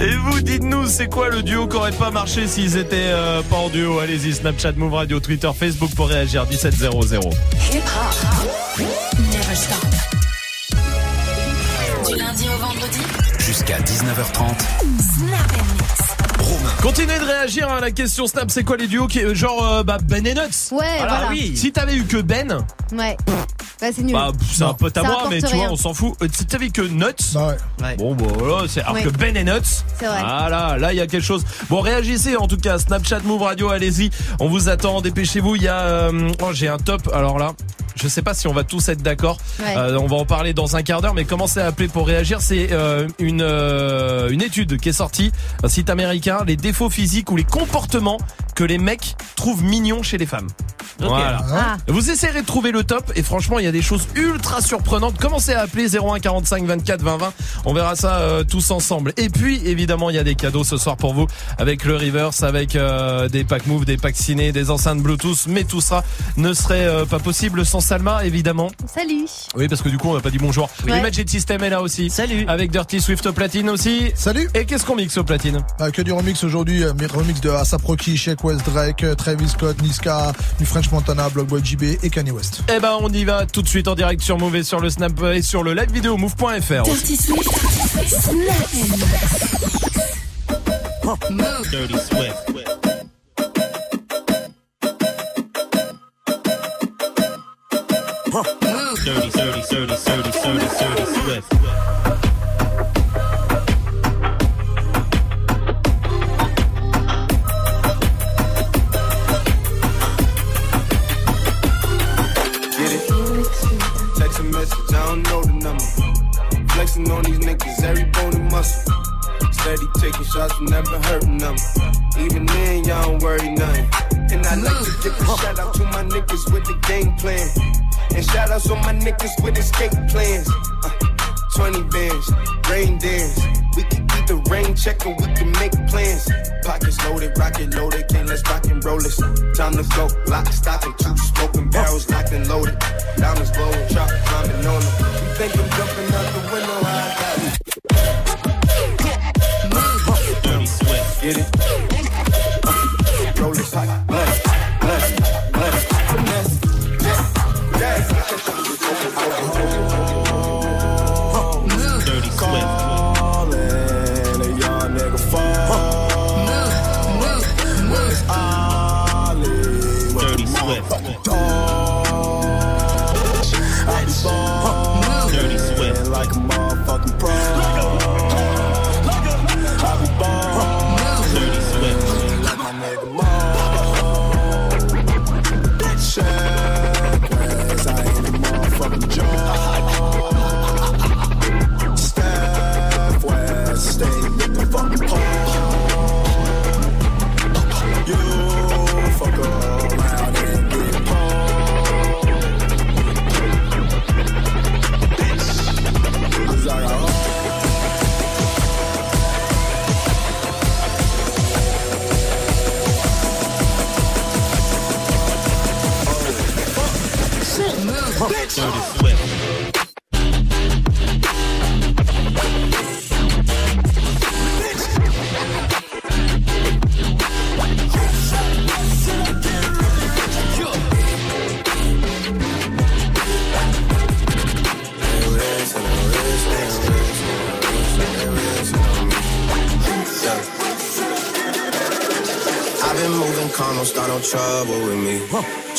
Et vous, dites-nous, c'est quoi le duo qui aurait pas marché s'ils étaient euh, pas en duo? Allez-y, Snapchat, Move Radio, Twitter, Facebook pour réagir. 1700. Hip hop. Never stop. Du lundi au vendredi. Jusqu'à 19h30. Snap and mix. Romain. Continuez de réagir à la question Snap, c'est quoi les duos qui, Genre euh, bah, Ben et Nuts Ouais, voilà. oui. Si t'avais eu que Ben, Ouais. Bah, c'est nul. bah, c'est un pote à Ça moi, mais tu rien. vois, on s'en fout. Euh, t'avais eu que Nuts, Bah ouais. Bon, bah voilà, c'est alors Ouais. que Ben et Nuts. C'est vrai. Voilà, là il y a quelque chose. Bon, réagissez en tout cas. Snapchat, Move Radio, allez-y. On vous attend. Dépêchez-vous. Il y a, euh, oh, j'ai un top. Alors là. Je sais pas si on va tous être d'accord. Ouais. Euh, on va en parler dans un quart d'heure, mais commencez à appeler pour réagir? C'est euh, une euh, une étude qui est sortie, un site américain, les défauts physiques ou les comportements que les mecs trouvent mignons chez les femmes. Voilà. Ah. Vous essayerez de trouver le top et franchement il y a des choses ultra surprenantes. Commencez à appeler 01 45 24 20 20. On verra ça euh, tous ensemble. Et puis évidemment il y a des cadeaux ce soir pour vous avec le Reverse, avec euh, des packs Move, des packs ciné, des enceintes Bluetooth. Mais tout ça ne serait euh, pas possible sans Salma évidemment. Salut. Oui parce que du coup on n'a pas dit bonjour. Ouais. Le Magic System est là aussi. Salut. Avec Dirty Swift au platine aussi. Salut Et qu'est-ce qu'on mixe au platine? Ah, Que du remix aujourd'hui, euh, remix de ASAP Rocky, Shake West, Drake, euh, Travis Scott, Niska, du French Montana, Blockboy JB et Kanye West. Eh ben on y va tout de suite en direct sur Move et sur le Snap et sur le live vidéo move.fr. Dirty Swift. Snap. Move. Dirty Swift. Move. Dirty, dirty, dirty, dirty, dirty, dirty Swift. Get it? Text a message, I don't know the number. Flexing on these niggas, every bone and muscle. Steady taking shots, never hurting them. Even then, y'all don't worry nothing. And I like to give a shout out to my niggas with the game plan. And shout outs on my niggas with escape plans. Uh, 20 bands, rain dance. We can eat the rain check and we can make plans. Pockets loaded, rocket loaded, can't let's rock and roll this. Time to go, lock, stock, and two smoking barrels locked and loaded. Diamonds glowing, chop, climbing on them. You think I'm jumping out the window? I got it. Get it? Uh, roll this Dirty Swift. I've been moving calm, don't start no trouble with me.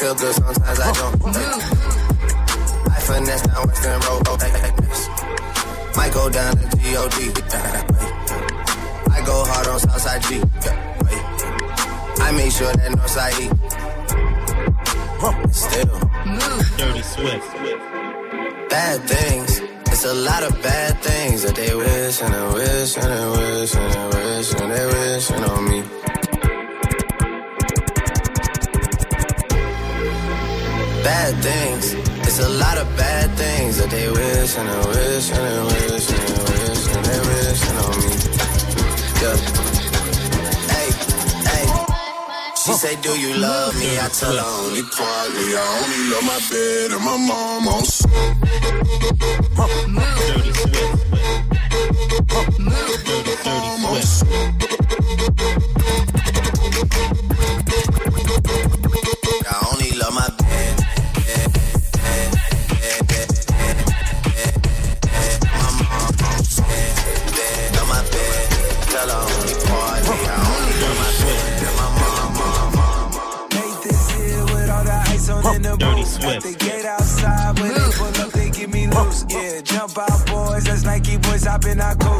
feel good, sometimes I don't. I finesse down Western Road. Oh, Might go down to G-O-D. I go hard on Southside G. I make sure that Northside E. Still. Dirty Swift. Bad things. It's a lot of bad things that they wish and they wish and they wish and they wish and they wish on me. bad things. It's a lot of bad things that they wish and they wish and they wish and they wish and they wish on me. Yeah. Hey, hey. She say, Do you love me? I tell her only partly. I only love my bed and my mom on Dirty Swift. Dirty Swift. shopping, I go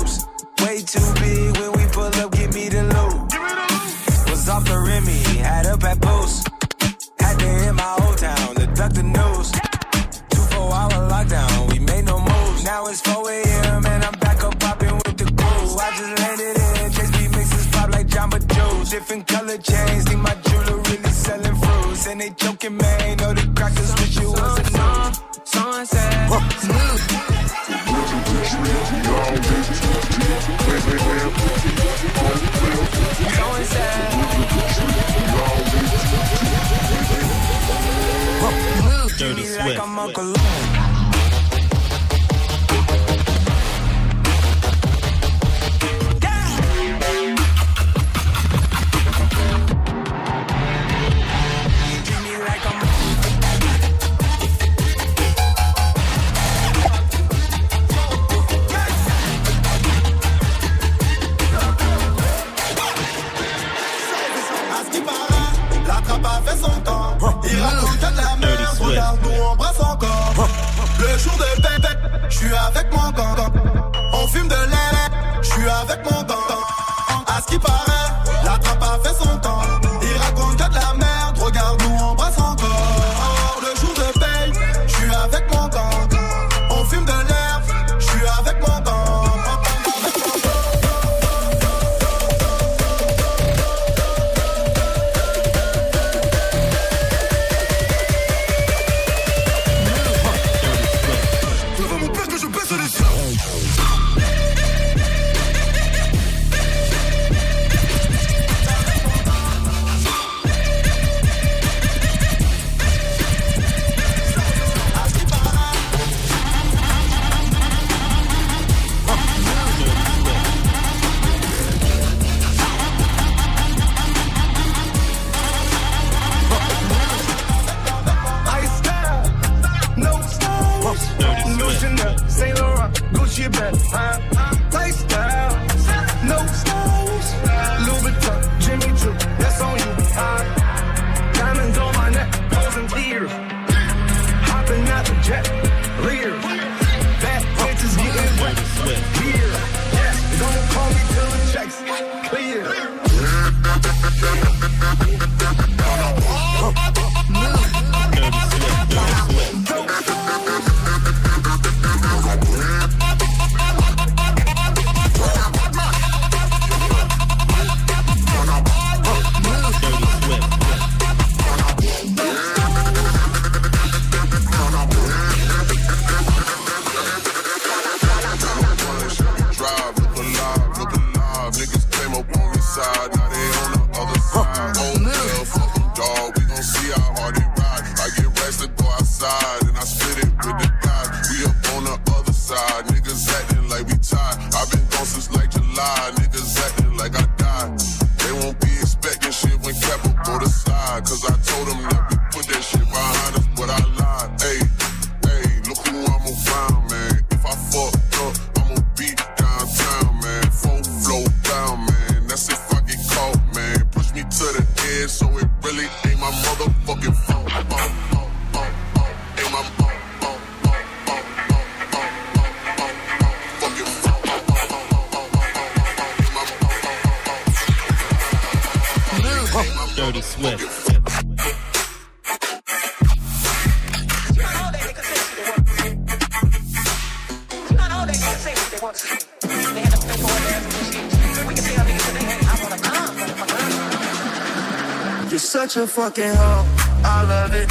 such a fucking hoe. I love it.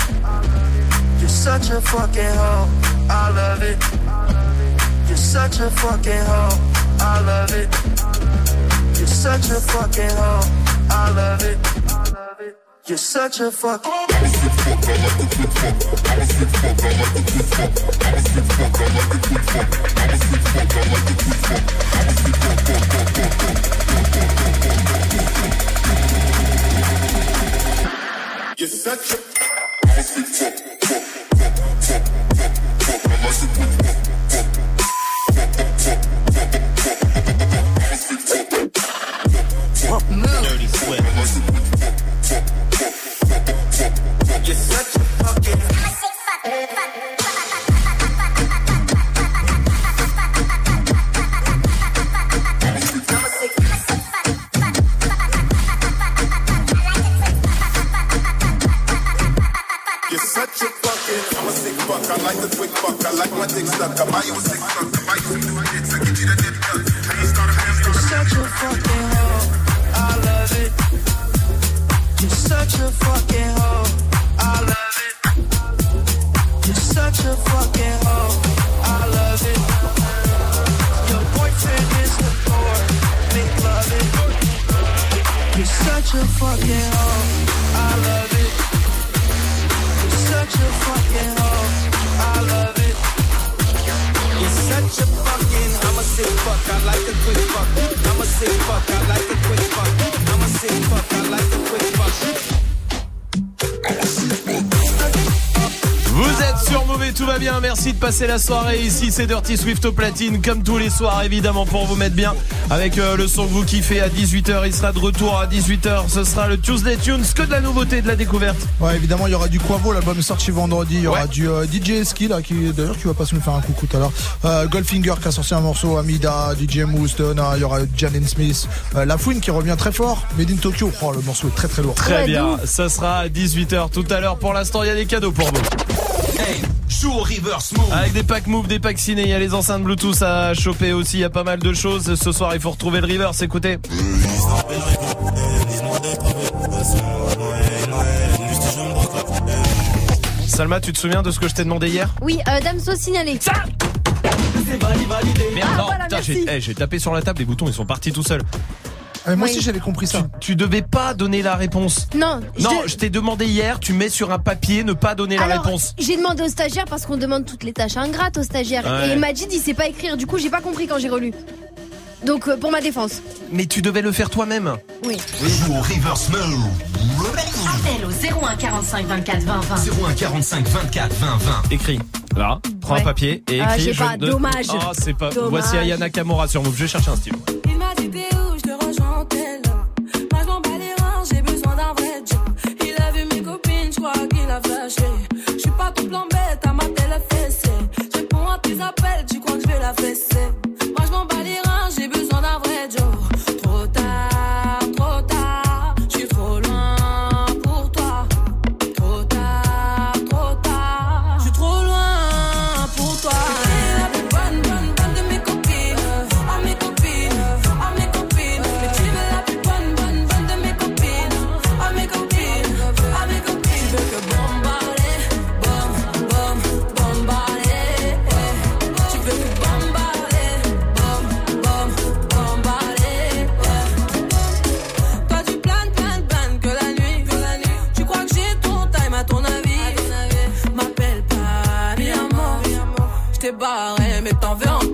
You're such a fucking hoe. I love it. You're such a fucking hoe. I love it. You're such a fucking hoe. I love it. You're such a fuck. I was sick fuck, I like the quick fuck. I was sick fuck, I like the quick fuck. I was sick fuck, like the quick fuck. I was sick fuck, like the quick fuck. I was sick fuck, fuck, fuck, fuck. You're such a passer la soirée ici. C'est Dirty Swift au platine, comme tous les soirs, évidemment, pour vous mettre bien. Avec euh, le son que vous kiffez à 18h. Il sera de retour à 18h. Ce sera le Tuesday Tunes. Que de la nouveauté, de la découverte. Ouais, évidemment, il y aura du Quavo, l'album est sorti vendredi. Il y aura Ouais. du euh, DJ Ski, là, qui, d'ailleurs, qui va passer nous faire un coucou tout à l'heure. Euh, Goldfinger qui a sorti un morceau, Amida, DJ Mousse, Donna, il y aura Janine Smith, euh, La Fouine qui revient très fort, Made in Tokyo. Oh, le morceau est très très lourd. Très Ouais, bien. Ça sera à 18h tout à l'heure. Pour l'instant, il y a des cadeaux pour vous. Hey, joue au reverse move. Avec des packs move, des packs ciné, il y a les enceintes Bluetooth à choper aussi, il y a pas mal de choses. Ce soir, il faut retrouver le reverse, écoutez. Salma, tu te souviens de ce que je t'ai demandé hier? Oui, euh, Damso signalé. Merde, Ah, non, voilà, putain, j'ai eh, j'ai tapé sur la table, les boutons ils sont partis tout seuls. Euh, moi Oui. aussi, j'avais compris ça. Tu devais pas donner la réponse. Non, Non, je- je t'ai demandé hier, tu mets sur un papier ne pas donner la réponse. j'ai demandé au stagiaire parce qu'on demande toutes les tâches ingrates au stagiaire. Ouais. Et Majid, il sait pas écrire. Du coup, j'ai pas compris quand j'ai relu. Donc, euh, pour ma défense. Mais tu devais le faire toi-même. Oui. Joue au reverse move. Appel au 01 45 24 20 20. 01 45 24 20 20. Écris. Là, prends un papier et écris. Ah, j'ai je pas, ne- dommage. Oh, c'est pas. Dommage. Voici Ayana Kamura sur Move. Je vais chercher un stylo. Tu crois que je vais la fesser? Moi je m'en bats les reins, j'ai besoin d'un vrai job. paraît, hein, mais t'en veux.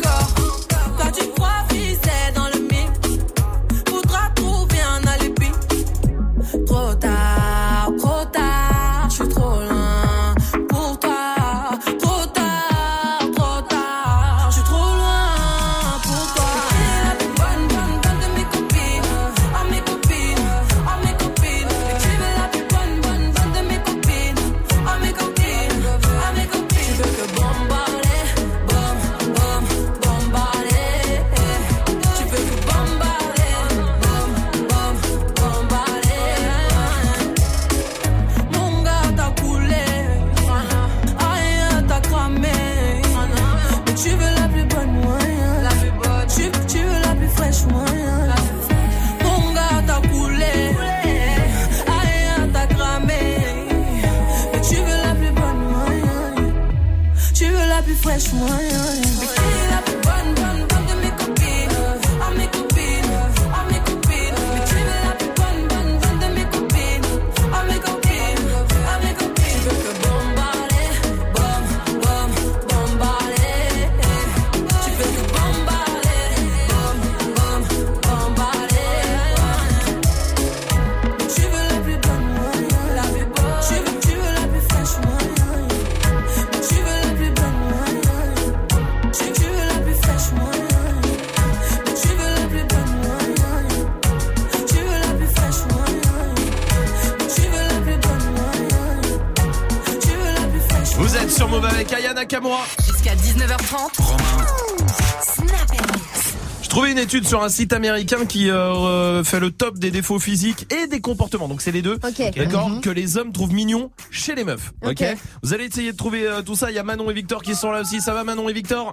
Étude sur un site américain qui euh, fait le top des défauts physiques et des comportements. Donc c'est les deux. D'accord Que les hommes trouvent mignons chez les meufs. Ok. Vous allez essayer de trouver euh, tout ça. Il y a Manon et Victor qui sont là aussi. Ça va Manon et Victor?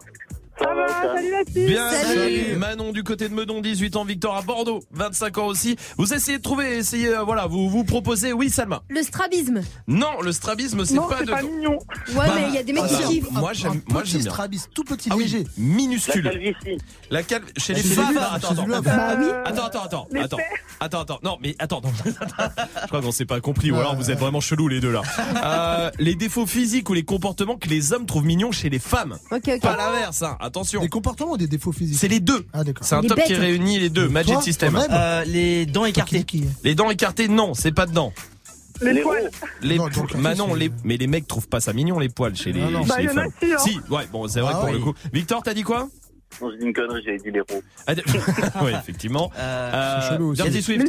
La. Bien Salut. salut. Manon du côté de Meudon, 18 ans. Victor à Bordeaux, 25 ans aussi. Vous essayez de trouver, essayez, euh, voilà, vous vous proposez. Oui, Salma. Le strabisme. Non, le strabisme, c'est Non, pas c'est de. pas mignon. Ouais, mais il y a des mecs qui Ah, kiffent. Moi j'aime, moi petit j'aime bien. strabis, tout petit, Ah oui, léger. minuscule. calvitie. La calve chez les les femmes. femmes, Attends, attends, les attends. Bah attends, attends, attends, Les attends. Non, mais attends, non. Je crois qu'on s'est pas compris, ou alors vous êtes vraiment chelous les deux là. Euh, les défauts physiques ou les comportements que les hommes trouvent mignons chez les femmes. Ok, ok. Pas l'inverse, hein. Attention. Des comportements des défauts physiques C'est les deux. Ah. C'est un Les top qui réunit les deux. Magic Toi, System. Euh, les dents écartées. qui- qui- Les dents écartées, non, c'est pas dedans. Les poils. Les Non, les Manon, les mais les mecs trouvent pas ça mignon les poils chez les, Ah, non. chez Bah, les y en a femmes. si, hein. Si, ouais, bon, c'est vrai Ah pour oui. le coup. Victor, t'as dit quoi Non, j'ai dit une connerie, j'avais dit les roues. Ah, Oui, effectivement. Euh, Euh, chelou aussi. Dirty Swift.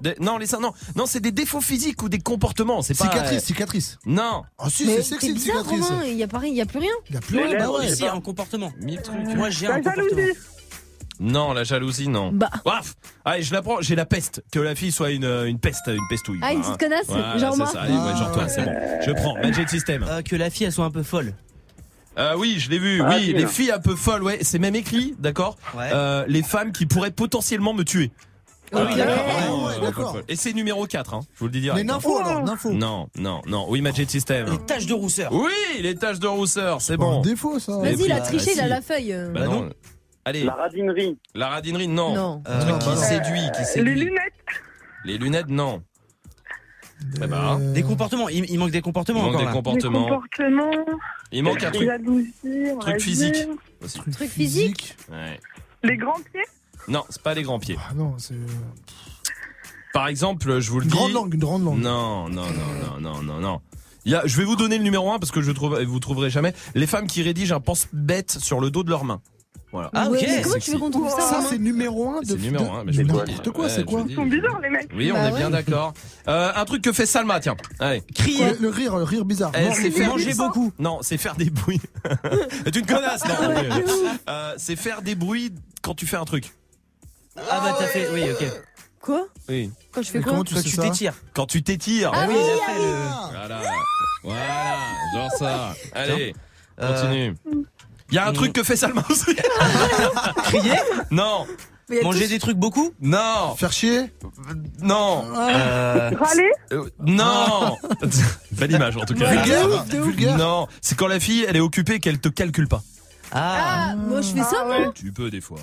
Des- non, les seins, non. Non, c'est des défauts physiques ou des comportements. C'est pas. Cicatrice, cicatrice. Non. Ah si, c'est c'est sexy une bizarre, cicatrice. Romain. Il y a pareil, il y a plus rien. Il y a plus rien, bah ouais. si, en comportement. Mille trucs. Moi, j'ai un La comportement. jalousie. Non, la jalousie, non. Bah. Waf Allez, je la prends. J'ai la peste. Que la fille soit une, une peste, une pestouille. Ah, une petite connasse, Voilà, genre c'est moi. ça. Allez, ouais, genre toi, c'est bon. Je prends. Magic System. Euh, que la fille, elle soit un peu folle. Euh, oui, je l'ai vu. Ah, oui, les filles un peu folles, ouais. C'est même écrit, d'accord. Ouais. Euh, les femmes qui pourraient potentiellement me tuer. Ah oui, d'accord. vraiment, Ouais, euh, d'accord. Et c'est numéro 4 hein. Je vous le dis Les direct. nymphos alors, nymphos. Non, non, non. Oui, Magic System. Les taches de rousseur. Oui, les taches de rousseur, c'est Pas un bon. défaut ça. Mais Vas-y, il a bah, triché, il a la feuille. euh. Bah Bah non. Allez, La radinerie. la radinerie, non. Non. Un truc Euh, qui bah non. séduit, qui Les séduit. lunettes. Les lunettes, non. Eh bah, Euh, Des comportements. Il, il manque des il comportements manque encore des là. Des comportements. comportements. Il manque un truc. Jalousie. on truc va physique. dire. Truc physique. Ouais. Les grands pieds. Non, c'est pas les grands pieds. Ah non, c'est Par exemple, je vous le une dis. grande langue, une grande langue. Non, non, non, non, non, non, non. Il y a, je vais vous donner le numéro 1 parce que je trouve, vous trouverez jamais. Les femmes qui rédigent un pense-bête sur le dos de leurs mains. Voilà. Ah, Ouais, ok. mais comment tu veux qu'on trouve ça, Ça Romain c'est numéro 1 de C'est le numéro de- 1, mais je vous le dis. N'importe quoi, c'est je quoi Ils sont bizarres, les mecs. Oui, on Bah est bien ouais. d'accord. Euh, un truc que fait Salma, tiens. Allez. Crier. le, le rire, le rire bizarre. Elle Non, sait faire Manger beaucoup. Non, c'est faire des bruits. C'est une connasse, non. Euh, c'est faire des bruits quand tu fais un truc. Ah bah t'as fait. Oui, ok. Quoi? Oui. Quand je fais Mais quoi comment tu Quand sais tu ça t'étires. Quand tu t'étires. Ah oui, oui, il a ah fait oui. le. Voilà. Voilà. Genre ça. Allez. Euh, Continue. Il y a un truc que fait Salma aussi. Crier? Non. Mais il y a Manger tous- des trucs beaucoup? Non. Faire chier? Non. Euh, Râler? Euh, non. Belle image en tout cas. Vulgaire, de ouf, vulgaire. Non, c'est quand la fille elle est occupée qu'elle te calcule pas. Ah. Ah, moi je fais ça, Ah ouais. Tu peux des fois.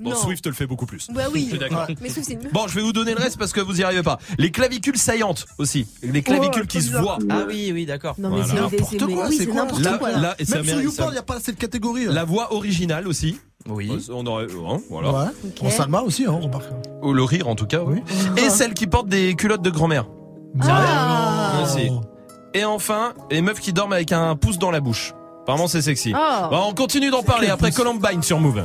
Bon, Non. Swift le fait beaucoup plus. Bah oui. Je suis d'accord. Mais sauf c'est. Bon, je vais vous donner le reste parce que vous y arrivez pas. Les clavicules saillantes aussi. Les clavicules Oh, qui se voient. Ah oui, oui, d'accord. Non, mais Voilà. c'est N'importe quoi, c'est quoi n'importe Là, quoi. là, et c'est Même sur. YouPorn, il n'y a pas cette catégorie. La voix originale aussi. Oui. On aurait, hein, voilà. Ouais. Ok. En Salma aussi, hein, remarque. Ou le rire en tout cas, oui. Et celles qui portent des culottes de grand-mère. Ah. Merci. Et enfin, les meufs qui dorment avec un pouce dans la bouche. Apparemment, c'est sexy. Ah. Bon, on continue d'en parler après Columbine sur Move.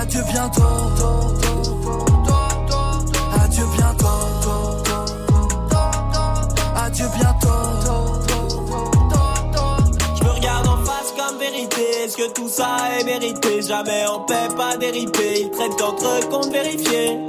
Adieu bientôt. Adieu bientôt. Adieu bientôt. Je me regarde en face comme vérité. Est-ce que tout ça est mérité? Jamais en paix, pas déripé. Ils traitent d'entre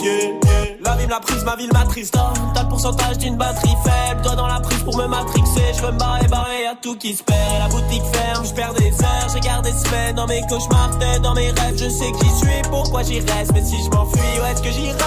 yeah. La vie l'a prise, ma ville m'attriste. T'as le pourcentage d'une batterie faible. Toi dans la prise pour me matrixer. Je veux me barrer, barrer, y'a tout qui se perd. La boutique ferme, je perds des heures. J'ai gardé semaines dans mes cauchemars, tête dans mes rêves. Je sais qui suis, pourquoi j'y reste? Mais si je m'enfuis, où est-ce que j'irai?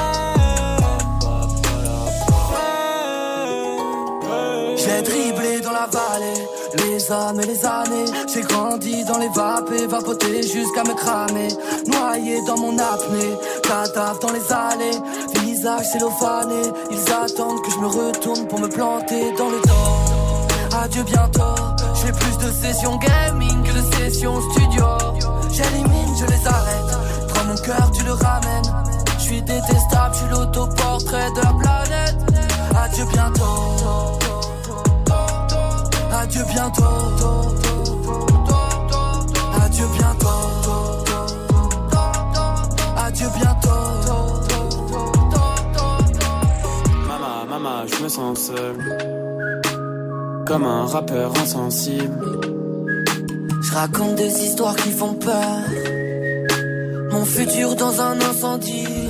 J'ai dribblé dans la vallée, les âmes et les années. J'ai grandi dans les vapes et vapoté jusqu'à me cramer. Noyé dans mon apnée, cadavre dans les allées. Visage cellophané, ils attendent que je me retourne pour me planter dans le dos. Adieu bientôt, j'ai plus de sessions gaming que de session studio. J'élimine, je les arrête. Prends mon cœur, tu le ramènes. Je suis détestable, je suis l'autoportrait de la planète. Adieu bientôt. Adieu bientôt. Je me sens seul. Comme un rappeur insensible. Je raconte des histoires qui font peur. Mon futur dans un incendie.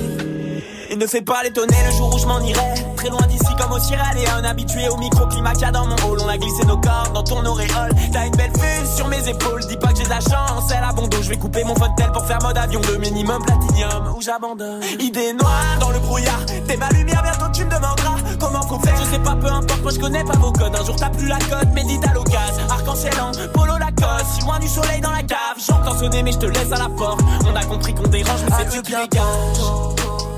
Il ne fait pas l'étonner le jour où je m'en irai. Très loin d'ici comme au Sierra Un habitué au microclimat qu'il y a dans mon hall. On a glissé nos corps dans ton auréole. T'as une belle vue sur mes épaules. Dis pas que j'ai de la chance, elle a bon dos. Je vais couper mon fontel pour faire mode avion. Le minimum platinium ou j'abandonne? Idée noire dans le brouillard. T'es ma lumière, bientôt tu me demanderas comment faut faire. Je sais pas, peu importe, moi je connais pas vos codes. Un jour t'as plus la cote, médite à l'occasion. Arc-en-ciel en polo Lacoste. Si loin du soleil dans la cave. J'entends sonner, mais je te laisse à la porte. On a compris qu'on dérange, mais c'est Dieu qui gâche.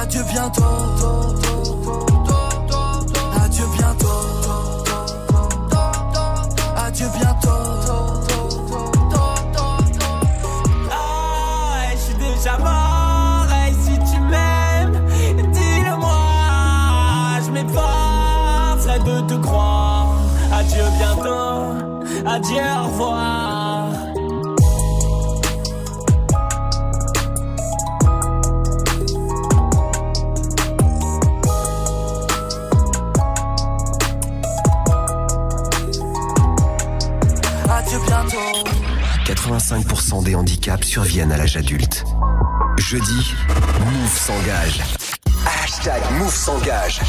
Adieu bientôt. Adieu bientôt. 85% des handicaps surviennent à l'âge adulte. Jeudi, Move s'engage. Hashtag Move s'engage.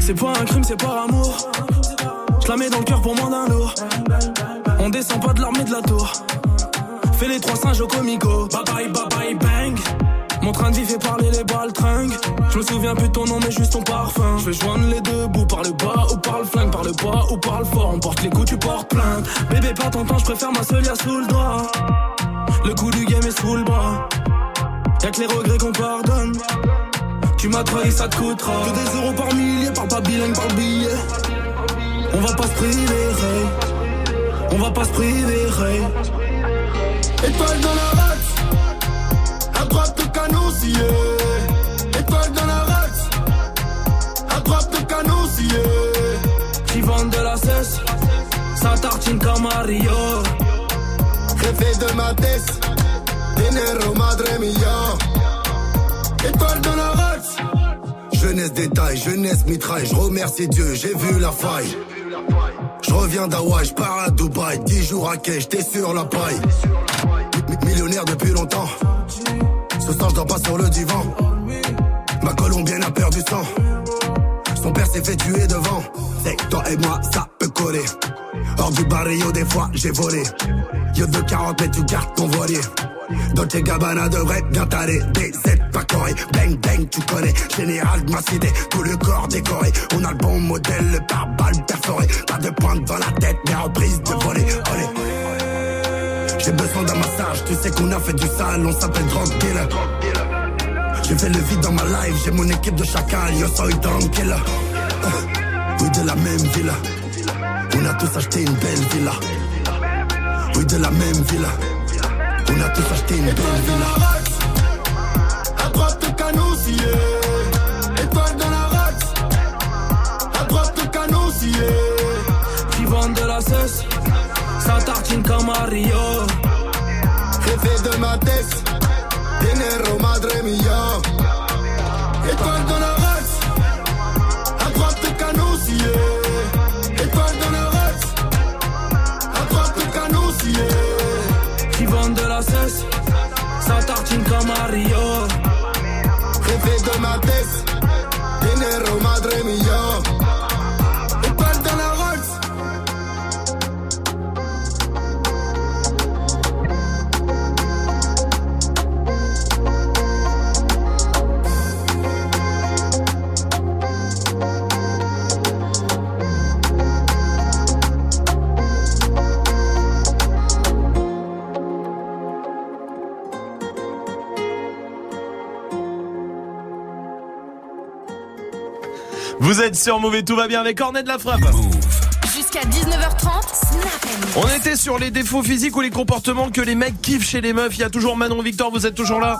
C'est pas un crime, c'est par amour. Je la mets dans le cœur pour moins d'un lourd. On descend pas de l'armée de la tour. Fais les trois singes au comico. Bye bye, bye bye, bang. Mon train de vie fait parler les balles tringues. Je me souviens plus de ton nom, mais juste ton parfum. Je vais joindre les deux bouts par le bas ou par le flingue, par le bas ou par le fort. On porte les coups, tu portes plainte. Bébé, pas ton temps, je préfère ma seule sous le doigt. Le coup du game est sous le bras. Y'a que les regrets qu'on pardonne. Tu m'as trahi, ça te coûtera. Que des euros par millier, par pas bilingue, par billet. On va pas se priver. On va pas se priver, hey. Étoile dans la Étoile dans la race, à droite le canon scié. Qui vendent de la cesse, ça tartine comme Mario. De ma tête, dinero madre mia. Étoile dans la race, Jeunesse détail, jeunesse mitraille, je remercie Dieu, j'ai vu la faille. Je reviens d'Hawaï, je pars à Dubaï, 10 jours à quai, j'étais sur la paille. Mi- Millionnaire depuis longtemps, ce soir je dors pas sur le divan. Ma colombienne a peur du sang, son père s'est fait tuer devant. C'est toi et moi, ça peut coller. Hors du barrio, des fois j'ai volé. Yo de 40 mais tu gardes ton voilier. Dolce Gabbana devrait bien t'aller. DZ pas coré, bang bang tu connais. Général de ma cité, tout le corps décoré. On a le bon modèle, le pare-balles perforé. Pas de pointe dans la tête, mais reprise de voler. Olé. J'ai besoin d'un massage, tu sais qu'on a fait du sale, on s'appelle drug dealer. J'ai fait le vide dans ma life, j'ai mon équipe de chacal, yo soy tranquille. Euh, Oui, de la même villa. On a tous acheté une belle villa. Oui, de la même villa. On a tous acheté une belle villa. à droite le canon. Étoile dans la race, à droite le canon. Qui vendent de la cesse, ça tartine comme Mario. Jefe de ma tête, dinero madre mia. Étoile dans la race, à droite le canon scié. Étoile dans la race, à droite le canon scié. Qui vendent de la cesse, ça tartine comme Mario. Jefe de ma tête, dinero madre mia. Vous êtes sur et tout va bien avec Cornet de la Frappe. Jusqu'à 19h30, Snap Mix. On était sur les défauts physiques ou les comportements que les mecs kiffent chez les meufs. Il y a toujours Manon Victor, vous êtes toujours là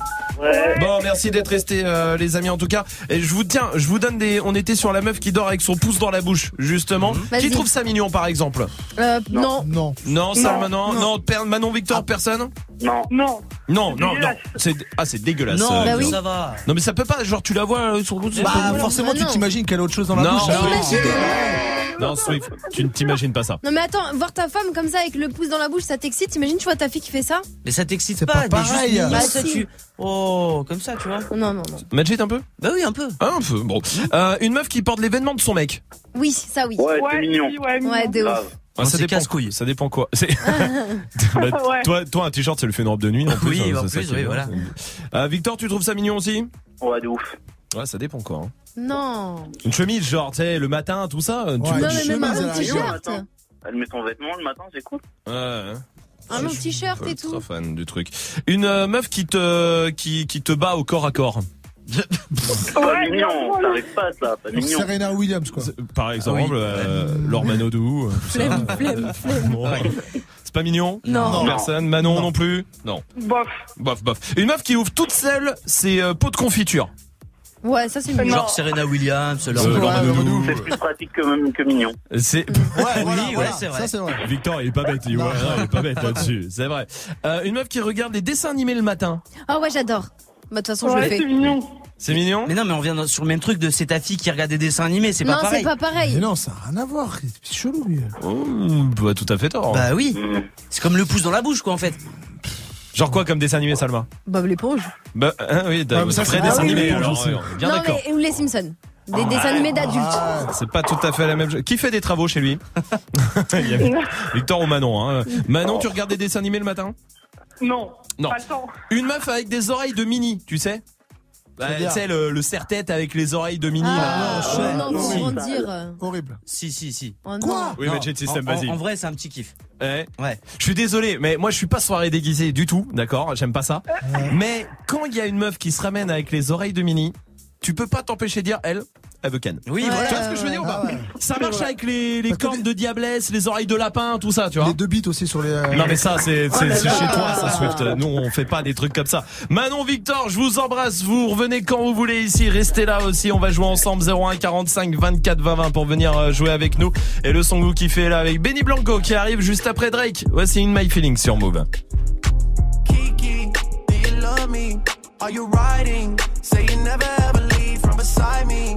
Bon, merci d'être restés euh, les amis en tout cas. Et je vous tiens, je vous donne des on était sur la meuf qui dort avec son pouce dans la bouche justement. Qui Vas-y. trouve ça mignon par exemple Euh, non. Non. Non, ça Non. Manon, non, per- Manon Victor personne Non. Non. Non, non, non. C'est ah, c'est dégueulasse. Non, euh, bah oui. ça va. Non mais ça peut pas genre tu la vois euh, sur le pouce. Bah, forcément, Bah, tu non. t'imagines qu'elle a autre chose dans la Non, bouche. mais Ah, c'est- Non, Swift, tu ne t'imagines pas ça. Non mais attends, voir ta femme comme ça avec le pouce dans la bouche, ça t'excite T'imagines, tu vois ta fille qui fait ça Mais ça t'excite C'est pas, pas pareil. juste Bah, ça, si. tu. Oh, comme ça, tu vois. Non, non, non. Magic un peu Bah oui, un peu. Ah, un peu. Bon, Euh, une meuf qui porte l'événement de son mec. Oui, ça oui. Ouais, c'est mignon. Ouais, de ouf. Ah, ça dépend. casse-couille. Ça dépend quoi. Bah, Ouais. toi, toi, un t-shirt, c'est le fait une robe de nuit. En plus, Oui, hein, en ça plus, oui, voilà. Euh, Victor, tu trouves ça mignon aussi? Ouais, de ouf. Ouais, ça dépend quoi. hein. Non. Une chemise, genre, tu sais, le matin, tout ça. tu- Ouais, non, une mais même chemise, un t-shirt. Elle met son vêtement le matin, c'est cool. Ouais, ouais. Un long t-shirt et tout. fan du truc. Une euh, meuf qui te, qui, qui te bat au corps à corps. Pas Ouais, mignon, arrive pas ça, pas mignon. Serena Williams, quoi. Par exemple, Ah oui. euh, Laure Manodou. tout ça. Flemme, flemme, flemme. Bon. C'est pas mignon? Non. Personne? Manon non, plus? Non. Bof. Bof, bof. Une meuf qui ouvre toute seule ses euh, pots de confiture. Ouais, ça c'est mignon. Genre Serena Williams, leur. C'est plus pratique que, même, que mignon. C'est Ouais, voilà, ouais, voilà. c'est vrai. Ça, c'est vrai. Victor, il est pas bête, il, ouais, ouais, il est pas bête là-dessus, c'est vrai. Euh, une meuf qui regarde des dessins animés le matin. Ah ouais, j'adore. Bah de toute façon, je le fais. c'est mignon. C'est mignon? Mais non, mais on vient sur le même truc de c'est ta fille qui regarde des dessins animés, c'est Non, pas c'est pareil. pas Mais pareil. non, ça n'a rien à voir. C'est chelou, lui. Oh, bah, tout à fait tort. Bah oui, Mm. c'est comme le pouce dans la bouche, quoi, en fait. Genre quoi comme dessin animé, Salma Bob l'éponge. Bah, hein, oui, Ouais, mais ça, vrai c'est dessin pas animé, oui, alors, bien non d'accord. mais ou les Simpsons. Des dessins animés d'adultes. C'est pas tout à fait la même chose. Qui fait des travaux chez lui Il y a Victor ou Manon. Hein. Manon, tu regardes des dessins animés le matin? Non. Non. Pas le temps. Une meuf avec des oreilles de mini, tu sais? Bah, tu sais, le, le serre-tête avec les oreilles de mini. Ah, là. Ouais. non, dire. Horrible. Si, si, si. Oh. Quoi Oui, System, en-. En vrai, c'est un petit kiff. Ouais. Ouais. Je suis désolé, mais moi je suis pas soirée déguisée du tout, d'accord? J'aime pas ça. Mais quand il y a une meuf qui se ramène avec les oreilles de mini, tu peux pas t'empêcher de dire elle, veut Ken. Oui, Ouais. voilà. Tu vois ce que je veux dire ou pas Ah ouais. Ça marche avec les, les cornes de diablesse, les oreilles de lapin, tout ça, tu vois Les deux bits aussi sur les. euh, Non mais ça c'est là. chez toi ça Swift. Nous on fait pas des trucs comme ça. Manon Victor, je vous embrasse. Vous revenez quand vous voulez ici. Restez là aussi. On va jouer ensemble 01 45 24 20 20 pour venir euh, jouer avec nous. Et le son que vous kiffez est là avec Benny Blanco qui arrive juste après Drake. Voici une My Feeling sur Move. Kiki, do you love me? Are you riding? Say you never ever leave from beside me.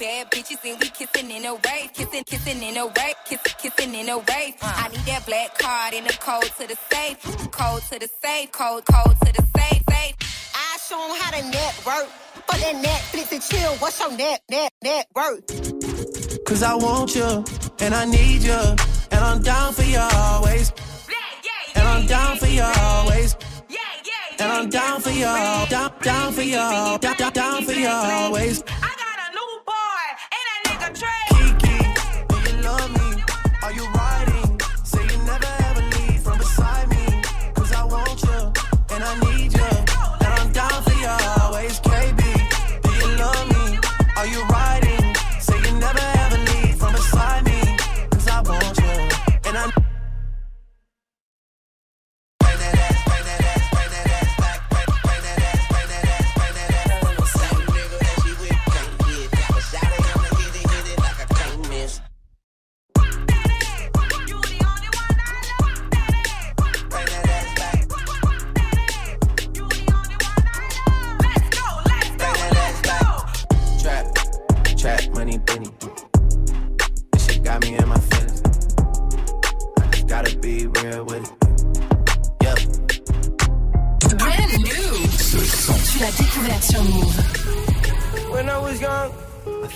Bad bitches and we kissing in a wave, kissing, kissing in a wave, kissing, kissing in a wave. I need that black card in the code to the safe, code to the safe, code, code to the safe, safe. I show 'em how to network. For that Netflix and chill, what's your net, net, net worth? Cause I want you, and I need you. And I'm down for you always. And I'm down for you always. And I'm down for you, down, down for you, down, down, down for you always. Kiki,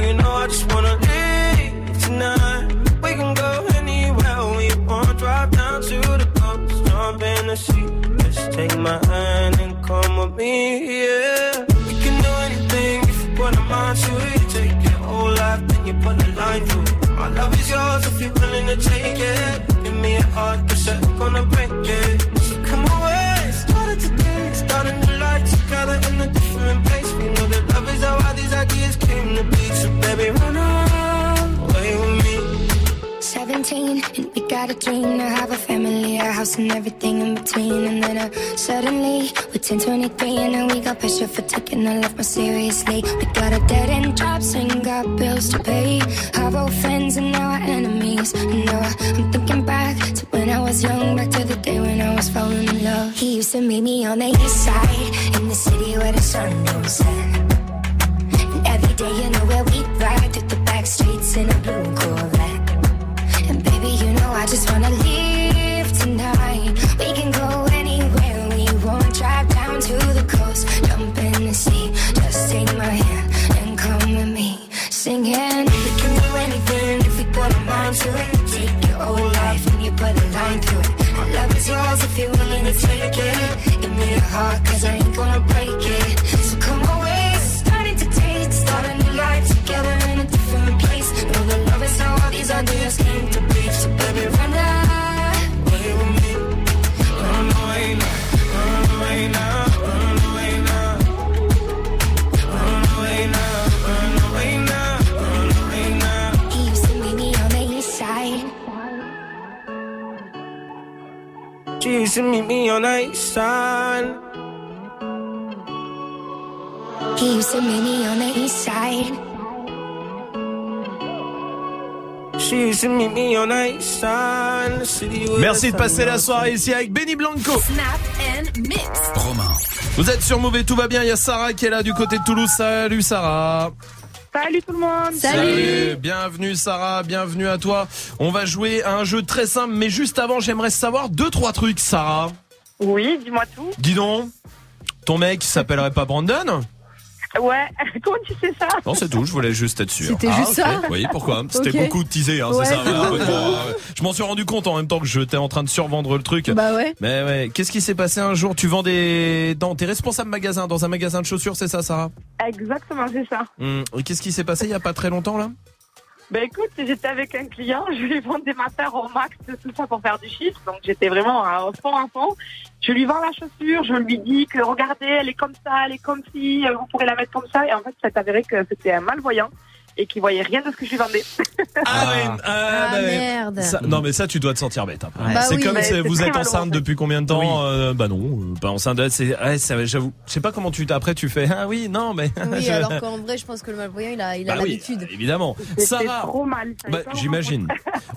You know I just wanna leave tonight. We can go anywhere we want. Drive down to the coast, jump in the sea. Just take my hand and come with me, yeah. Can do anything if you put mind to it. Take your whole life, you put a line through. My love is yours if you're willing to take it. Give me a heart, cause I'm gonna break it. All these ideas came to be. So baby, run away with me. 17 and we got a dream to have a family, a house and everything in between. And then uh, suddenly we're 10, 23 and we got pressure for taking our life more seriously. We got a dead end jobs and got bills to pay. Our old friends and now our enemies. And now I- I'm thinking back to when I was young, back to the day when I was falling in love. He used to meet me on the east side in the city where the sun don't set. Merci de passer la soirée ici avec Benny Blanco. Snap and mix. Romain. Vous êtes sur Mauvais, tout va bien. Il y a Sarah qui est là du côté de Toulouse. Salut Sarah. Salut tout le monde. Bienvenue Sarah, bienvenue à toi. On va jouer à un jeu très simple, mais juste avant, j'aimerais savoir deux trois trucs, Sarah. Oui, dis-moi tout. Dis donc, ton mec s'appellerait pas Brandon? Ouais, comment tu sais ça Non, c'est tout. Je voulais juste être sûr. C'était juste ok. ça Oui, pourquoi? C'était beaucoup teasé, hein, Ouais, c'est ça. c'est voilà, ça. ouais, bon, euh, je m'en suis rendu compte en même temps que j'étais en train de survendre le truc. Bah ouais. Mais ouais. Qu'est-ce qui s'est passé un jour? Tu vends des, dans, t'es responsable magasin dans un magasin de chaussures, c'est ça, Sarah? Exactement, c'est ça. Hum, et Qu'est-ce qui s'est passé il y a pas très longtemps là? Ben écoute, j'étais avec un client, je lui vends des matières au max, tout ça pour faire du chiffre, donc j'étais vraiment à fond à fond. Je lui vends la chaussure, je lui dis que regardez, elle est comme ça, elle est comme ci, vous pourrez la mettre comme ça, et en fait, ça s'est avéré que c'était un malvoyant et qu'il voyait rien de ce que je lui vendais. Ah, ouais, ah, bah ouais. merde. Ça- non mais ça tu dois te sentir bête après. Bah c'est oui, comme c'est- vous êtes enceinte depuis combien de temps Euh, Bah non, euh, pas enceinte. C'est, ouais, ça- j'avoue, je sais pas comment tu après tu fais. Ah oui, non mais. Oui, je- alors qu'en vrai, je pense que le malvoyant, il a, il a Bah oui, l'habitude. évidemment. C'était Sarah, trop mal. ça bah, j'imagine.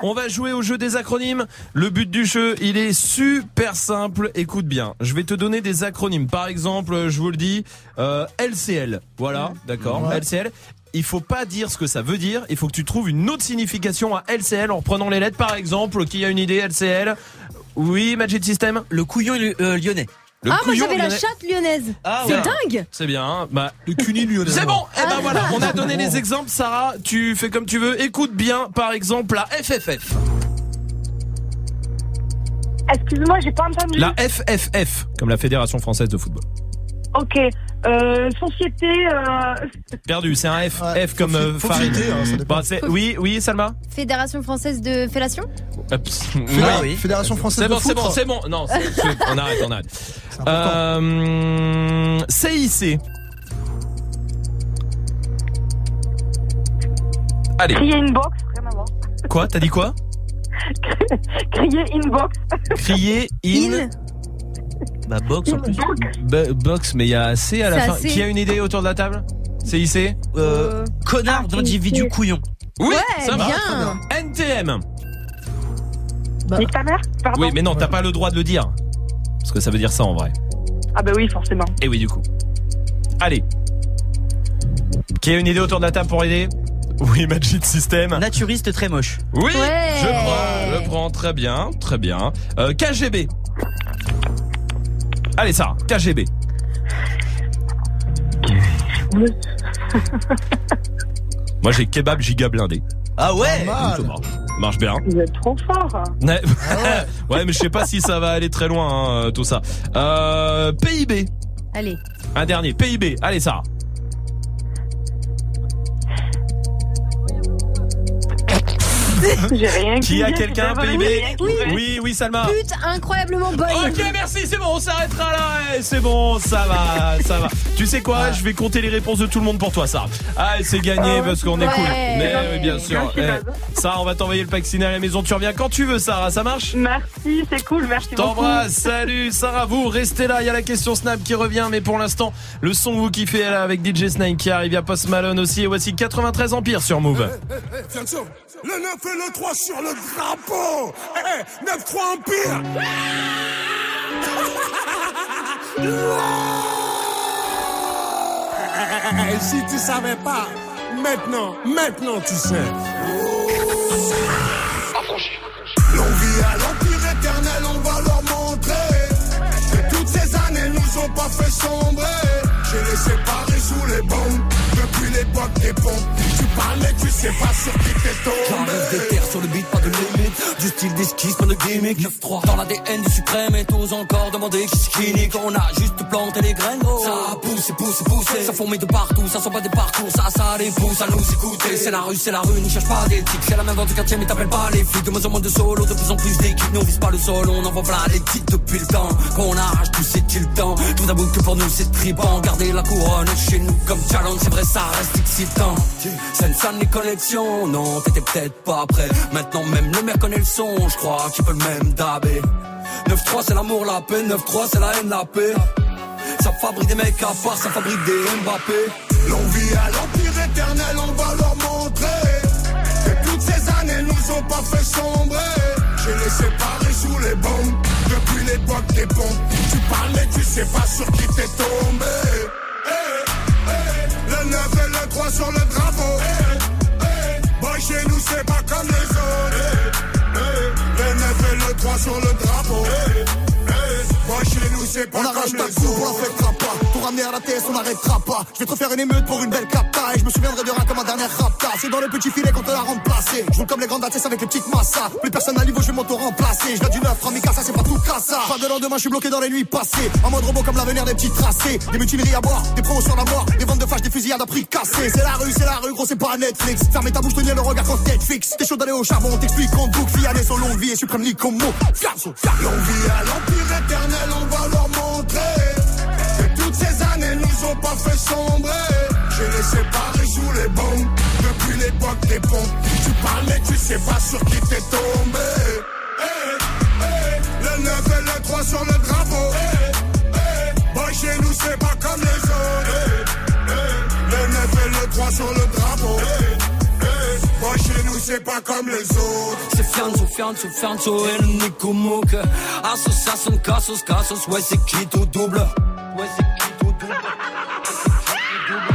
On va jouer au jeu des acronymes. Le but du jeu, il est super simple. Écoute bien, je vais te donner des acronymes. Par exemple, je vous le dis, euh, LCL. Voilà, d'accord, Ouais. LCL. Il faut pas dire ce que ça veut dire. Il faut que tu trouves une autre signification à LCL en reprenant les lettres. Par exemple, qui a une idée LCL Oui, Magic System. Le couillon euh, lyonnais. Le ah, moi couillon j'avais la chatte lyonnaise. Ah, c'est ouais. dingue. C'est bien. hein. Bah, le cuni lyonnais. C'est bon. Eh ben Ah. voilà, on a donné les exemples. Sarah, tu fais comme tu veux. Écoute bien, par exemple, la FFF. Excuse-moi, j'ai pas entendu. La FFF, comme la Fédération Française de Football. Ok, euh, société, euh, Perdu, c'est un F. F comme euh, farine. hein. Bah, oui, oui, Salma Fédération française de fellation Euh, pss, Fédéra- oui. Fédération française C'est bon, de c'est bon, c'est bon. Non, c'est- c'est- on arrête, on arrête. Euh, CIC. Allez. Crier inbox, rien à voir. Quoi T'as dit quoi Crier inbox. Crier in. Bah box en plus. Bo- box, mais il y a assez à la C'est fin. assez. Qui a une idée autour de la table? CIC Euh, connard d'individu couillon. Oui, Ouais, ça va. bien. NTM. Nique ta mère Pardon Oui, mais non, t'as pas le droit de le dire. Parce que ça veut dire ça en vrai. Ah bah oui, forcément. Et oui, du coup. Allez. Qui a une idée autour de la table pour aider? Oui, Magic System. Naturiste très moche. Oui, Ouais. je prends, je prends, très bien, très bien. Euh, KGB. Allez, Sarah, KGB. Moi, j'ai kebab giga blindé. Ah ouais Ça marche. Bien. Vous êtes trop fort. Ouais, ouais, mais je sais pas si ça va aller très loin, hein, tout ça. Euh, PIB. Allez. Un dernier. PIB. Allez, Sarah. J'ai rien Qui a quelqu'un PIB Oui. oui, oui, Salma. Pute incroyablement bonne. Ok, merci, c'est bon, on s'arrêtera là. Ouais, C'est bon, ça va, ça va. Tu sais quoi Je vais compter les réponses de tout le monde pour toi, Sarah. Ah, c'est gagné parce qu'on est cool. Mais oui, bien sûr. Merci, Eh. Sarah, on va t'envoyer le pack ciné à la maison. Tu reviens quand tu veux, Sarah. Ça marche? Merci, c'est cool, merci beaucoup. T'embrasse, salut Sarah, vous restez là, il y a la question Snap qui revient, mais pour l'instant, le son vous kiffez est là avec DJ Snake qui arrive, il y a Post Malone aussi, et voici 93 Empire sur Move. Attention, le 9 le 3 sur le drapeau. Eh, 9-3 Empire. Eh, si tu savais pas, maintenant, maintenant tu sais. L'on vit à l'empire éternel, on va leur montrer que toutes ces années nous ont pas fait sombrer. J'ai les séparés sous les bombes depuis l'époque des pompes. Tu parlais, tu sais pas sur qui t'es tombé. J'arrive des terres sur le beat, pas de limite. Du style d'esquisse, pas de gimmick. 9-3 dans l'ADN du suprême et tous encore demander qui nique. On a juste planté les graines, gros. Ça pousse, pousse, poussé. Ça fourmille de partout, ça sent pas des parcours. Ça, ça les pousse à nous écouter. C'est la rue, c'est la rue, n'y cherche pas d'éthique. C'est la même dans tout quartier, mais t'appelles pas les flics. De moins en moins de solo, de plus en plus d'équipes. Nous on vise pas le sol, on envoie plein les titres depuis le temps. Qu'on arrache tout, c'est-il temps. Tout d'abord que pour nous c'est tripant. Garder la couronne chez nous comme challenge, c'est vrai, ça reste excitant. Une salle les non, t'étais peut-être pas prêt. Maintenant même le maire connaît le son, je crois qu'il peut le même dabé. 9-3 c'est l'amour, la paix, 9-3 c'est la haine, la paix. Ça fabrique des mecs à part, ça fabrique des Mbappé. L'on vit à l'empire éternel, on va leur montrer que toutes ces années nous ont pas fait sombrer. J'ai les séparés sous les bombes depuis l'époque des pompes. Tu parlais, tu sais pas sur qui t'es tombé. Eh, eh, le 9 et le 3 sur le drapeau. Eh, eh, boy, chez nous, c'est pas comme les autres. Eh, eh, le 9 et le 3 sur le drapeau. Eh, eh, boy, chez nous, c'est pas On comme les autres. on fêtera pas. Ramener à la on n'arrêtera pas. Je vais te faire une émeute pour une belle capta. Et je me souviendrai de rien comme ma dernière rapta. C'est dans le petit filet qu'on te l'a remplacé. Je roule comme les grandes ATS avec les petites massas. Plus personne à niveau, je vais m'auto-remplacer. Je viens du neuf, Ramika, ça c'est pas tout cassa. Pas de lendemain, je suis bloqué dans les nuits passées. En mode robot comme l'avenir des petits tracés. Des mutineries à boire, des promotions à mort. Des ventes de flash, des fusillades à prix cassé. C'est la rue, c'est la rue, gros, c'est pas Netflix. Fermez ta bouche, tenir le regard quand Netflix. T'es chaud d'aller au charbon, t'explique qu'on boucle. Fiané, son vie et suprême comme mot. À l'empire éternel, on va leur pas fait sombrer. J'ai les séparés sous les bombes depuis l'époque des pompes. Tu parlais, tu sais pas sur qui t'es tombé. Eh, eh, le 9 et le 3 sur le drapeau. Eh, eh, chez nous, c'est pas comme les autres. Le 9 et le 3 sur le drapeau. Boy, chez nous, c'est pas comme les autres. C'est Fianzo, Fianzo, Fianzo et le Nico Mouk. Association, Cassos, Cassos, ouais, c'est qui tout double? Tout double.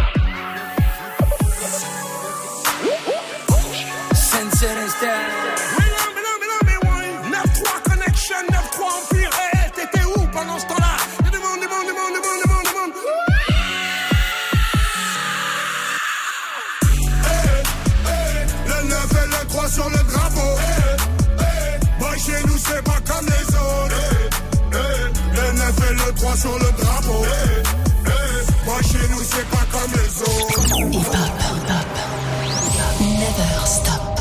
Sense Esther. 9-3 Connection, 9-3 Empire, t'étais où pendant ce temps-là Y'a du monde, du monde, du monde, du monde, du monde, du monde Le 9 et le 3 sur le drapeau eh, Boy, chez nous, c'est pas comme les autres eh, Le 9 et le 3 sur le drapeau Never stop.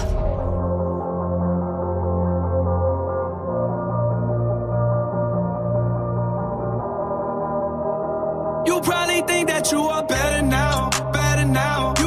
You probably think that you are better now, better now. You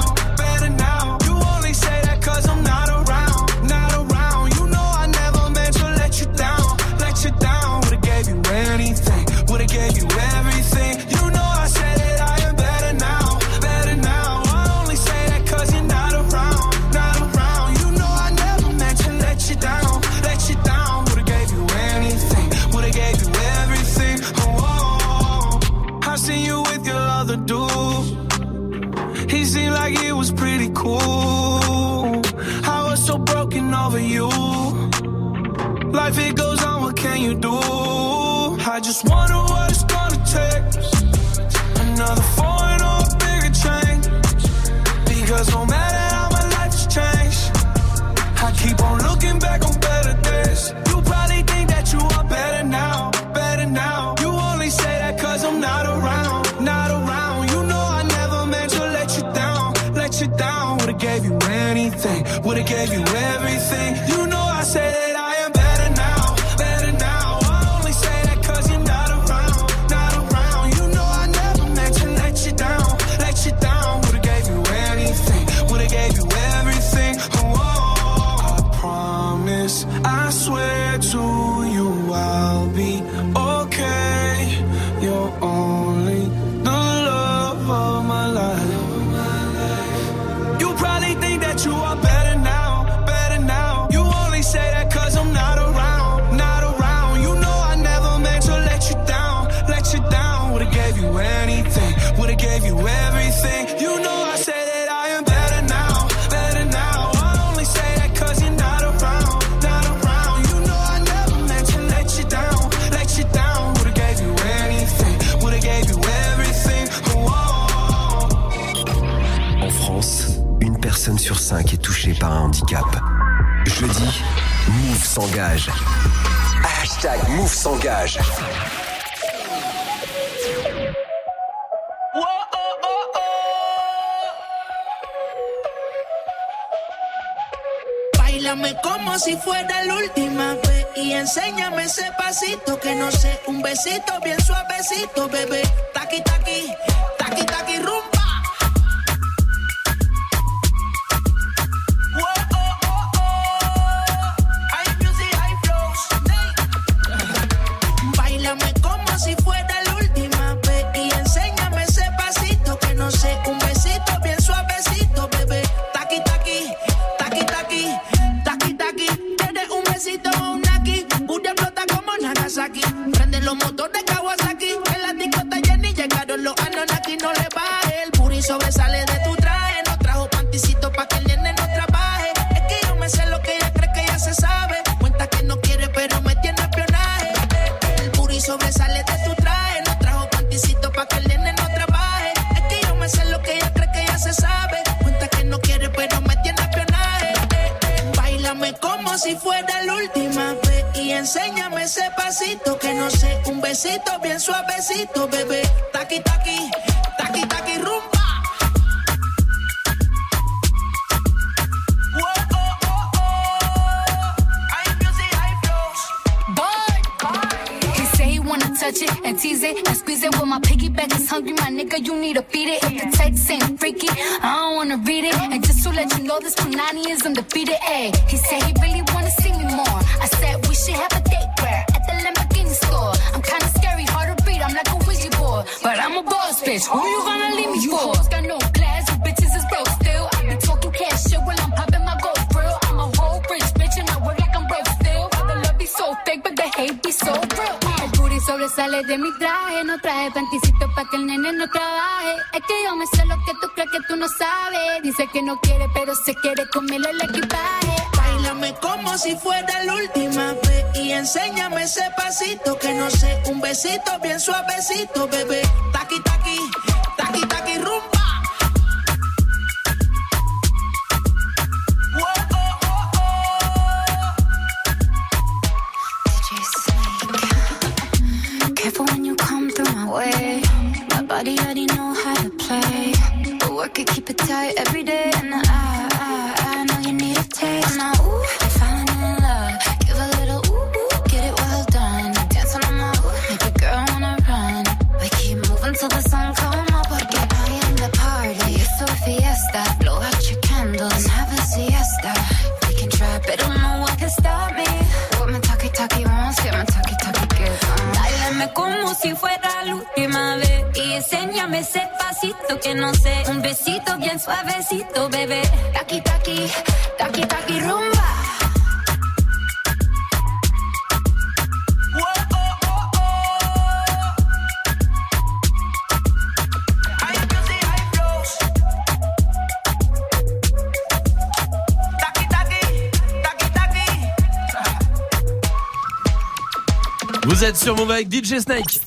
Sur Move avec DJ Snake.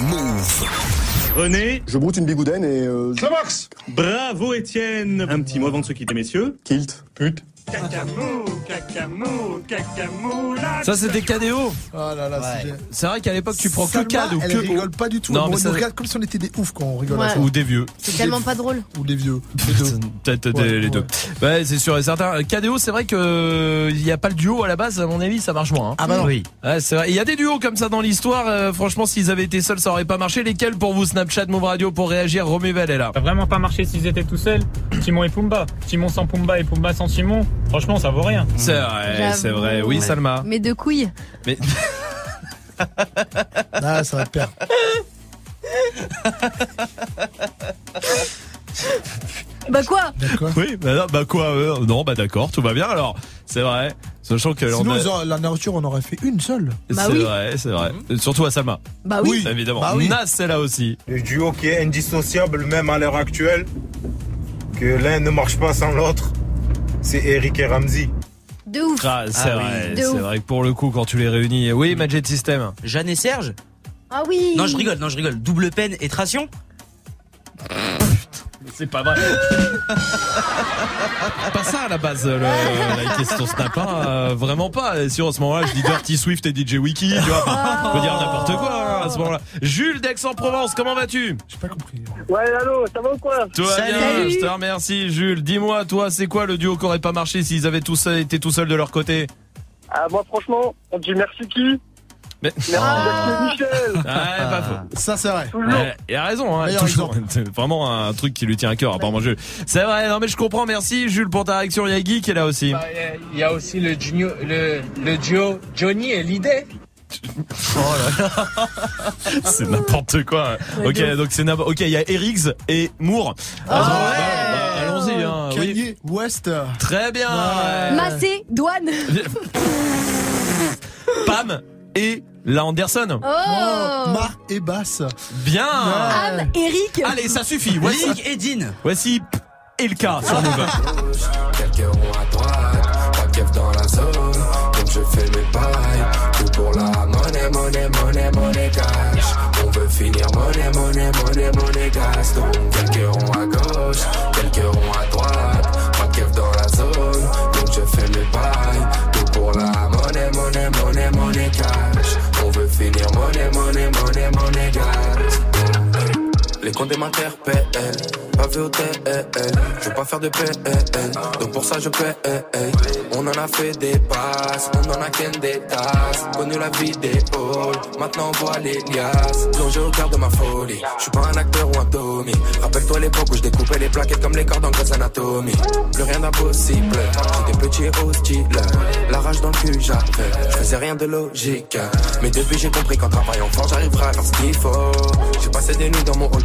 Move. René. Je broute une bigoudaine et. Euh... Ça max Bravo Étienne Un petit mot avant de se quitter, messieurs. Kilt. Pute. Cacamou, cacamou, cacamou, la Ça c'était KDO. Oh là là, Ouais. c'est- C'est vrai qu'à l'époque tu prends que Salma, CAD ou elle que rigole pas du tout. Non, mais nous ça- regarde comme si on était des oufs quand on rigole. à Ouais. ça. ou des vieux. C'est tellement pas drôle. Ou des vieux. Peut-être des- Ouais, les deux. Ouais, c'est sûr et certain. KDO, c'est vrai que il n'y a pas le duo à la base. À mon avis, ça marche moins. hein. Ah bah non. Oui. Ouais, c'est vrai. Il y a des duos comme ça dans l'histoire. euh, franchement, s'ils avaient été seuls, ça aurait pas marché. Lesquels pour vous Snapchat, Move Radio pour réagir Romuvel est là. Ça a vraiment pas marché s'ils étaient tout seuls. Timon et Pumba. Timon sans Pumba et Pumba sans Timon. Franchement, ça vaut rien. C'est J'avoue. c'est vrai. Oui, Ouais. Salma. Mais de couilles. Mais Ah, ça va te perdre. Bah quoi? D'accord. oui, bah, non, bah quoi euh, Non, bah d'accord, tout va bien alors. C'est vrai. Sachant que Sinon, on a- la nourriture, on aurait fait une seule. Bah c'est oui. vrai, c'est vrai. Surtout à Salma. Bah oui. évidemment. Bah oui. Nas, c'est là aussi. Le duo qui est indissociable même à l'heure actuelle, que l'un ne marche pas sans l'autre, c'est Eric et Ramsey. De ouf. Ah, c'est Ah oui. vrai, c'est vrai que pour le coup, quand tu les réunis, oui, Magic System. Jeanne et Serge Ah oui. Non, je rigole, non, je rigole. Double peine et Tration C'est pas vrai. pas ça à la base, le- la question Snap. hein, euh, vraiment pas. Et si en ce moment-là, je dis Dirty Swift et DJ Wiki, tu vois, enfin, faut dire n'importe quoi hein, à ce moment-là. Jules d'Aix-en-Provence, comment vas-tu? J'ai pas compris. Ouais, allô, ça va ou quoi? Tout va Salut. bien, je te remercie, Jules. Dis-moi, toi, c'est quoi le duo qui aurait pas marché s'ils avaient tous été tout seuls de leur côté? Ah, moi franchement, on dit merci qui? Mais... Merci Michel Ouais, pas faux. Ça, c'est vrai. Ouais, il a raison, hein, toujours. C'est vraiment un truc qui lui tient à cœur, apparemment, Jules. C'est vrai, non mais je comprends, merci Jules pour ta réaction. Il y a Guy qui est là aussi. Bah, Il y a aussi le, duo, le, le duo Johnny et l'idée. C'est n'importe quoi. Ouais, ok, donc c'est n'importe. Ok, il y a Erix et Moore. Ah, bah, bah, Allons-y. Hein, oui. Kanye West. Très bien. Ouais. Massé, douane. Pam et la Anderson. Oh. Mar et Basse. Bien. Anne, Eric. Allez, ça suffit. Voici, Link et Dean voici Elka sur Move. Quelques ronds à droite, pas de dans la zone. Donc je fais mes pailles, tout pour la monnaie, monnaie, monnaie, monnaie cash. On veut finir monnaie, monnaie, monnaie, monnaie gas. Donc quelques ronds à gauche, quelques ronds à droite, pas de dans la zone. Donc je fais mes pailles, finir monnaie, monnaie, monnaie, monnaie gas. Les comptes m'interpellent, pas vu au TL. Je veux pas faire de PL, donc pour ça je paie. On en a fait des passes, on en a qu'un des tasses. Connu la vie des halls, maintenant on voit les liasses. Plongé au cœur de ma folie, je suis pas un acteur ou un Tommy. Rappelle-toi l'époque où je découpais les plaquettes comme les cordes en Grey's Anatomy. Plus rien d'impossible, j'étais petit et hostile. La rage dans le cul, j'avais, je faisais rien de logique. Mais depuis j'ai compris qu'en travaillant fort, j'arriverai à faire ce qu'il faut. J'ai passé des nuits dans mon hall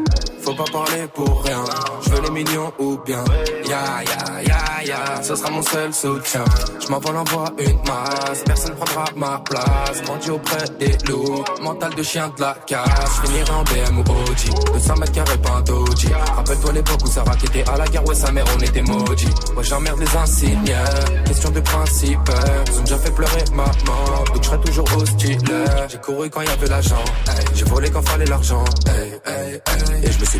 Faut pas parler pour rien. Je veux les millions ou bien. Ya ya ya ya, ce sera mon seul soutien. Je m'envole en voie une masse, personne prendra ma place. Grandi auprès des loups, mental de chien de la casse. Finir en BM ou OG, 200 mètres carrés pas un. Rappelle-toi l'époque où Sarah qui était à la guerre, ouais sa mère on était maudits. Ouais j'emmerde les insignes, question de principe. Ils ont déjà fait pleurer maman, je serai toujours hostile. J'ai couru quand y avait l'argent, j'ai volé quand fallait l'argent. Et je me suis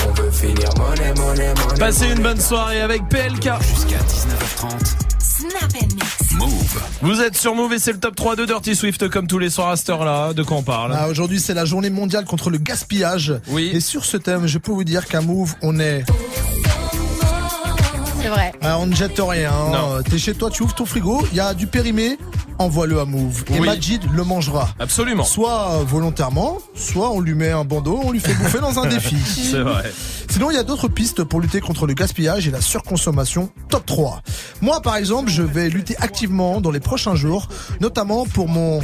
On veut finir monnaie, monnaie, monnaie. Passez une bonne soirée avec PLK. Jusqu'à 19h30. Snap and mix. Move. Vous êtes sur Move et c'est le top 3 de Dirty Swift comme tous les soirs à cette heure-là. De quoi on parle Ah, Aujourd'hui, c'est la journée mondiale contre le gaspillage. Oui. Et sur ce thème, je peux vous dire qu'à Move, on est. C'est vrai. Ah, on ne jette rien. Non. T'es chez toi, tu ouvres ton frigo, il y a du périmé, envoie-le à Move. Et. Majid le mangera. Absolument. Soit euh, volontairement, soit on lui met un bandeau, on lui fait bouffer dans un défi. C'est vrai. Sinon, il y a d'autres pistes pour lutter contre le gaspillage et la surconsommation. Top 3. Moi, par exemple, je vais lutter activement dans les prochains jours, notamment pour mon...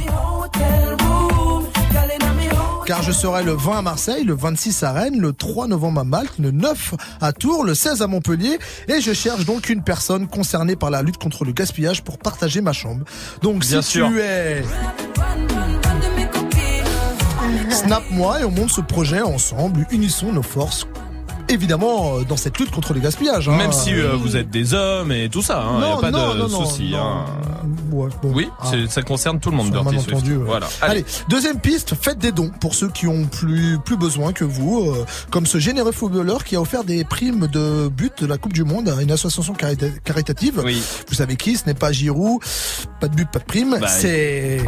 Car je serai le 20 à Marseille, le 26 à Rennes, le 3 novembre à Malte, le 9 à Tours, le 16 à Montpellier. Et je cherche donc une personne concernée par la lutte contre le gaspillage pour partager ma chambre. Donc Bien si sûr. tu es... Snap-moi et on monte ce projet ensemble, unissons nos forces. Évidemment, euh, dans cette lutte contre le gaspillage. hein. Même si euh, vous êtes des hommes et tout ça, il n'y a Non, pas non, de non, non, souci. non. hein. Ouais, bon. Oui, Ah. ça concerne tout le monde, Dirty Swift. ouais. Voilà. Allez. deuxième piste, faites des dons pour ceux qui ont plus plus besoin que vous, euh, comme ce généreux footballeur qui a offert des primes de but de la Coupe du Monde à une association carita- caritative. Oui. Vous savez qui Ce n'est pas Giroud, pas de but, pas de prime. Bah, c'est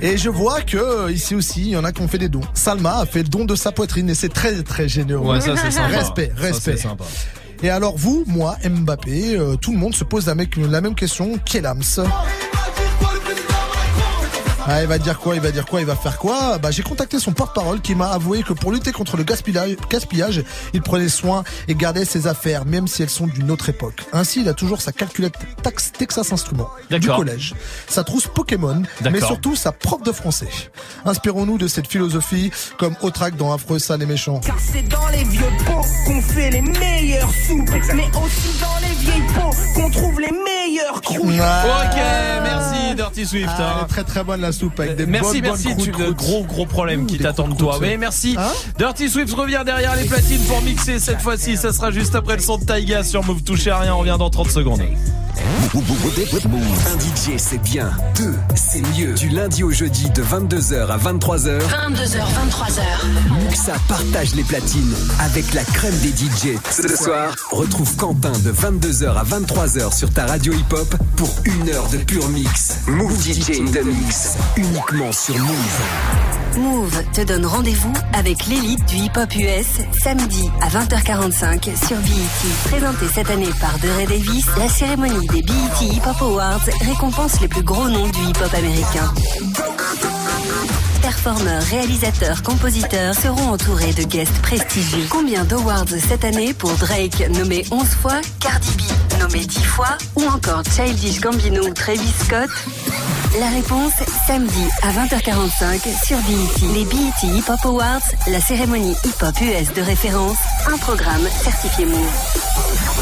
et je vois que euh, ici aussi, il y en a qui ont fait des dons. Salma a fait le don de sa poitrine et c'est très très généreux. Ouais, ça c'est sympa. Respect, respect. sympa. Et alors vous, moi, Mbappé, euh, tout le monde se pose la, mec- la même question. Quel âme ah, il va dire quoi Il va dire quoi Il va faire quoi Bah, j'ai contacté son porte-parole qui m'a avoué que pour lutter contre le gaspillage, gaspillage, il prenait soin et gardait ses affaires, même si elles sont d'une autre époque. Ainsi, il a toujours sa calculette tax Texas Instruments du collège, sa trousse Pokémon, mais surtout sa prof de français. Inspirons-nous de cette philosophie comme Autrac dans Affreux, sale et méchant. Car c'est dans les vieux pots qu'on fait les meilleurs sous. Mais aussi dans les vieilles pots qu'on trouve les meilleurs Ok, merci Dirty Swift. Ah, elle hein. est très très bonne la soupe avec des Merci, bonnes, merci. bonnes croûtes, croûtes. gros gros problèmes qui t'attendent toi. ça. merci. Hein Dirty Swift revient derrière les platines pour mixer cette fois-ci. Ça sera juste après le son de Taiga sur Move. Touchez à rien. On revient dans 30 secondes. Un DJ, c'est bien. Deux, c'est mieux. Du lundi au jeudi de 22h à 23h. 22h, 23h. Muxa partage les platines avec la crème des DJ. Ce soir, retrouve Quentin de 22h à 23h sur ta radio hip-hop pour une heure de pur mix. Move DJ in the mix. Uniquement sur Move. Move te donne rendez-vous avec l'élite du hip-hop US samedi à 20h45 sur BET. Présentée cette année par Ray Davis, la cérémonie des BET Hip Hop Awards récompense les plus gros noms du hip-hop américain. Performeurs, réalisateurs, compositeurs seront entourés de guests prestigieux. Combien d'awards cette année pour Drake, nommé 11 fois, Cardi B, nommé 10 fois ou encore Childish Gambino ou Travis Scott? La réponse, samedi à 20h45 sur BET. Les BET Hip Hop Awards, la cérémonie hip hop US de référence, un programme certifié Move.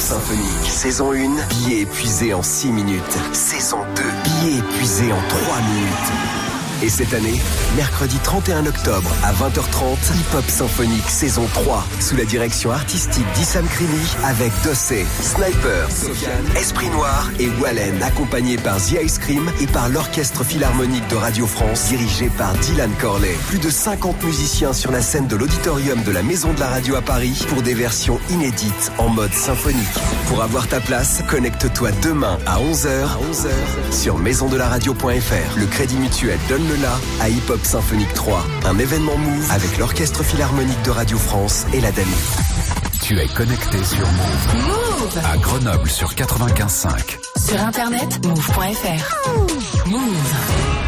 Symphonique, saison 1, billets épuisés en 6 minutes. Saison 2, billets épuisés en 3 minutes. Et cette année, mercredi 31 octobre à 20h30, Hip Hop Symphonique saison 3, sous la direction artistique d'Issam Krimi, avec Dossé, Sniper, Sofiane, Esprit Noir et Wallen, accompagné par The Ice Cream et par l'Orchestre Philharmonique de Radio France, dirigé par Dylan Corley. Plus de 50 musiciens sur la scène de l'auditorium de la Maison de la Radio à Paris pour des versions inédites en mode symphonique. Pour avoir ta place, connecte-toi demain à 11h, à 11h sur maisondelaradio.fr. Le Crédit Mutuel donne le la à Hip Hop Symphonique 3, un événement Move avec l'Orchestre Philharmonique de Radio France et la DANI. Tu es connecté sur Move. Move À Grenoble sur 95.5. Sur internet, move.fr. Move.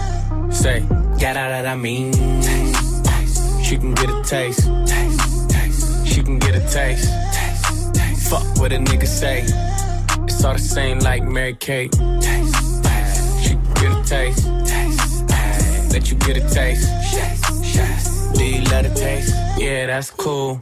Say, got out that I mean. Taste, taste. She can get a taste. taste, taste. She can get a taste. taste, taste. Fuck what a nigga say. It's all the same like Mary Kate. Taste, taste. She can get a taste. taste, taste. Let you get a taste. Taste, taste. Do you love the taste? Yeah, that's cool.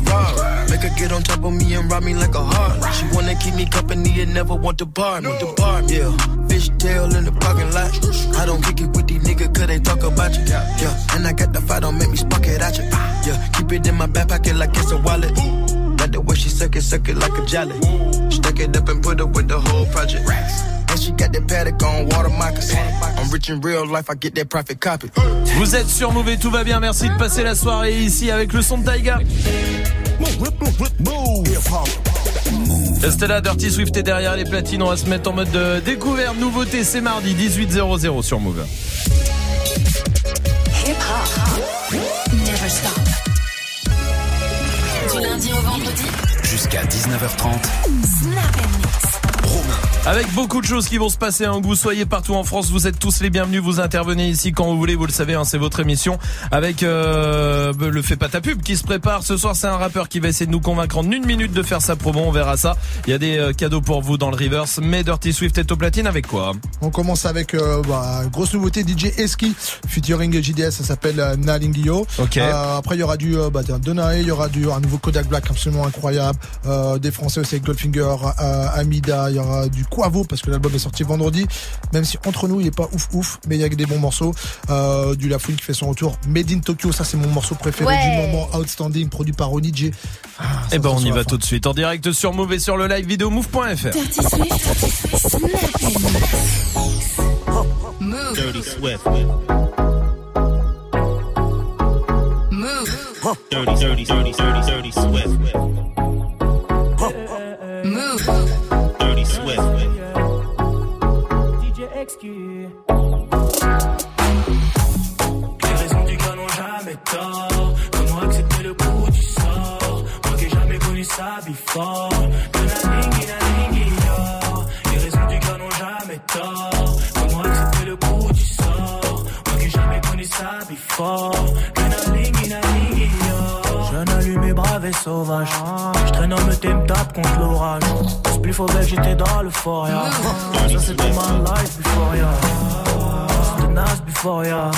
Ferrari. Make her get on top of me and rob me like a heart. She wanna keep me company and never want to bar me. The bar, yeah. Fish tail in the parking lot. I don't kick it with these niggas cause they talk about you. Yeah, and I got the fight, don't make me spark it at you. Yeah, keep it in my back pocket like it's a wallet. Like the way she suck it, suck it like a jelly. Stuck it up and put up with the whole project. And she got that paddock on water moccasins. I'm rich in real life, I get that profit copy. Vous êtes sur Move et tout va bien. Merci de passer la soirée ici avec le son de Taiga. Restez là, Dirty Swift est derrière les platines. On va se mettre en mode de découverte. Nouveauté, c'est mardi 18.00 sur Move. Hip hop. Never stop. Du lundi au vendredi. Jusqu'à 19h30. Snap and mix. Avec beaucoup de choses qui vont se passer, hein, que vous soyez partout en France, vous êtes tous les bienvenus, vous intervenez ici quand vous voulez, vous le savez, hein, c'est votre émission avec euh, le fait pas ta pub qui se prépare. Ce soir, c'est un rappeur qui va essayer de nous convaincre en une minute de faire sa promo, on verra ça. Il y a des euh, cadeaux pour vous dans le reverse, mais Dirty Swift est au platine avec quoi? On commence avec euh, bah, grosse nouveauté DJ Eski featuring JDS, ça s'appelle euh, Nalingio. Ok. Après il y aura du bah, Donae, il y aura du un nouveau Kodak Black absolument incroyable, des Français aussi avec Goldfinger, Amida, il y y aura du Quavo parce que l'album est sorti vendredi. Même si entre nous il est pas ouf ouf, mais il y a que des bons morceaux. Euh, du Lafouine qui fait son retour. Made in Tokyo, ça c'est mon morceau préféré Ouais. du moment. Outstanding, produit par Ronnie J. Ah, Eh ben on y va tout de suite en direct sur Move et sur le live vidéo move.fr. Dirty Swift. Move. Dirty, dirty, dirty, dirty, dirty Swift. Les raisons du gars n'ont jamais tort. Comment accepter le coup du sort Moi qui ai jamais connu ça before. Nanalingui, nalingi, yo. Les raisons du gars n'ont jamais tort. Comment accepter le coup du sort Moi qui ai jamais connu ça before. Nanalingui, nalingi, yo. Jeune allumé, brave et sauvage. Je traîne en me tape contre l'orage. Plus faux j'étais dans l'euphoria. Ça c'était ma life before ya. C'était naze before ya.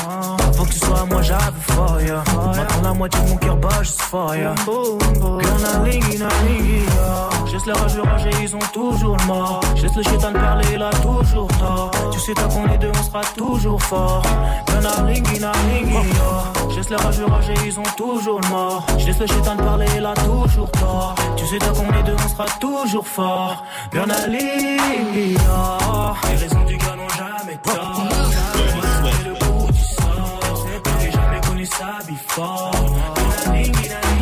Faut que tu sois à moi j'avais for ya. Maintenant la moitié de mon cœur bat juste for ya. Girl, lingi, na lingi, ya. Laisse les rageux rager, ils ont toujours le mort. Je laisse le chétan parler, il a toujours tort. Tu sais, tant qu'on est deux, on sera toujours fort. Laisse les rageux rager, ils ont toujours le mort. Je laisse le chétan parler, il a toujours tort. Tu sais, tant qu'on est deux, on sera toujours fort. Girl, na lingi, ya. Les raisons du gars n'ont jamais tort. Le coup du sort. J'ai jamais connu ça before. Na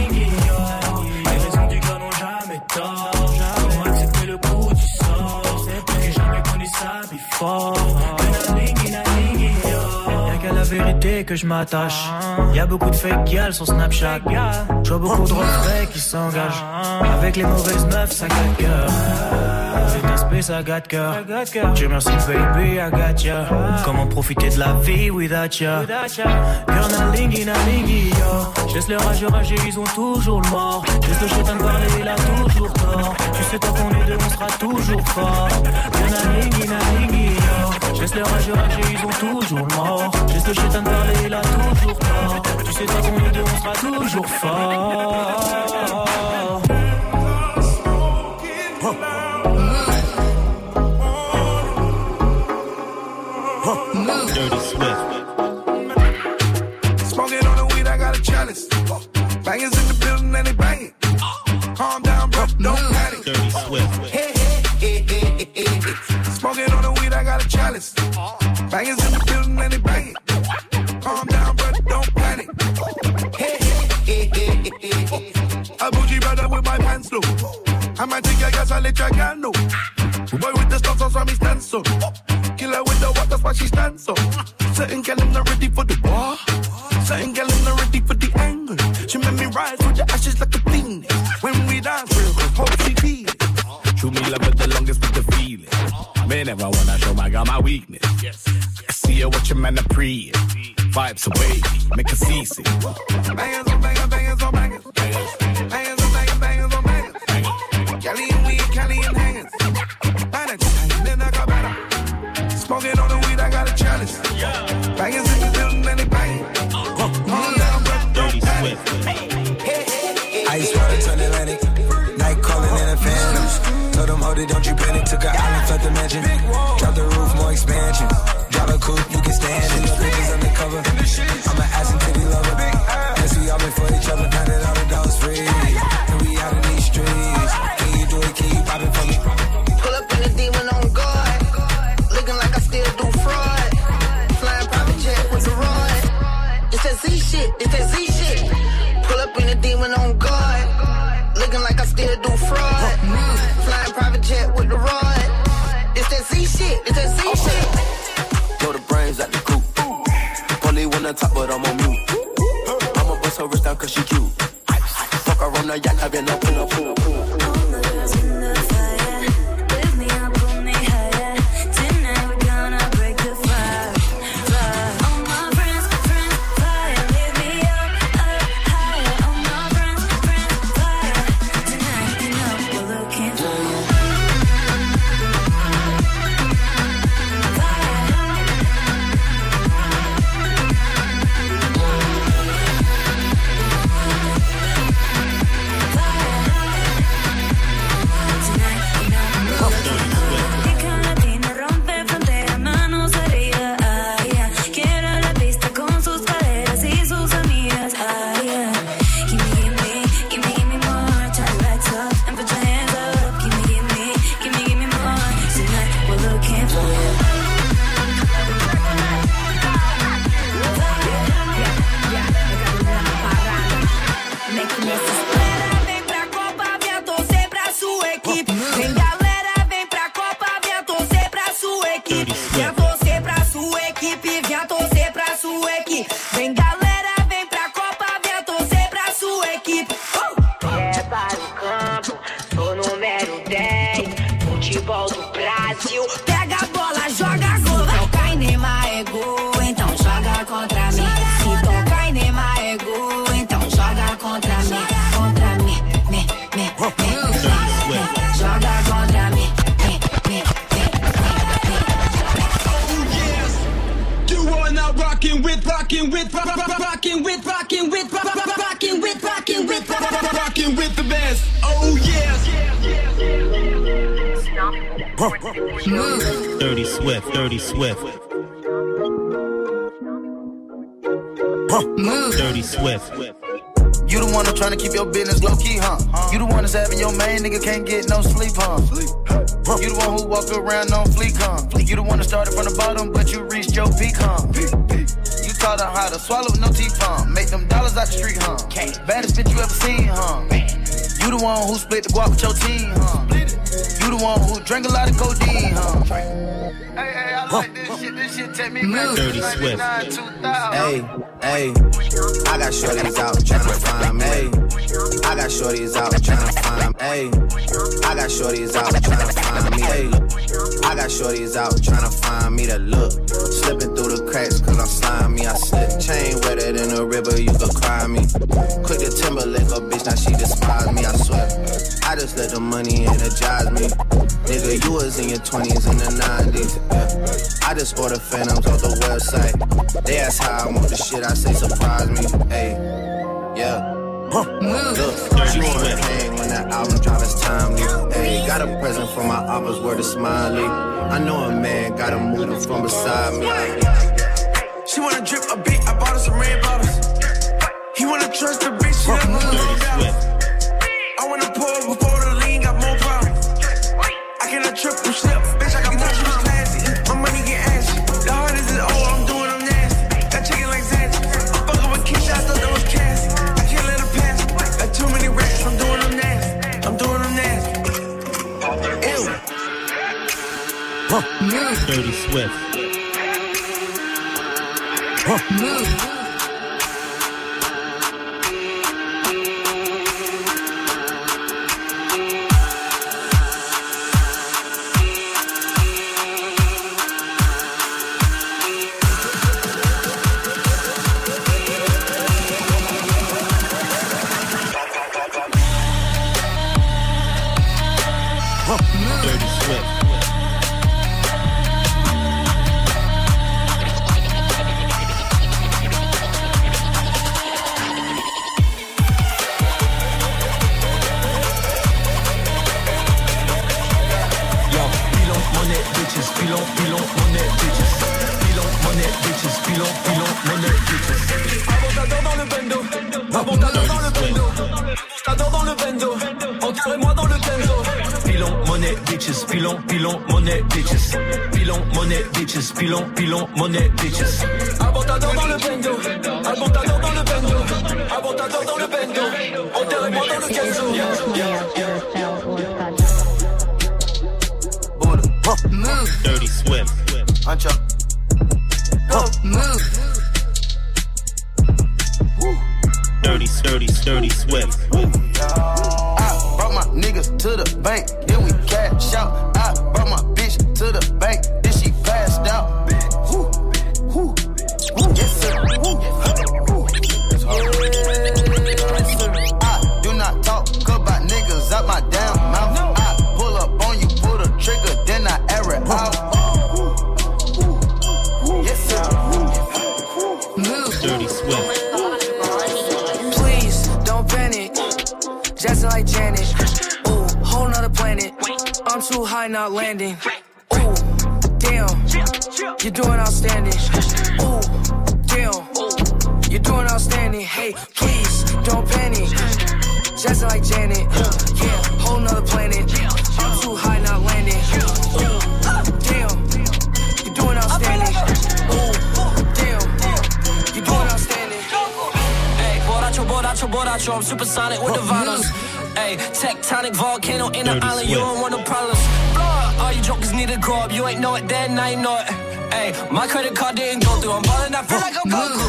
before. Vérité que je m'attache. Y'a beaucoup de fake gals sur Snapchat. Je vois beaucoup de refrains qui s'engagent. Avec les mauvaises meufs, ça gâte cœur. C'est aspect, ça gâte cœur. Dieu merci, baby, I got ya. Comment profiter de la vie without ya? Girl, na lingi, na lingi, yo. Je laisse les rageux rager, ils ont toujours le mort. Laisse le chétan parler, il a toujours tort. Tu sais, tant qu'on est deux, on sera toujours fort. Girl, na lingi, na lingi, yo. Je laisse les rageux rager, ils ont toujours le mort. Laisse le chétan parler, il a toujours tort. Tu sais, tant qu'on est deux, on sera toujours fort. Dirty Swift. Smoking on the weed, I got a chalice. Bangers in the building and they banging. Calm down, bro, don't panic. Dirty Swift. Hey, hey, hey, hey, hey. Smoking on the weed, I got a chalice. Bangers in the building and they banging. With my pants low. I might take your gas, I'll let your girl know. Boy with the stuff on me stand so. Killer with the what, that's why she stands so. Certain girl in not ready for the war. Certain girl in not ready for the angle. She made me rise with the ashes like a phoenix. When we dance, real hope she feel it. True me love it the longest with the feeling. Man, never wanna show my girl my weakness. I see her watching man a pre. Vibes away, make her cease it. Bangers on bangers, bangers on it, don't you panic. Took an island, felt the mansion. Drop the roof, more expansion. Drop a coupe, you can stand it. Top, but I'm on mute. I'ma bust her wrist down cause she cute. Fuck her on the yacht, I've been up fuck around on fleek, huh? You don't wanna start it from the bottom, but you reached your peak, huh? You taught her how to swallow no teeth, huh? Make them dollars out the street, huh? Baddest bitch you ever seen, huh? You the one who split the guap with your team, huh? You the one who drank a lot of codeine, huh? Hey, hey, I like this shit. This shit take me back to 99, 2000. Hey, hey, I got shorties out trying to find me. Hey, I got shorties out trying to find me. Hey, I got shorties out trying to find me. Hey, got shorties out tryna find me to look. Slipping through the cracks cause I'm slimy. I slip chain wetter than a river, you can cry me. Quick to Timberlake, a bitch, now she despise me, I swear. I just let the money energize me. Nigga, you was in your 20s and the 90s. Yeah. I just ordered phantoms off the website. They ask how I want the shit, I say surprise me. Hey, yeah. Huh. Mmm. Got a present for my oppas, word of smiley. I know a man got a moving from beside me. landing. My credit card didn't go through. I'm ballin', I feel like I'm Goku.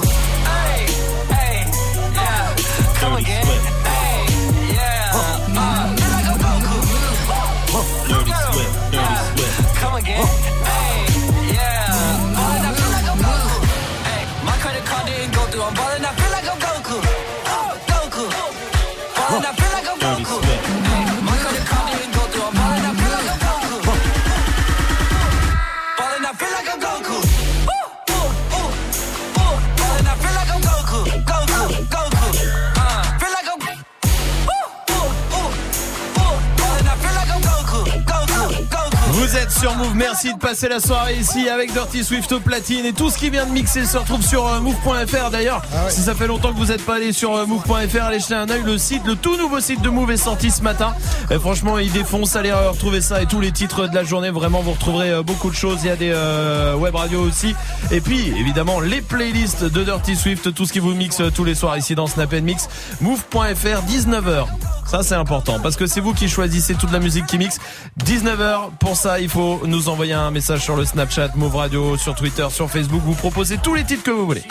Merci de passer la soirée ici avec Dirty Swift au platine et tout ce qui vient de mixer se retrouve sur euh, move.fr d'ailleurs. Si ça fait longtemps que vous n'êtes pas allé sur euh, move.fr, allez jeter un oeil, le site, le tout nouveau site de Move est sorti ce matin. Et franchement, il défonce, allez euh, retrouver ça et tous les titres de la journée, vraiment vous retrouverez beaucoup de choses, il y a des euh, web radios aussi. Et puis évidemment les playlists de Dirty Swift, tout ce qui vous mixe tous les soirs ici dans Snap Mix. Move.fr 19h. Ça c'est important parce que c'est vous qui choisissez toute la musique qui mixe. 19h pour ça, il faut nous envoyer un message sur le Snapchat Move Radio, sur Twitter, sur Facebook, vous proposez tous les titres que vous voulez.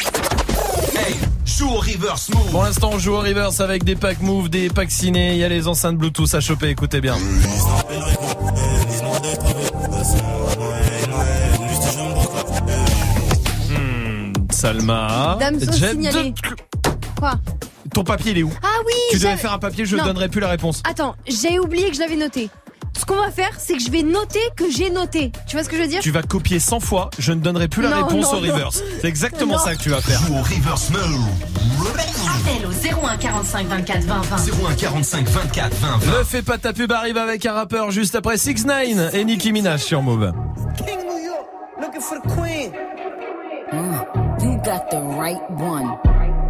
Joue au reverse move. Pour l'instant, on joue au reverse avec des packs Move, des packs ciné, il y a les enceintes Bluetooth à choper, écoutez bien. Hmm, Salma. Damso Jet- signalé. Quoi? Ton papier, il est où Ah oui Tu devais faire un papier, je ne donnerai plus la réponse. Attends, j'ai oublié que je l'avais noté. Ce qu'on va faire, c'est que je vais noter que j'ai noté. Tu vois ce que je veux dire Tu vas copier 100 fois, je ne donnerai plus la Non, réponse non, au reverse. C'est exactement Non. ça que tu vas faire. au reverse move. Appel au 01 45 24 20 20. 01 45 24 20 20. Ne fais pas ta pub arrive avec un rappeur juste après 6 9 et Nicki Minaj sur Move. King New York, looking for the queen. You got the right one.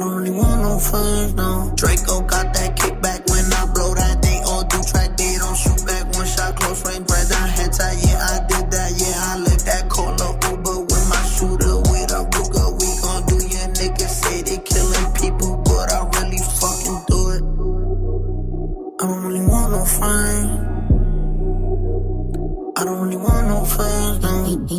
Don't really want no friends, no. Draco got that kickback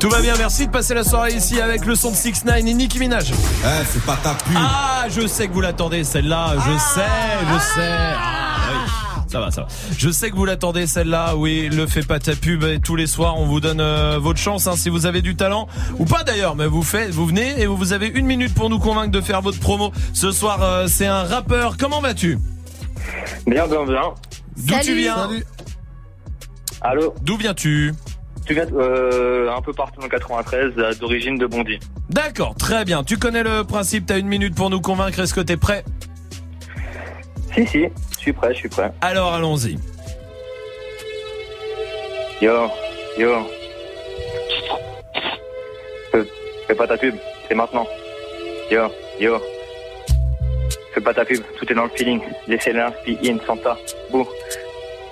Tout va bien, merci de passer la soirée ici avec le son de 6 9 et Nicki Minaj. Eh, c'est pas ta pub. Ah, je sais que vous l'attendez celle-là, je sais, je sais. Ah, oui. Ça va, ça va. Je sais que vous l'attendez celle-là. Oui, le fais pas ta pub. Et tous les soirs, on vous donne euh, votre chance hein, si vous avez du talent ou pas d'ailleurs. Mais vous faites, vous venez et vous avez une minute pour nous convaincre de faire votre promo. Ce soir, euh, c'est un rappeur. Comment vas-tu? Bien, bien, bien. D'où tu viens? Allô? D'où viens-tu? Tu viens euh, un peu partout en 93, euh, d'origine de Bondy. D'accord, très bien. Tu connais le principe. T'as une minute pour nous convaincre. Est-ce que t'es prêt? Si, si, je suis prêt, je suis prêt. Alors allons-y. Yo, yo. Fais, pas ta pub, c'est maintenant. Yo, yo. Fais pas ta pub, tout est dans le feeling. Laissez-le inspi in, Santa. Bouh.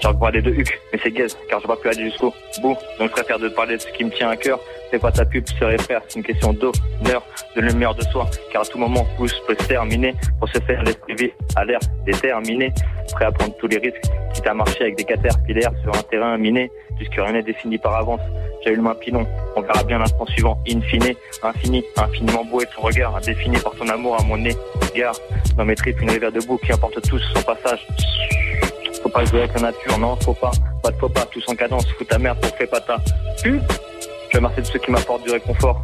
J'ai envie de parler de Huc, mais c'est gaze, car je pas plus aller jusqu'au bout. Donc je préfère de parler de ce qui me tient à cœur. Fais pas ta pub, serait frère, c'est une question d'honneur, de meilleur de soi. Car à tout moment, tout peut se terminer. Pour se faire l'esprit vif, à l'air déterminé. Prêt à prendre tous les risques. Quitte à marcher avec des caterpillaires sur un terrain miné. Puisque rien n'est défini par avance. J'ai eu le main pilon. On verra bien l'instant suivant. In fine, infini, infiniment beau ton regard. Indéfini par ton amour à mon nez. Gare, dans mes tripes, une rivière de boue qui emporte tous son passage. Faut pas jouer avec la nature, non, faut pas. Pas de faux pas, tous en cadence. Fous ta merde pour fais pas ta pub. Je remercie de ceux qui m'apportent du réconfort.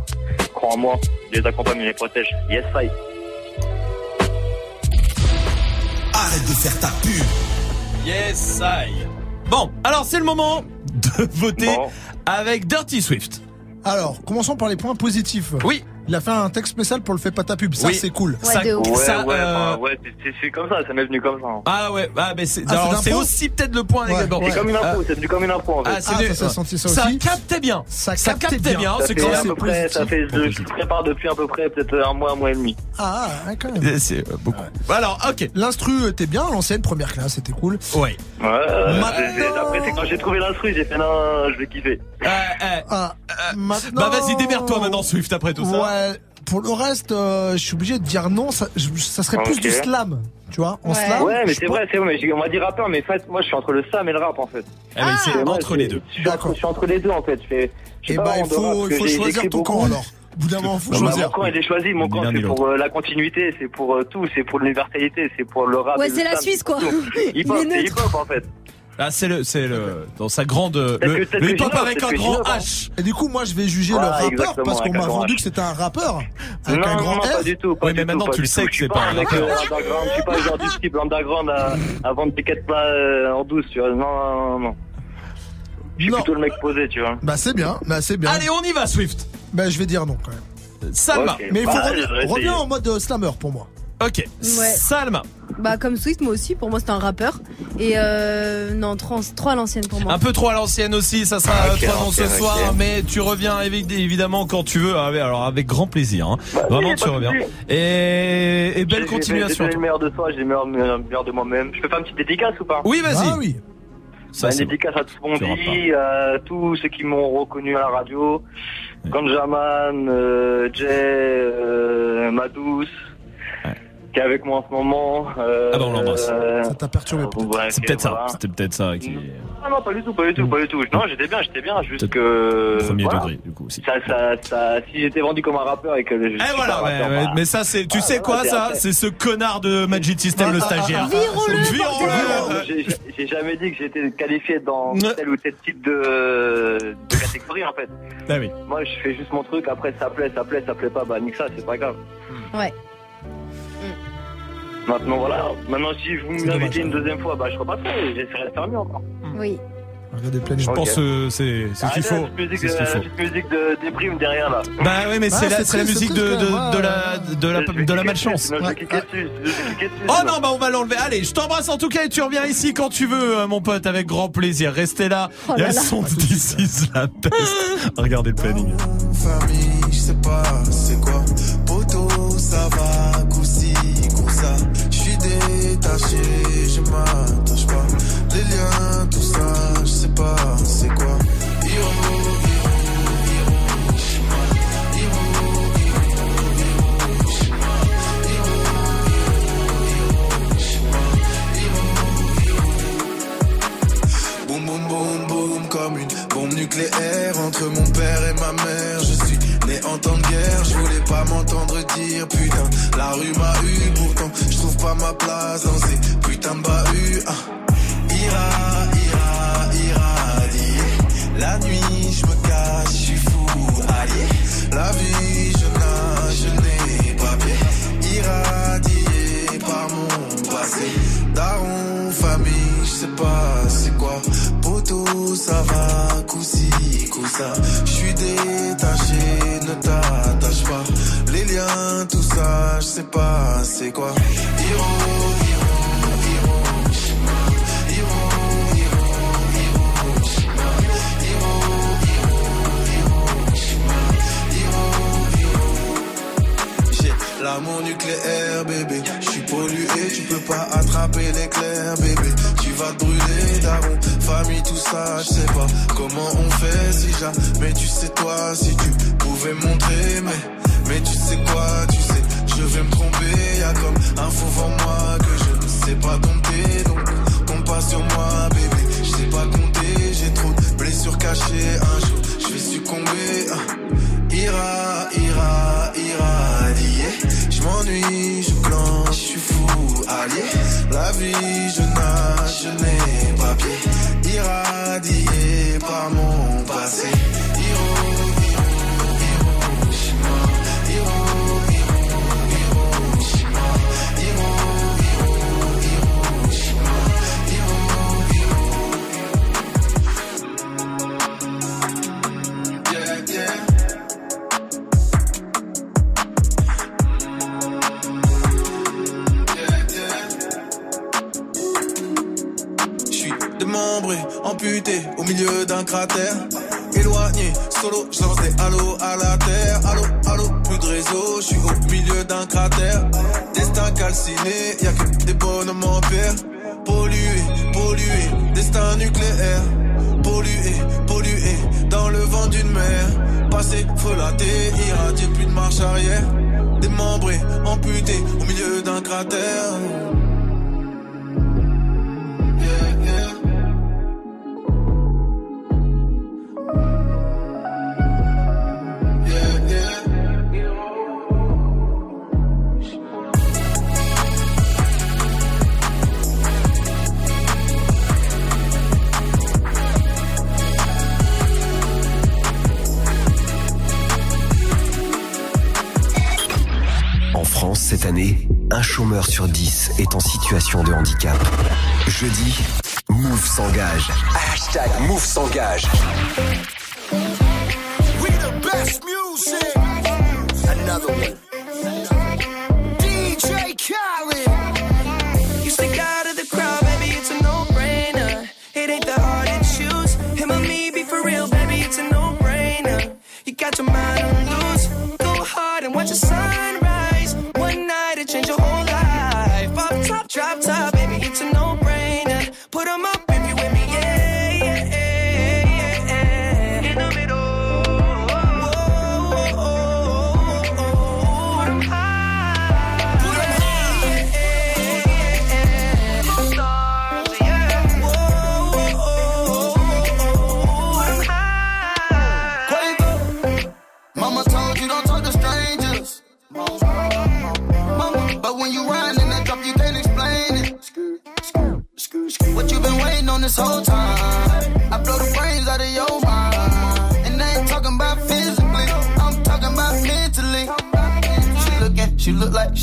Crois en moi, je les accompagne et les protège. Yes, I. Arrête de faire ta pub. Yes, I. Bon, alors c'est le moment de voter avec Dirty Swift. Alors, commençons par les points positifs. Oui. Il a fait un texte spécial pour le fait pas ta pub. Ça, Oui. c'est cool. Ça- Ouais, ça, ouais, euh, enfin, ouais, c'est- comme ça, ça m'est venu comme ça. hein. Ah ouais, ah, mais c'est Ah, aussi peut-être le point Ouais. C'est comme une info, Euh, c'est venu comme une info en fait. Ah, c'est Ah, venu- ça, ça ça ça aussi. captait bien. Ça Ça captait bien. bien. ça C'est fait quand à peu près, ça fait, je, prépare depuis à peu près peut-être un mois, un mois et demi. Ah, ouais, quand même. Euh, C'est euh, beaucoup. Alors, ok. L'instru était bien, l'ancienne première classe, c'était cool. Ouais. Ouais, après c'est quand j'ai trouvé l'instru, j'ai fait non, je vais kiffer. Euh, Ah, maintenant. bah vas-y, démerde-toi maintenant, Swift, après tout ça. Ouais. Pour le reste, euh, je suis obligé de dire non. Ça, je- ça serait plus du slam, tu vois. En Ouais. slam. Ouais, mais c'est pense- vrai, c'est vrai, mais on m'a dit rappeur, mais en fait, moi je suis entre le sam et le rap en fait. Ah, c'est Moi, entre les deux. Je suis, entre, je suis entre les deux en fait. Je fais, je sais Et pas bah, il faut, parce il faut choisir ton beaucoup. camp alors. Au bout d'un moment, faut Bah, choisir. Mon camp il est choisi, mon camp c'est pour euh, la continuité, c'est pour euh, tout, c'est pour l'universalité, c'est pour le rap. Ouais, c'est la slam, Suisse, quoi. tout. Il Hip hop, est c'est neutre. hip hop en fait. Ah, c'est le, c'est le, dans sa grande, le, le hip-hop j'innove, avec un grand. H. Et du coup, moi, je vais juger le rappeur parce qu'on m'a vendu H. que c'était un rappeur avec non, un grand non, R. pas du tout. Pas Oui, du mais maintenant, tu le sais que Je suis c'est pas un rappeur. euh, je suis pas le genre du type underground à, vendre des quêtes plats en douce, tu vois. Non, non, non. Je suis plutôt le mec posé, tu vois. Bah, c'est bien, bah, c'est bien. Allez, on y va, Swift. Bah, je vais dire non quand même. Salma. Ok. Mais il faut Bah, revenir, en mode euh, slammer pour moi. Ok. Salma. Bah comme Swift, moi aussi, pour moi c'était un rappeur. Et euh, non, trois, trois à l'ancienne pour moi. Un peu trop à l'ancienne aussi, ça sera Ok, euh, toi non ok, ce soir, mais tu reviens évi- évidemment quand tu veux, Ah alors avec grand plaisir. hein. Vraiment, oui, tu reviens. Et, et belle continuation. J'ai le meilleur de soi, j'ai le meilleur, de moi-même. Je peux faire une petite dédicace ou pas? Oui, vas-y. Ah oui. Ça, Bah, une dédicace à tout ce Tu qu'on auras dit, à tous ceux qui m'ont reconnu à la radio. Ganjaman, euh, Jay, euh, Madous, qui est avec moi en ce moment. Euh, Ah bah, on l'embrasse. euh, Ça t'a perturbé peut-être. ouais, C'est peut-être ça. C'était peut-être ça qui Ah non, pas du tout, pas du tout, pas du tout. Non, j'étais bien, j'étais bien, juste que. premier voilà. degré du coup aussi. Ça, ça, ça, si j'étais vendu comme un rappeur et que je. Suis voilà, pas ouais, rappeur, ouais, bah, mais ça c'est, tu Ah, sais quoi ça? C'est ce connard de Magic System le stagiaire. Virons-le. J'ai- jamais dit que j'étais qualifié dans tel ou tel type de, de catégorie en fait. Ah oui. Moi je fais juste mon truc, après ça plaît, ça plaît, ça plaît pas, bah nique ça, c'est pas grave. Ouais. Maintenant voilà, maintenant si vous C'est m'invitez dommage. une deuxième fois, bah je repasserai, j'essaierai de faire mieux encore. Oui. Regardez le planning. Je Ok. pense que c'est c'est ce qu'il Arrêtez faut. la petite musique, C'est ce qu'il de- faut. la petite musique de déprime derrière là. Bah oui, mais Ouais, c'est la, c'est c'est la triste, musique c'est de, triste, de, quand même, de la de la Je vais de la cliquer malchance. dessus, je vais cliquer dessus, je vais cliquer dessus, Oh non, bah on va l'enlever. Allez, je t'embrasse en tout cas et tu reviens ici quand tu veux, euh, mon pote, avec grand plaisir. Restez là. Oh Il y a là le là. son de This is la peste. Regardez le planning. famille, je sais pas c'est quoi? Poto, ça va, je m'attache pas. Les liens, tout ça, je sais pas c'est quoi. Boum boum boum boum comme une bombe nucléaire entre mon père et ma mère. Je suis né en temps de guerre, je voulais pas m'entendre dire putain. La rue m'a eu, pourtant pas ma place dans ces putains de bahuts. Ah. Ira, ira, irradier. La nuit je me cache, je suis fou, allié. La vie je nage, je n'ai pas pied. Irradié par mon passé. Daron, famille, je sais pas c'est quoi. Poteau, ça va, coussi, coussa. Je suis détaché, ne pas tout ça, je sais pas c'est quoi. Hiro, L'amour nucléaire, bébé. Je suis pollué, tu peux pas attraper l'éclair, bébé. Tu vas te brûler, daron shima. Hiro, hiro, hiro, shima. Hiro, comment on fait si jamais tu sais toi, si tu pouvais montrer, mais, mais tu sais quoi, tu sais, je vais me tromper, y a comme un faux en moi que je ne sais pas dompter, donc compte pas sur moi, bébé, je sais pas compter, j'ai trop de blessures cachées, un jour je vais succomber, ah. ira, ira, irradier, je m'ennuie, je clenche, je suis fou, allié, la vie, je nage, je n'ai pas pied, irradié par mon passé, amputé au milieu d'un cratère. Éloigné, solo, je lance des à la terre. Allô, allô, plus de réseau, je suis au milieu d'un cratère. Destin calciné, y a que des bonhommes en paire. Pollué, pollué, destin nucléaire. Pollué, pollué, dans le vent d'une mer. Passé, frelaté, irradié, plus de marche arrière. Démembré, amputé au milieu d'un cratère. Cette année, un chômeur sur 10 est en situation de handicap. Jeudi, Move s'engage. Hashtag Move s'engage. We the best music. Another one. DJ Khaled. You stick out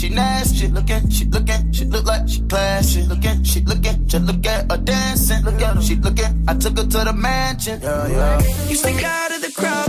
she nasty. She looking, she looking, she look like she classy. Looking, she looking, just look at her dancing. Look at she looking. I took her to the mansion. Yeah, yeah. You stick out of the crowd,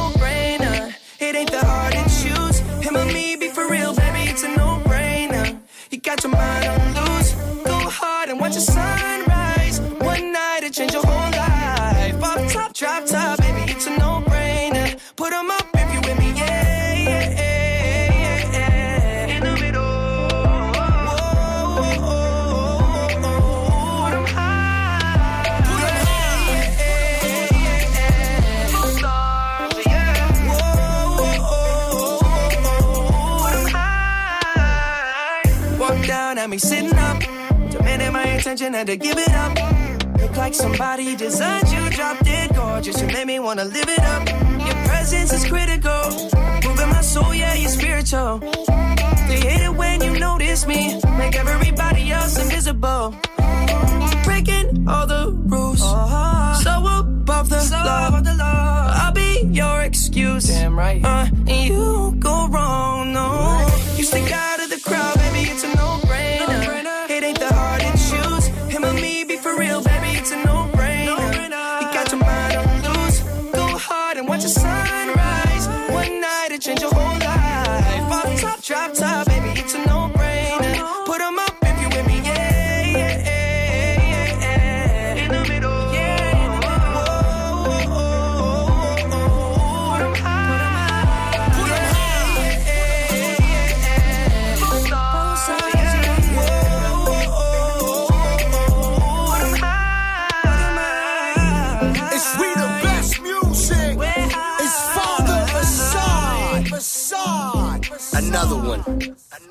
Ain't that hard to choose. Him or me, be for real, baby, it's a no-brainer. You got your mind on loose. Go hard and watch the sunrise. Attention, had to give it up. Look like somebody designed you, dropped it gorgeous. You made me wanna live it up. Your presence is critical. Moving my soul, yeah, you're spiritual. They hate it when you notice me. Make everybody else invisible. Breaking all the rules. So above the, law. I'll be your excuse. Damn right. Uh, and you go wrong, no. You stick out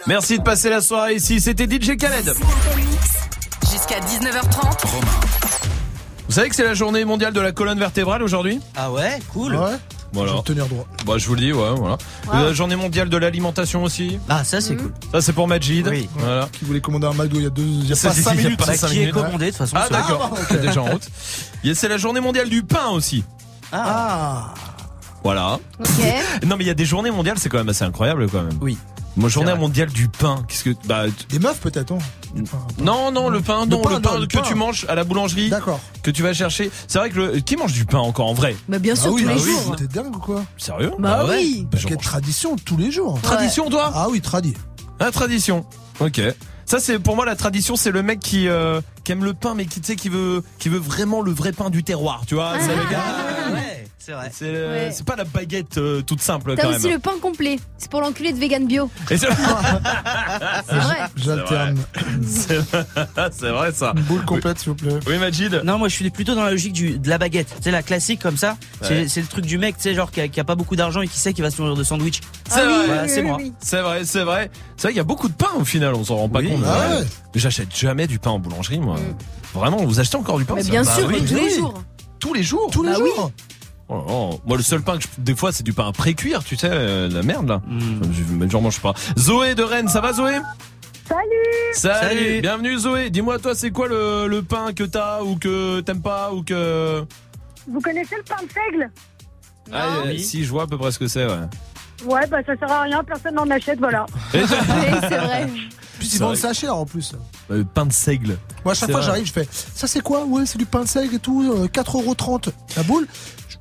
Merci de passer la soirée ici. C'était DJ Khaled. Jusqu'à 19h30. Vous savez que c'est la journée mondiale de la colonne vertébrale aujourd'hui? Ah ouais, cool. Ouais. Voilà. Je vais tenir droit. Bah, je vous le dis, ouais, voilà. La journée mondiale de l'alimentation aussi. Ah, ça c'est cool. Ça, c'est pour Majid. Oui. Voilà. Qui voulait commander un McDo il y a deux, il y a Ça, pas c'est- 5 il y a minutes. pas Bah, cinq qui est commandé de toute façon. Ah, d'accord. Ah, Ok, déjà en route. Il y a- C'est la journée mondiale du pain aussi. Ah. Voilà. Ok. Non, mais il y a des journées mondiales, c'est quand même assez incroyable quand même. Oui. Moi, journée mondiale du pain. Qu'est-ce que. Bah. Des meufs peut-être, hein. Non, non, le pain, non, pain, le pain que pain. tu manges à la boulangerie. D'accord. Que tu vas chercher. C'est vrai que le. Qui mange du pain encore en vrai? Bah bien sûr, ah oui, tous ah les oui, jours. T'es dingue ou quoi? Sérieux? Bah oui. Bah, j'en Quelle mange. tradition tous les jours. Tradition, toi? Ah oui, tradi. Ah, tradition. Ok. Ça c'est pour moi la tradition, c'est le mec qui, euh, qui aime le pain mais qui tu sais qui veut qui veut vraiment le vrai pain du terroir, tu vois. C'est le gars. Ah ouais, c'est vrai. C'est euh, Ouais. c'est pas la baguette euh, toute simple T'as quand aussi même. le pain complet. C'est pour l'enculé de vegan bio. Et c'est- C'est vrai. J'alterne. c'est c'est vrai ça. Une boule complète, s'il vous plaît. Oui Majid. Non, moi je suis plutôt dans la logique du, de la baguette. Tu sais, la classique comme ça. C'est- Ouais. C'est le truc du mec, tu sais, genre qui a, qui a pas beaucoup d'argent et qui sait qu'il va se nourrir de sandwich. C'est Ah oui, vrai. Voilà, oui, c'est oui, moi. oui. C'est vrai, c'est vrai. C'est vrai qu'il y a beaucoup de pain au final, on s'en rend pas Oui. compte. Ah Ouais. J'achète jamais du pain en boulangerie moi. Mm. Vraiment, vous achetez encore du pain Mais ça bien Bah sûr, oui. tous les jours. Tous les jours. Tous les Bah oui. jours. Oh là là. Moi, le seul pain que je, des fois, c'est du pain à pré-cuire, tu sais, euh, la merde là. Mm. Je, j'en mange pas. Zoé de Rennes, ça va Zoé? Salut Salut. Salut. Bienvenue Zoé. Dis-moi toi, c'est quoi le, le pain que t'as ou que t'aimes pas ou que Vous connaissez le pain de seigle? Ah, euh, si je vois à peu près ce que c'est, ouais. Ouais, bah ça sert à rien, personne n'en achète, voilà. Et- Oui, c'est vrai. Puis ils vendent vrai. ça cher en plus. Euh, pain de seigle. Moi, à chaque C'est fois, vrai. j'arrive, je fais Ça, c'est quoi? Ouais, c'est du pain de seigle et tout, euh, 4,30€ la boule?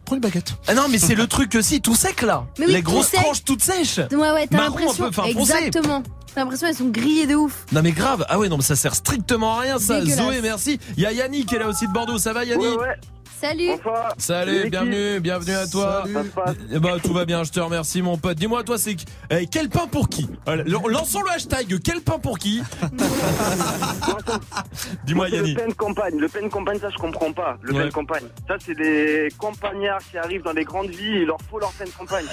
Prends une baguette. Ah non, mais c'est le truc que si tout sec là. Mais oui, Les grosses sec. tranches toutes sèches. Ouais, ouais, t'as l'impression. Exactement. T'as l'impression elles sont grillées de ouf. Non mais grave. Ah ouais, non mais ça sert strictement à rien ça. Zoé, merci. Il y a Yannick qui est là aussi de Bordeaux. Ça va Yannick? Ouais, ouais. Salut. Bonsoir. Salut, bienvenue, bienvenue à toi. Salut. Ça se passe. Eh ben, tout va bien, je te remercie mon pote. Dis-moi toi c'est eh, quel pain pour qui Voilà, Lançons le hashtag quel pain pour qui Dis-moi C'est le Yannick. pain de campagne. Le pain de campagne, ça, je comprends pas. Le Ouais. pain de campagne. Ça, c'est des campagnards qui arrivent dans les grandes villes. Il leur faut leur pain de campagne.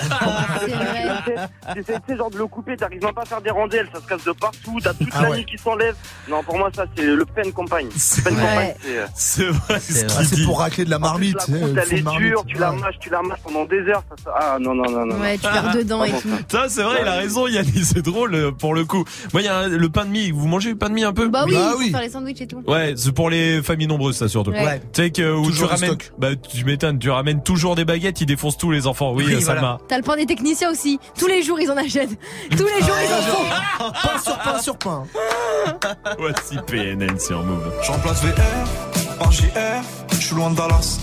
C'est tu sais, genre de le couper, t'arrives même pas à faire des rondelles, ça se casse de partout, t'as toute Ah la ouais. nuit qui s'enlève. Non, pour moi, ça, c'est le pain de campagne. Le pain de Ouais. campagne, c'est. euh, C'est vrai ce C'est Ah, c'est dit. pour racler de la en plus, marmite. la tu sais, croûte, le elle est marmite. dure, tu la mâches, tu la mâches pendant des heures. Ça, ça- Ah non, non, non, non. Ouais, tu perds dedans et tout. Ça c'est vrai, il a raison Yannick, c'est drôle euh, pour le coup. Moi il y a le pain de mie, vous mangez le pain de mie un peu? Bah oui, Bah pour oui. faire les sandwichs et tout. Ouais, c'est pour les familles nombreuses ça surtout. Ouais. Tu sais que où tu ramènes stock. bah tu m'étonnes, tu ramènes toujours des baguettes, ils défoncent tous les enfants. Oui, Oui, Salma. voilà. T'as le pain des techniciens aussi. Tous les jours ils en achètent. Tous les jours ils en font. Pain sur pain sur pain. Voici PNN sur Move. Je remplace VR par JR, je suis loin de Dallas.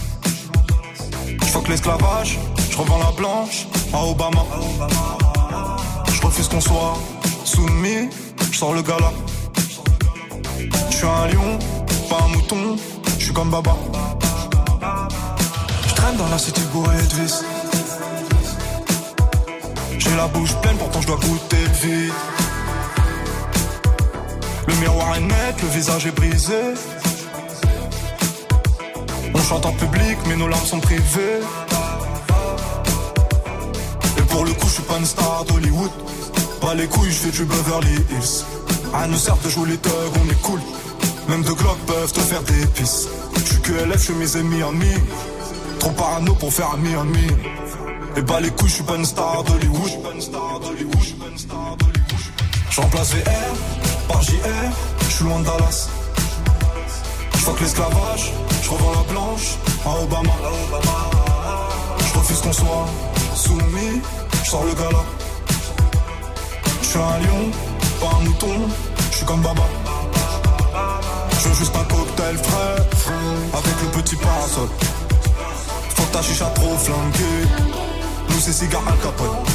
Je l'esclavage, je revends la blanche à Obama. Je refuse qu'on soit soumis, je sors le gala. Je suis un lion, pas un mouton, je suis comme Baba. Je traîne dans la cité bourrée de vis. J'ai la bouche pleine, pourtant je dois goûter le vide. Le miroir est net, le visage est brisé. Chante en public, mais nos larmes sont privées. Et pour le coup, je suis pas une star d'Hollywood. Pas les couilles, je fais du Beverly Hills. À nous sert de jouer les thugs, on est cool. Même deux glocks peuvent te faire des pisses. Je que LF, je mes ennemis ennemis. Trop parano pour faire ami ami. Et bah les couilles, je suis pas une star d'Hollywood. Je remplace VR par JR, je suis loin de Dallas. Que l'esclavage, je revends la planche à Obama. Je refuse qu'on soit soumis, je sors le gala. Je suis un lion, pas un mouton, je suis comme Baba. Je veux juste un cocktail frais, avec le petit parasol. Faut ta chicha trop flanquée, nous c'est cigare à capote.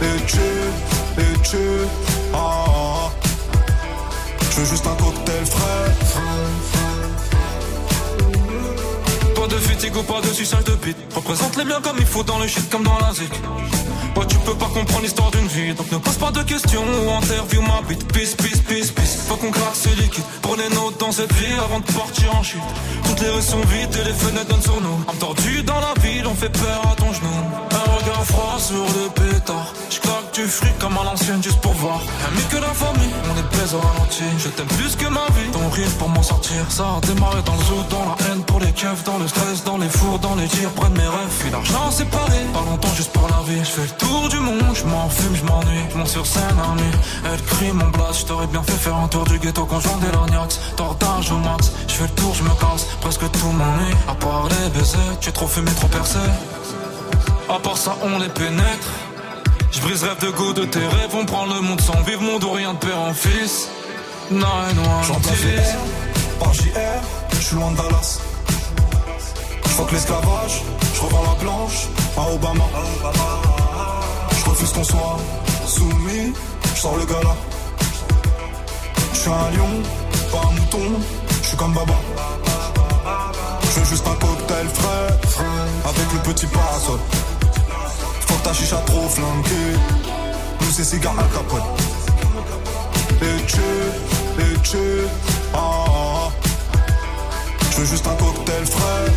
Et tu, et tu, ah, ah, ah. Je veux juste un cocktail frais. De ou pas de suçage de bite. Représente les biens comme il faut dans le shit comme dans la zik. Ouais, tu peux pas comprendre l'histoire d'une vie, donc ne pose pas de questions ou interview ma bite. Peace, peace, peace, peace. Faut qu'on gratte ce liquide. Les notes dans cette vie avant de partir en chute. Toutes les rues sont vides et les fenêtres donnent sur nous. Âme tordue dans la ville, on fait peur à ton genou. Un regard froid sur le pétard. J'claque du fric comme à l'ancienne juste pour voir. Ami que la famille, on est baise au ralenti. Je t'aime plus que ma vie. Ton rire pour m'en sortir. Ça a démarré dans le zoo, dans la haine pour les keufs, dans le stress, dans les fours, dans les tirs. Près de mes rêves, puis l'argent séparé. Pas longtemps juste pour la vie. Je fais le tour du monde, je m'en fume, je m'ennuie. Je monte sur scène à nuit. Elle crie mon blast, je t'aurais bien fait faire un tour du ghetto conjoint des lorgnax. Tordage au max, je fais le tour, je me casse. Presque tout m'ennuie. À part les baisers, tu es trop fumé, trop percé. À part ça, on les pénètre. Je brise rêve de go de tes rêves, on prend le monde sans vivre, monde ou rien de père en fils. Non, non, J'en place VR par JR, je suis loin de Dallas. Que l'esclavage, je revends la planche à Obama. Je refuse qu'on soit soumis, je sors le gala. Je suis un lion, pas un mouton, je suis comme Baba. Je veux juste un cocktail frais, avec le petit parasol. Que ta chicha trop flanquée, nous c'est cigare à capote. Ah, ah, ah. Je veux juste un cocktail frais.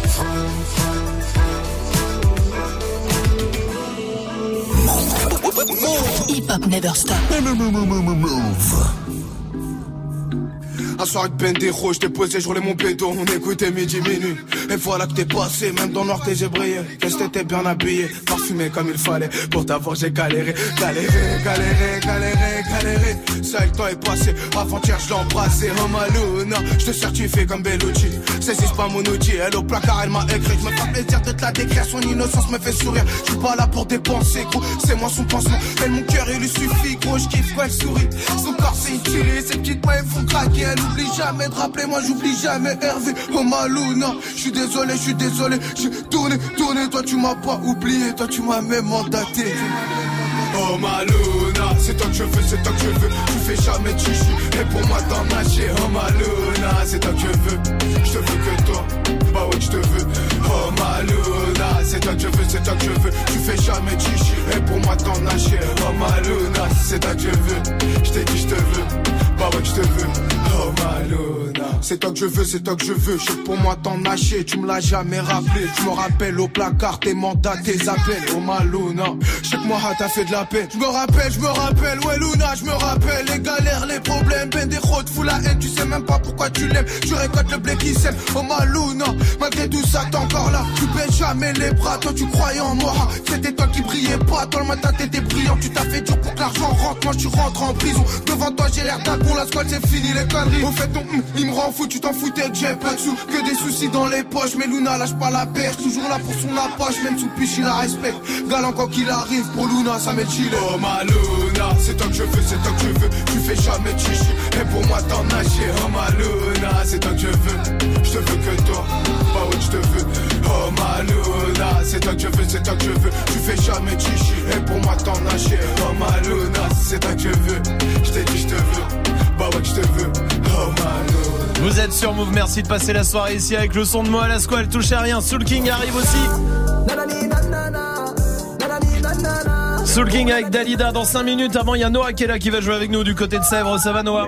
Hip Hop Never Stop. Un soir avec Bendero, je t'ai posé, je mon pédo, on écoutait midi minuit. Et voilà que t'es passé, même dans Nord j'ai brillé. Qu'est-ce que t'étais bien habillé, parfumé comme il fallait. Pour t'avoir j'ai galéré, galéré, galéré, galéré, galéré. Ça le temps est passé, avant-hier je l'ai embrassé. Oh Maluna, je te certifie comme Bellucci. Saisis pas mon outil, elle au placard, elle m'a écrit. Je me fais plaisir de te la décrire, son innocence me fait sourire. Je suis pas là pour dépenser, gros, c'est moi son pansement. Elle, mon cœur, il lui suffit, gros, je kiffe quand elle sourit. Son corps c'est utile, ses petites mains elles font craquer. Elle oublie jamais de rappeler, moi j'oublie jamais Hervé. Oh Maluna, je suis désolé, je suis désolé. J'ai tourné, tourné, toi tu m'as pas oublié, toi tu m'as même mandaté. Oh Maluna, c'est toi que je veux, c'est toi que je veux. Tu fais jamais de chichi, et pour moi t'en nager. Oh Maluna, c'est toi que je veux. Je te veux que toi, bah ouais, je te veux. Oh Maluna, c'est toi que je veux, c'est toi que je veux. Tu fais jamais chichi, et pour moi t'en nager. Oh Maluna, c'est toi que je veux. Je t'ai dit, je te veux. Bah ouais, je te veux. Oh Maluna, c'est toi que je veux, c'est toi que je veux. Je pour moi t'en nager, tu me l'as jamais rappelé. Je me rappelle au placard tes mandats, tes appels. Oh Maluna, je que moi t'as fait de la paix. Je me rappelle, je me rappelle, ouais Luna, je me rappelle les galères, les problèmes, ben des routes, fous la haine, tu sais même pas pourquoi tu l'aimes. Tu récoltes le blé qui sème, oh Maluna, malgré tout ça t'es Tu baisses jamais les bras, toi tu croyais en moi. C'était toi qui brillais pas, toi le matin t'étais brillant. Tu t'as fait dur pour que l'argent rentre, moi je rentre en prison. Devant toi j'ai l'air d'un con, la squad c'est fini les conneries. Au fait ton hum, il me rend fou, tu t'en foutais que j'ai pas de sous, que des soucis dans les poches. Mais Luna lâche pas la perche, toujours là pour son approche, même sous piche il la respecte. Galant quoi qu'il arrive, pour Luna ça met chill. Oh ma Luna, c'est toi que je veux, c'est toi que je veux. Tu fais jamais chichi, et pour moi t'en nager. Oh ma Luna, c'est toi que je veux. Je te veux que toi, bah ouais je te veux. Oh ma Luna, c'est toi que je veux, c'est toi que je veux. Tu fais jamais de chichi, et pour moi t'en nager. Oh ma Luna, c'est toi que je veux. Je t'ai dit je te veux, bah ouais je te veux. Oh ma Luna. Vous êtes sur Move, merci de passer la soirée ici avec le son de Moa la squale, touche à rien. Soul King arrive aussi. Soul King avec Dalida dans 5 minutes. Avant, il y a Noah qui est là qui va jouer avec nous du côté de Sèvres. Ça va, Noah?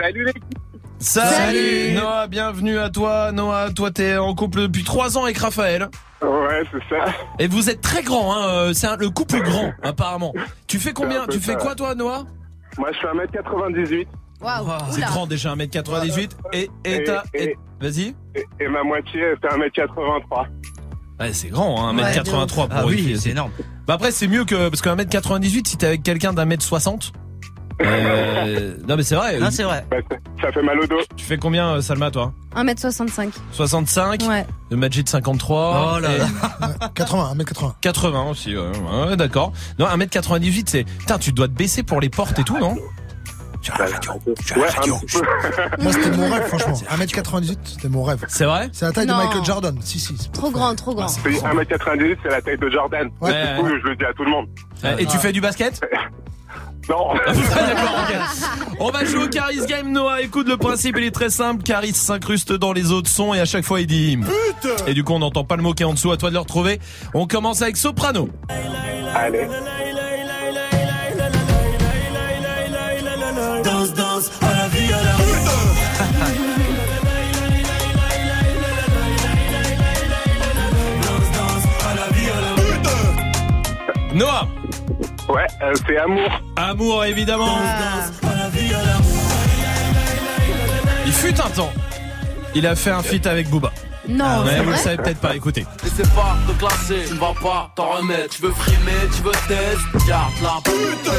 Salut les Salut, Noah, bienvenue à toi. Noah, toi, t'es en couple depuis 3 ans avec Raphaël. Ouais, c'est ça. Et vous êtes très grand, hein. euh, C'est un- le couple grand, apparemment. Tu fais combien C'est Tu fais ça. quoi, toi, Noah? Moi, je fais 1m98. Waouh. C'est grand déjà, 1m98. Et, et, Et- t'as- et- et- Vas-y. Et, et ma moitié, fait 1m83. Ouais, c'est grand, hein, 1m83 pour Ah une oui, fille. c'est énorme. Bah après, c'est mieux que. Parce qu'un mètre 98, si t'es avec quelqu'un d'un mètre 60. Euh, non, mais c'est vrai. Non, c'est vrai. Bah, ça, ça fait mal au dos. Tu fais combien, euh, Salma, toi 1m65. 65 Ouais. Le Majid 53. Oh là et- là. 80, 1m80. 80 aussi, ouais, ouais, d'accord. Non, 1m98, c'est. Putain, tu dois te baisser pour les portes et tout, non Ouais, un petit peu. Moi, c'était mon rêve, franchement. 1m98, c'était mon rêve. C'est vrai C'est la taille Non. de Michael Jordan. Si, si. c'est- Trop grand, trop grand. C'est 1m98, c'est la taille de Jordan. Ouais. Du coup, je le dis à tout le monde. Euh, Et tu fais du basket Non. Ok. On va jouer au Caris Game, Noah. Écoute, le principe, il est très simple. Caris s'incruste dans les autres sons et à chaque fois, il dit. Et du coup, on n'entend pas le mot qui est en dessous. À toi de le retrouver. On commence avec Soprano. Allez. Danse, danse, à la vie, à la Danse, danse, à la vie, à la Noah. Ouais, euh, c'est amour. Amour, évidemment. Il fut un temps. Il a fait un feat avec Booba. Non, Mais c'est vous le savez peut-être pas, écoutez. N'essaie pas de classer, tu ne vas pas t'en remettre. Tu veux frimer, tu veux test, garde la pute.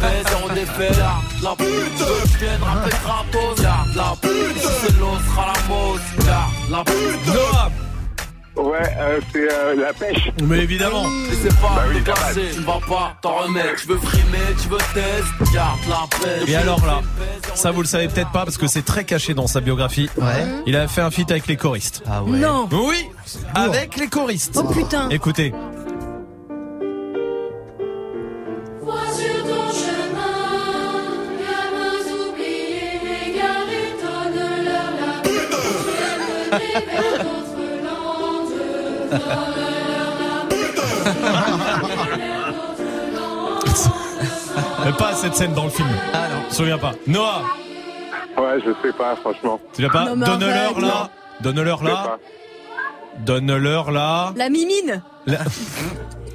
Pèse, zéro défait, garde la pute. Je rapper gratos, garde la pute. Si c'est l'eau, sera la mousse, garde la pute. Noah. Ouais, euh, c'est euh, la pêche. Mais évidemment. N'essaie pas Bah oui, tu ne vas pas t'en remettre. Tu veux frimer, tu veux test, garde la pêche. Et alors là, ça vous le savez peut-être pas parce que c'est très caché dans sa biographie. Ouais. Il a fait un feat avec les choristes. Ah ouais. Non. Oui, avec les choristes. Oh putain. Écoutez. Cette scène dans le film. Ah non. Je me souviens pas. Noah, Ouais, je sais pas, franchement. tu l'as pas Donne-leur là. Donne-leur là. Donne-leur là. La mimine. La,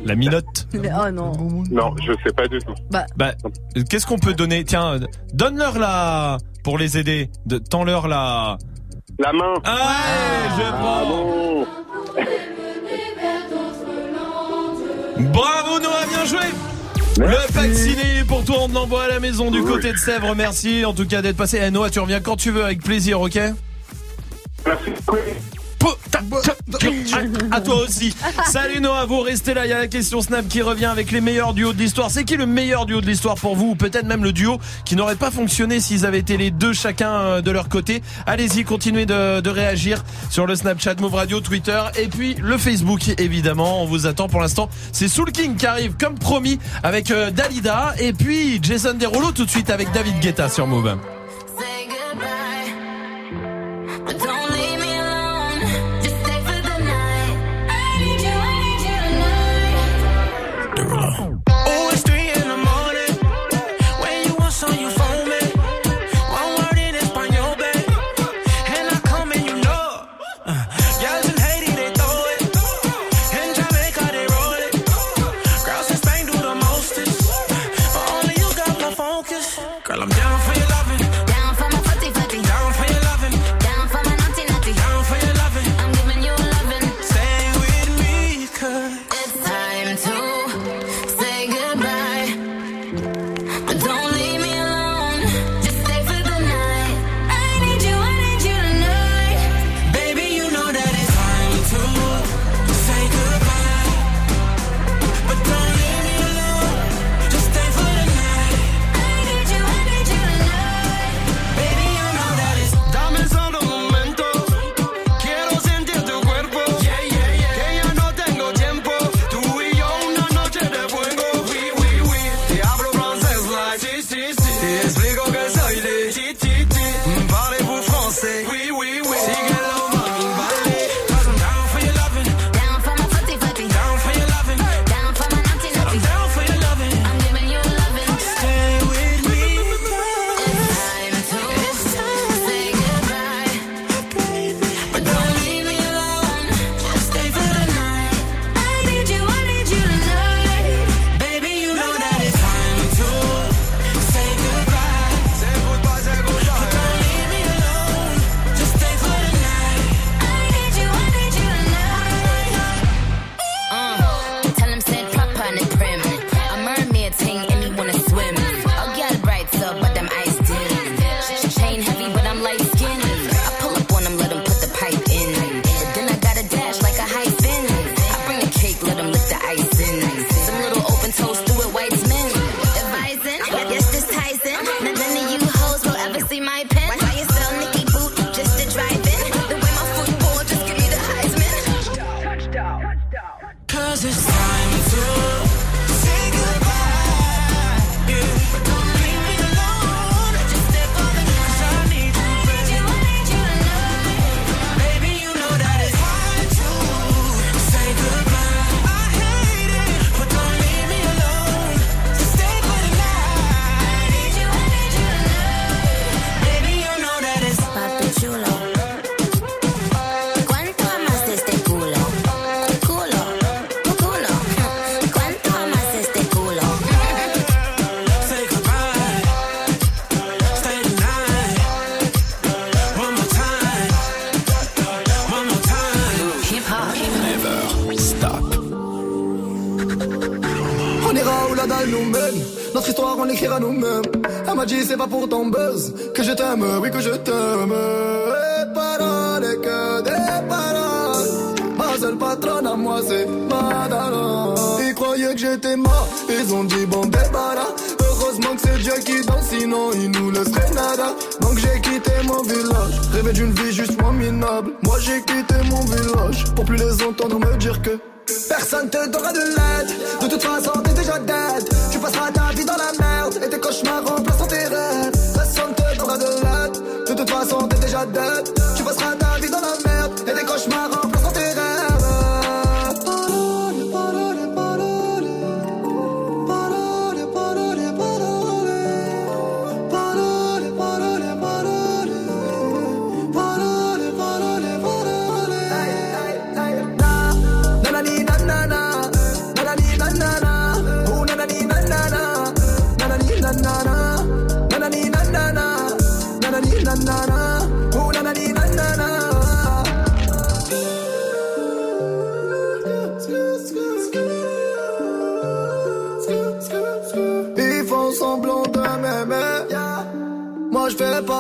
la minote. Mais- Oh non. Non, je sais pas du tout. Bah, Bah, qu'est-ce qu'on peut donner? Tiens, donne-leur là pour les aider. De, Tends-leur là. La main. Ah, je Ah bon. Bravo Noah, bien joué. Le pack ciné il est pour toi, on te l'envoie à la maison du côté de Sèvres. Merci en tout cas d'être passé. Eh, Noah, tu reviens quand tu veux avec plaisir, ok? Merci. À toi aussi. Salut Noah, vous restez là. Il y a la question Snap qui revient avec les meilleurs duos de l'histoire. C'est qui le meilleur duo de l'histoire pour vous Ou peut-être même le duo qui n'aurait pas fonctionné s'ils avaient été les deux chacun euh, de leur côté? Allez-y, continuez de, de réagir sur le Snapchat Move Radio, Twitter et puis le Facebook évidemment. On vous attend pour l'instant. C'est Soul King qui arrive comme promis avec euh, Dalida et puis Jason Derulo tout de suite avec David Guetta sur Move. Paroles, que des paroles. Ma seule patronne à moi, c'est Madara. Ils croyaient que j'étais mort, ils ont dit, bon, débarras. Heureusement que c'est Dieu qui danse, sinon il nous laisserait nada. Donc j'ai quitté mon village, rêvé d'une vie juste moins minable. Moi j'ai quitté mon village, pour plus les entendre me dire que Personne te donnera de l'aide De toute façon t'es déjà dead Tu passeras ta façon t'es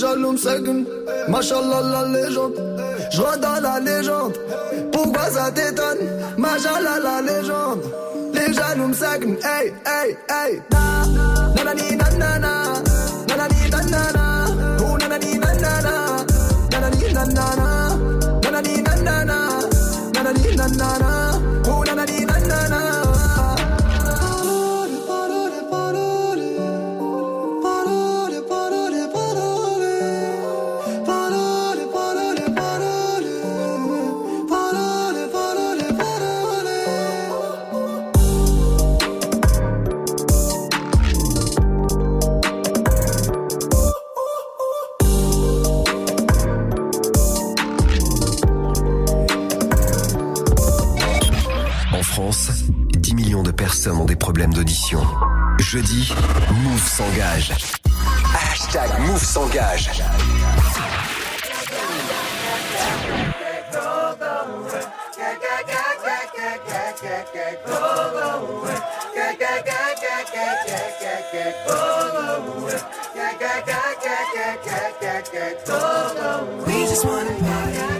Jaloux seguent, machallah la légende. Je dans la légende, pourquoi ça t'étonne? Machallah la légende. Les jaloux seguent, hey, hey, hey. Na, nanani nanana, nanani nanana, oh nanani nanana, nanani nanana, nanani nanana, nanani nanana, oh nanani personnes ont des problèmes d'audition. Jeudi, Move s'engage. Hashtag Move s'engage. We just wanna.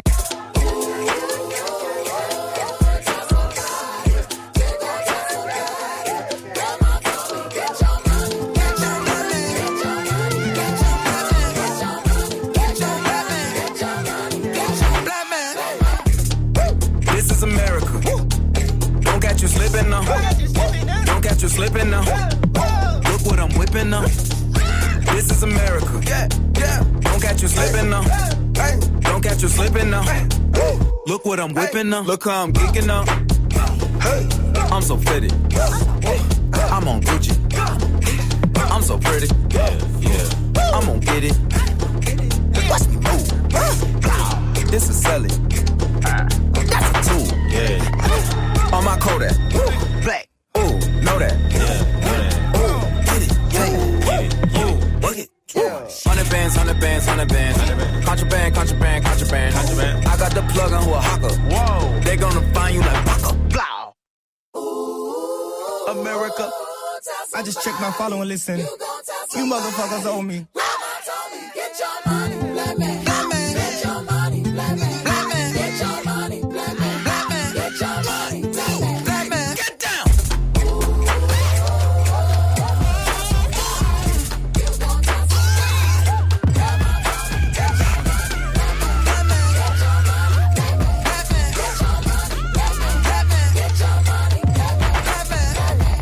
slipping now. Look what I'm whipping now. This is America. Don't catch you slipping now. Don't catch you slipping now. Look what I'm whipping now. Look how I'm geeking now. I'm so fitted. I'm on Gucci. I'm so pretty. I'm gonna get it. Watch me move. This is selling. That's a tool. Yeah. On my Kodak. Hundred bands, hundred bands. Contraband, contraband, contraband. Contraband. I got the plug on who a hawker. Whoa. They gonna find you like Paco. Blow. America. I just checked my follow and listen. You motherfuckers owe me.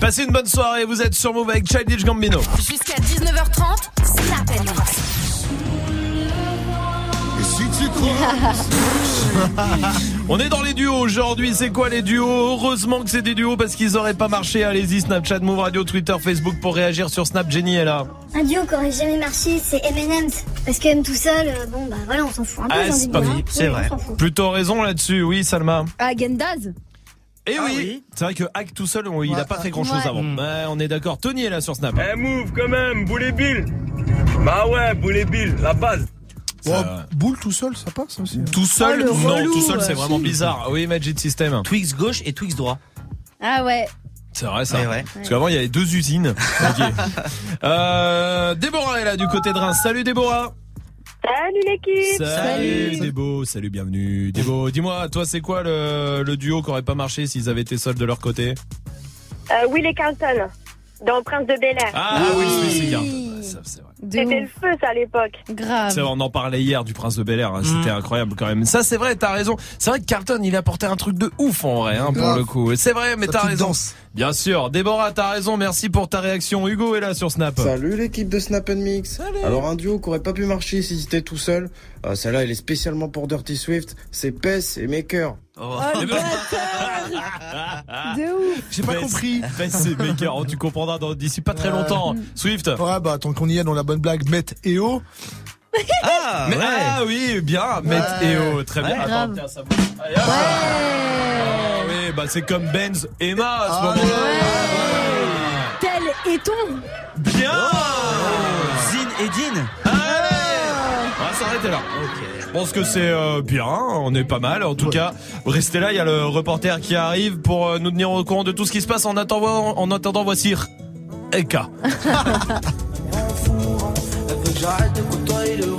Passez une bonne soirée, vous êtes sur Move avec Childish Gambino. Jusqu'à 19h30, Snap and Mix. Et si tu On est dans les duos aujourd'hui, c'est quoi les duos? Heureusement que c'est des duos parce qu'ils auraient pas marché. Allez-y, Snapchat, Move Radio, Twitter, Facebook pour réagir sur Snap. Jenny est là. Un duo qui aurait jamais marché, c'est M&M's. Parce que M tout seul, euh, bon bah voilà, on s'en fout un peu. Ah, c'est pas hein. c'est Oui, vrai. Plutôt raison là-dessus, oui, Salma. Ah, Gendaz Et oui, c'est vrai que Hack tout seul, on- il a pas fait grand chose Ouais. avant. Ouais, on est d'accord. Tony est là sur Snap. Eh, move quand même, Boulet Bill. Bah ouais, Boulet Bill, la base. Oh, boule tout seul, ça passe aussi. Tout seul, Oh, le non, relou, tout seul, c'est vraiment si. bizarre. Oui, Magic System. Twix gauche et Twix droit. Ah ouais. C'est vrai ça. Eh ouais. Parce qu'avant il y avait deux usines. Euh, Déborah est là du côté de Reims. Salut Déborah. Salut l'équipe Salut, Débo, salut, bienvenue. Débo, dis-moi, toi c'est quoi le, le duo qui aurait pas marché s'ils avaient été seuls de leur côté? Euh, Will et Carlton, dans Prince de Bel Air. Ah oui, oui, c'est bien. Ça, c'est vrai. C'était le feu, ça, à l'époque. Grave. C'est vrai, on en parlait hier du Prince de Bel Air, hein, c'était incroyable quand même. Ça c'est vrai, t'as raison. C'est vrai que Carlton il a apporté un truc de ouf en vrai, hein, pour le coup. C'est vrai, mais t'as raison. danse. Bien sûr, Déborah, t'as raison. Merci pour ta réaction. Hugo est là sur Snap. Salut l'équipe de Snap and Mix. Alors un duo qui aurait pas pu marcher si c'était tout seul. Euh, Celle-là, elle est spécialement pour Dirty Swift. C'est Pess et Maker. Oh, le De ouf. J'ai pas compris. c'est Maker, oh, tu comprendras dans- d'ici pas très longtemps. Swift. Ouais, bah, tant qu'on y est dans la bonne blague, Met et O. Ah, Mais- ouais. ah oui, bien, Met et O, très bien. Ouais, Attends, tiens, ça bouge. Allez, Ah bah c'est comme Benz et Emma à ce moment-là. Tel est-on Bien Zine et Dean. On va s'arrêter là. Je pense que c'est euh, bien, on est pas mal. En tout cas, restez là, il y a le reporter qui arrive pour euh, nous tenir au courant de tout ce qui se passe. En attendant, en attendant voici Eka.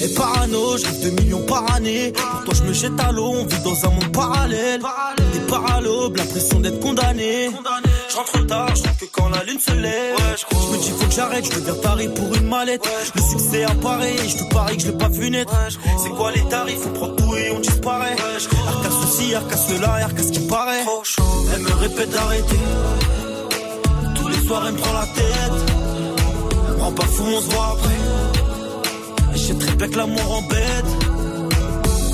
Et parano, je rêve de millions par année. Pourtant je me jette à l'eau, on vit dans un monde parallèle. Des paralobes, l'impression d'être condamné. Je rentre tard, je que quand la lune se lève. je me dis faut que j'arrête, je deviens taré pour une mallette. Le succès apparaît, et je te parie que je l'ai pas vu naître. C'est quoi les tarifs, on prend tout et on disparaît. Arca ceci, arca cela, arca ce qui paraît. Elle me répète d'arrêter. Tous les soirs elle me prend la tête. Elle me rend pas fou, on se voit après. Je sais très bien que l'amour embête.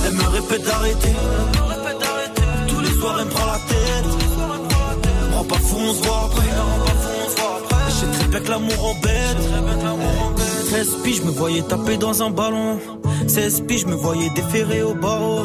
Elle me répète d'arrêter. Tous les soirs, elle me prend la tête. Me rend pas fou, on se voit après. Je sais très bien que l'amour embête. 16 piges, je me voyais taper dans un ballon. 16 piges, je me voyais déférer au barreau.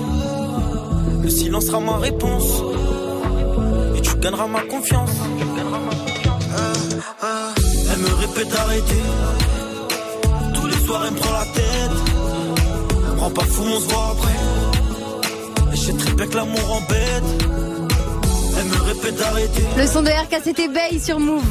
Le silence sera ma réponse. Et tu gagneras ma confiance. Elle me répète d'arrêter. Tous les soirs, elle me prend la tête. Elle rend pas fou, on se voit après. Et je très bien que l'amour embête. Elle me répète d'arrêter. Le son de RKCT Bay sur Move.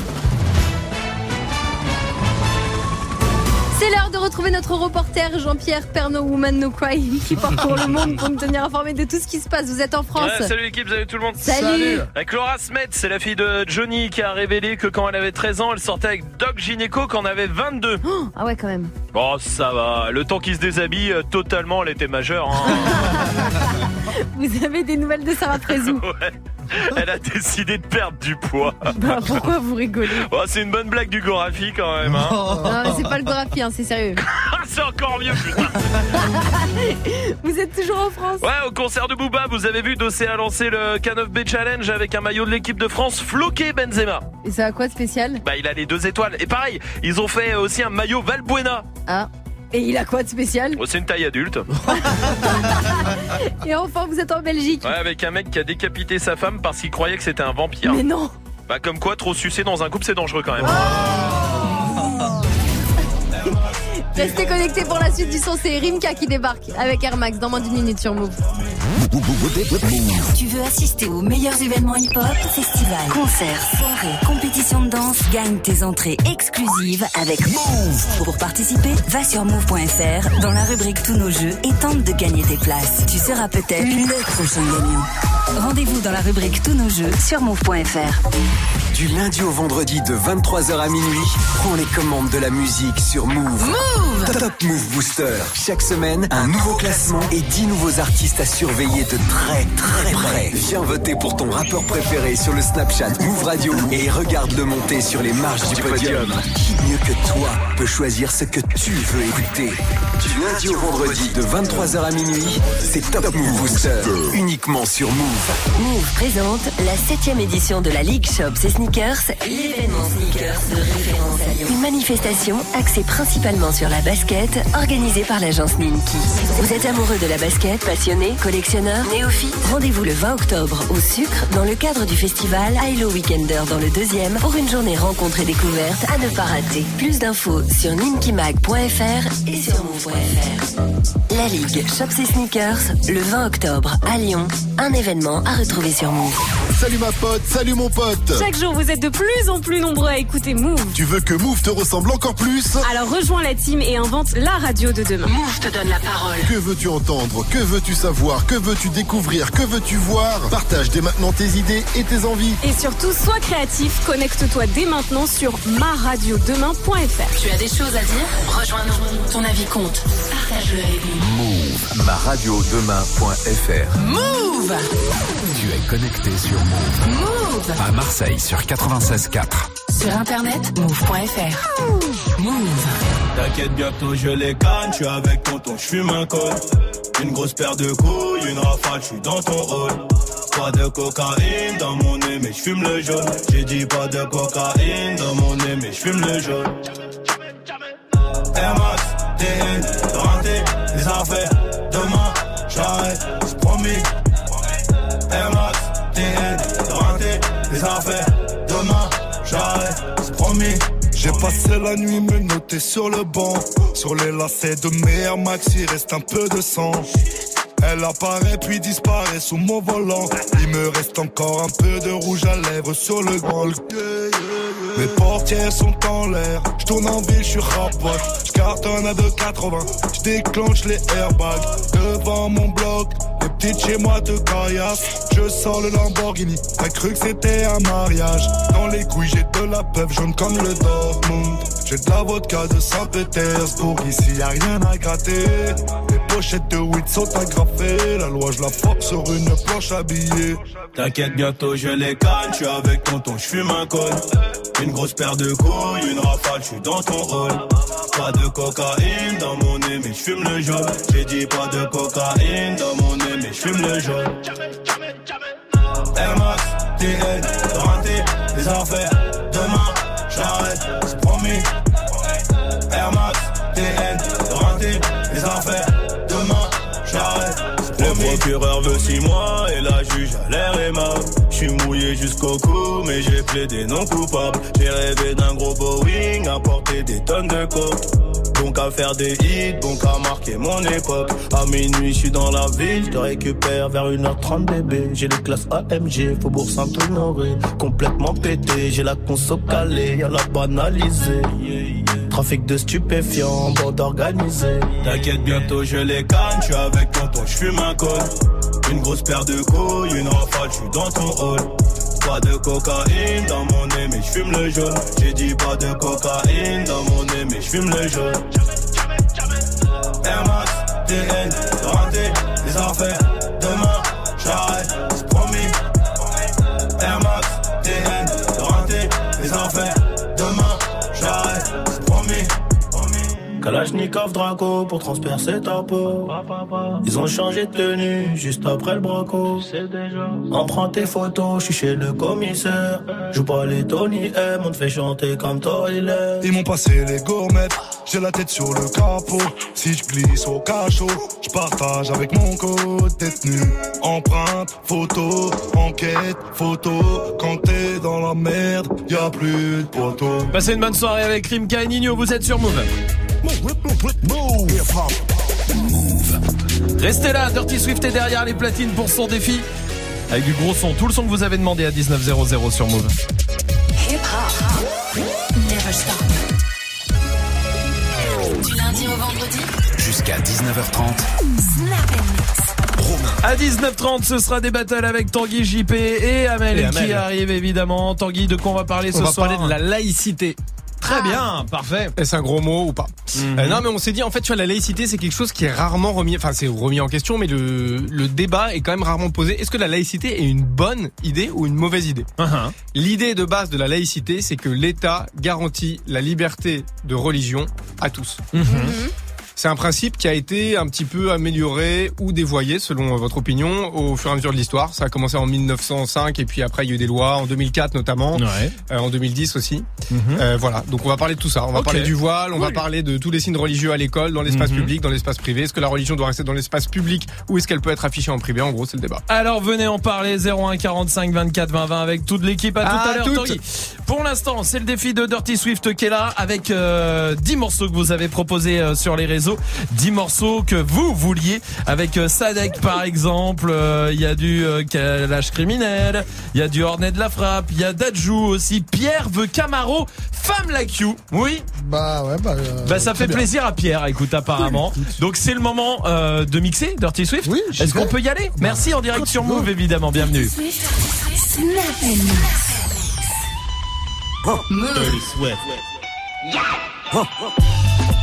C'est l'heure de retrouver notre reporter Jean-Pierre Pernaud, Woman No Cry, qui parcourt le monde pour nous tenir informés de tout ce qui se passe. Vous êtes en France. Ouais, salut l'équipe, salut tout le monde. Salut. Salut. Avec Laura Smet, c'est la fille de Johnny qui a révélé que quand elle avait 13 ans, elle sortait avec Doc Gynéco quand elle avait 22. Ah ouais, quand même. Bon, ça va. Le temps qu'il se déshabille, euh, totalement, elle était majeure. hein. Vous avez des nouvelles de Sarah Prézou Ouais. Elle a décidé de perdre du poids. Bah, pourquoi vous rigolez Oh, c'est une bonne blague du Gorafi quand même. Hein. Non, mais c'est pas le graphie, hein, c'est sérieux. c'est encore mieux, putain. Vous êtes toujours en France Ouais, au concert de Booba, vous avez vu Dossé a lancé le Can of Bay Challenge avec un maillot de l'équipe de France floqué Benzema. Et ça a quoi de spécial Bah, il a les deux étoiles. Et pareil, ils ont fait aussi un maillot Valbuena. Ah. Et il a quoi de spécial Oh, c'est une taille adulte. Et enfin, vous êtes en Belgique. Ouais, avec un mec qui a décapité sa femme parce qu'il croyait que c'était un vampire. Mais non Bah, comme quoi, trop sucer dans un couple, c'est dangereux quand même. Restez connectés pour la suite du son, c'est Rimka qui débarque avec Air Max dans moins d'une minute sur Move. Tu veux assister aux meilleurs événements hip-hop, festivals, concerts, soirées, compétitions de danse? Gagne tes entrées exclusives avec Move. Pour participer, va sur move.fr dans la rubrique Tous nos jeux et tente de gagner tes places. Tu seras peut-être le prochain gagnant. Rendez-vous dans la rubrique Tous nos jeux sur move.fr. Du lundi au vendredi de 23h à minuit, prends les commandes de la musique sur Move. Move Top Move Booster. Chaque semaine, un nouveau classement et 10 nouveaux artistes à surveiller de très très près. Viens voter pour ton rappeur préféré sur le Snapchat Move Radio et regarde-le monter sur les marches du podium. Qui mieux que toi peut choisir ce que tu veux écouter? Du lundi au vendredi de 23h à minuit, c'est Top Move Booster. Uniquement sur Move. Move présente la 7 édition de la League Shops et Sneakers, l'événement sneakers de référence à Lyon. Une manifestation axée principalement sur la basket, organisée par l'agence Ninki. Vous êtes amoureux de la basket, passionné, collectionneur, néophyte? Rendez-vous le 20 octobre au Sucre dans le cadre du festival Hilo Weekender dans le deuxième pour une journée rencontre et découverte à ne pas rater. Plus d'infos sur ninkimag.fr et sur move.fr. La Ligue Shops et Sneakers le 20 octobre à Lyon. Un événement à retrouver sur Move. Salut ma pote, salut mon pote. Chaque jour, vous êtes de plus en plus nombreux à écouter Move. Tu veux que Move te ressemble encore plus? Alors rejoins la team et invente la radio de demain. Move te donne la parole. Que veux-tu entendre? Que veux-tu savoir? Que veux-tu découvrir? Que veux-tu voir? Partage dès maintenant tes idées et tes envies. Et surtout, sois créatif. Connecte-toi dès maintenant sur maradiodemain.fr. Tu as des choses à dire? Rejoins-nous. Ton avis compte. Partage-le avec nous. Move, ma radio demain.fr. Move Tu es connecté sur Move. Move À Marseille sur 96.4. Sur internet, move.fr. Move. T'inquiète, bientôt je les gagne. Je suis avec tonton, je fume un col. Une grosse paire de couilles, une rafale, je suis dans ton hall. Pas de cocaïne dans mon nez, mais je fume le jaune. J'ai dit pas de cocaïne dans mon nez, mais je fume le jaune. Passé la nuit me noter sur le banc. Sur les lacets de mes Air Max, il reste un peu de sang. Elle apparaît puis disparaît sous mon volant. Il me reste encore un peu de rouge à lèvres sur le grand. Mes portières sont en l'air. Je tourne en ville, je suis rapote. Je cartonne à 2,80. Je déclenche les airbags devant mon bloc. Les petites chez moi te caillassent. Je sors le Lamborghini. T'as cru que c'était un mariage. Dans les couilles, j'ai de la peuple jaune comme le Dortmund. J'ai de la vodka de Saint-Pétersbourg. Ici, y a rien à gratter. Les pochettes de weed sont agrafées. La loi, je la force sur une planche habillée. T'inquiète, bientôt je les canne. J'suis avec tonton, j'fume un col. Une grosse paire de couilles, une rafale, j'suis dans ton rôle. Pas de cocaïne dans mon nez, mais j'fume le jaune. J'ai dit pas de cocaïne dans mon nez, mais j'fume le jaune. Air Max, TN, raté les affaires. Demain, j'arrête, c'est promis. Air Max, TN, raté les affaires. Demain, j'arrête, c'est promis. Le procureur veut six mois et la juge a l'air aimable. J'suis mouillé jusqu'au cou, mais j'ai plaidé non coupable. J'ai rêvé d'un gros Boeing, à porter des tonnes de coke. Donc à faire des hits, donc à marquer mon époque. À minuit, je suis dans la ville, je te récupère vers 1h30 bébé. J'ai les classes AMG, Faubourg Saint-Honoré. Complètement pété, j'ai la conso calée, y'a la banalisée. Trafic de stupéfiants, bande organisée. T'inquiète, bientôt je les canne, suis avec tonton, je fume un col. Une grosse paire de couilles, une rafale, je suis dans ton hall. Pas de cocaïne dans mon nez, mais je fume le jaune. J'ai dit pas de cocaïne dans mon nez, mais je fume le jaune. Air Max, TN, raté les affaires. Demain, j'arrête, c'est promis. Air Kalachnikov Draco pour transpercer ta peau. Ils ont changé de tenue juste après le braco. On prend tes photos, je suis chez le commissaire. Joue pas les Tony M, on te fait chanter comme Toilet. Ils m'ont passé les gourmettes, j'ai la tête sur le capot. Si je glisse au cachot, je partage avec mon code détenu. Empreinte, photo, enquête, photo. Quand t'es dans la merde, y a plus de poteau. Passez une bonne soirée avec Rimka et Nino, vous êtes sur Move. Restez là, Dirty Swift est derrière les platines pour son défi. Avec du gros son, tout le son que vous avez demandé à 19.00 sur Move. Hip hop. Never stop. Du lundi au vendredi. Jusqu'à 19h30. Snap. À 19h30, ce sera des battles avec Tanguy JP et Amel, Et Amel. qui arrive évidemment. Tanguy, de quoi on va parler On ce va soir parler de la laïcité. Très bien, parfait. Est-ce un gros mot ou pas Mhm. Euh, Non, mais on s'est dit en fait, tu vois, la laïcité, c'est quelque chose qui est rarement remis, enfin, c'est remis en question, mais le, le débat est quand même rarement posé. Est-ce que la laïcité est une bonne idée ou une mauvaise idée Uh-huh. L'idée de base de la laïcité, c'est que l'État garantit la liberté de religion à tous. Mhm. C'est un principe qui a été un petit peu amélioré ou dévoyé, selon votre opinion, au fur et à mesure de l'histoire. Ça a commencé en 1905 et puis après il y a eu des lois, en 2004 notamment, Ouais. euh, en 2010 aussi. Mhm. Euh, voilà, donc on va parler de tout ça. On va parler du voile, on va parler de tous les signes religieux à l'école, dans l'espace Mhm. public, dans l'espace privé. Est-ce que la religion doit rester dans l'espace public ou est-ce qu'elle peut être affichée en privé? En gros, c'est le débat. Alors venez en parler 01 45 24 20 20 avec toute l'équipe à tout À l'heure. Tanguy. Pour l'instant, c'est le défi de Dirty Swift qui est là avec euh, 10 morceaux que vous avez proposés euh, sur les réseaux, 10 morceaux que vous vouliez avec euh, Sadek par exemple, euh, il y a du euh, Kalash criminel, il y a du Hornet de la frappe, il y a Dadju aussi, Pierre veut Camaro, femme like you. Oui, Bah ouais, bah. euh, bah ça fait bien. plaisir à Pierre, écoute apparemment. Donc c'est le moment euh, de mixer Dirty Swift. Oui, Est-ce qu'on peut y aller? Merci en direct sur. Move évidemment, bienvenue. Dirty Swift. Yeah,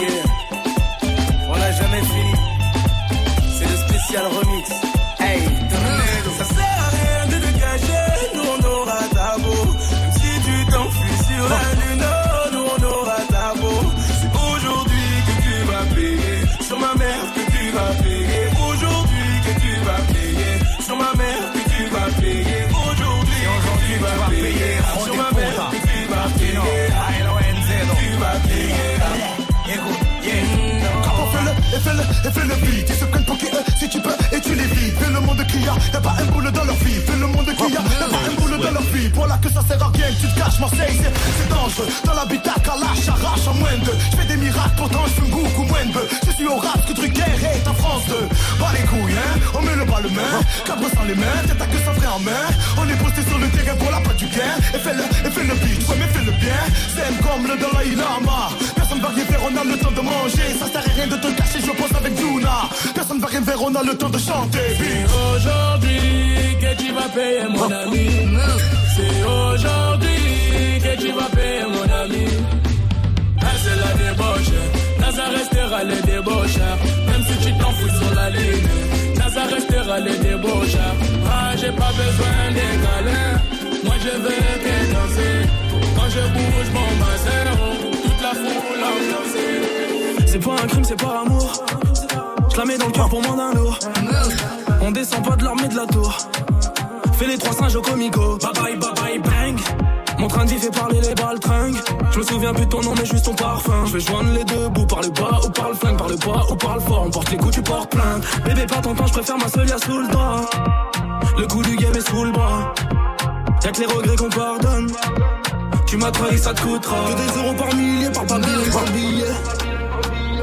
On n'a jamais fini. C'est le spécial remix. Fait le, et fais le, beat Ils se prennent pour qui eux, si tu peux, et tu les vis Fais le monde qu'il y a, y'a pas un boule dans leur vie Fais le monde qu'il y a, y'a pas un boule dans leur vie Voilà que ça sert à rien, tu te caches Marseille, c'est, dangereux Dans l'habitacle, à lâche, arrache en moins de Je fais des miracles, pourtant je fume beaucoup moins de Je suis au rap que Drucker est en France 2 Pas les couilles, hein, on met le bas le main, cabre sans les mains, à que sans frère en main. On est posté sur le terrain pour la part du gain. Et fais le, et fais le beat, ouais, mais fais le bien. C'est comme le Dalai Lama. Personne va rien faire, on a le temps de manger. Ça sert à rien de te cacher, je pense avec Juna. Personne va rien faire, on a le temps de chanter. C'est aujourd'hui que tu vas payer mon ami? C'est aujourd'hui que tu vas payer mon ami. C'est la débauche. NASA restera les débauchards. Même si tu t'en fous sur la ligne. NASA restera les débauchards. Ah, j'ai pas besoin des câlins. Moi je veux que danser. Quand je bouge mon bassin, toute la foule ambiancée. C'est pas un crime, c'est par amour. Je la mets dans le cœur pour moins d'un lourd. On descend pas de l'armée de la tour. Fais les trois singes au comico. Bye bye, bye bye, bang. Mon train vie fait parler les balles tringues. Je me souviens plus de ton nom, mais juste ton parfum. Je vais joindre les deux bouts par le bas ou par le flingue, par le bas ou par le fort. On porte les coups, tu portes plainte. Bébé, pas ton temps, je préfère ma seule sous le doigt. Le coup du game est sous le bras. Y'a que les regrets qu'on pardonne. Tu m'as trahi, ça te coûtera. Que des euros par millier, par pas billet, par billet.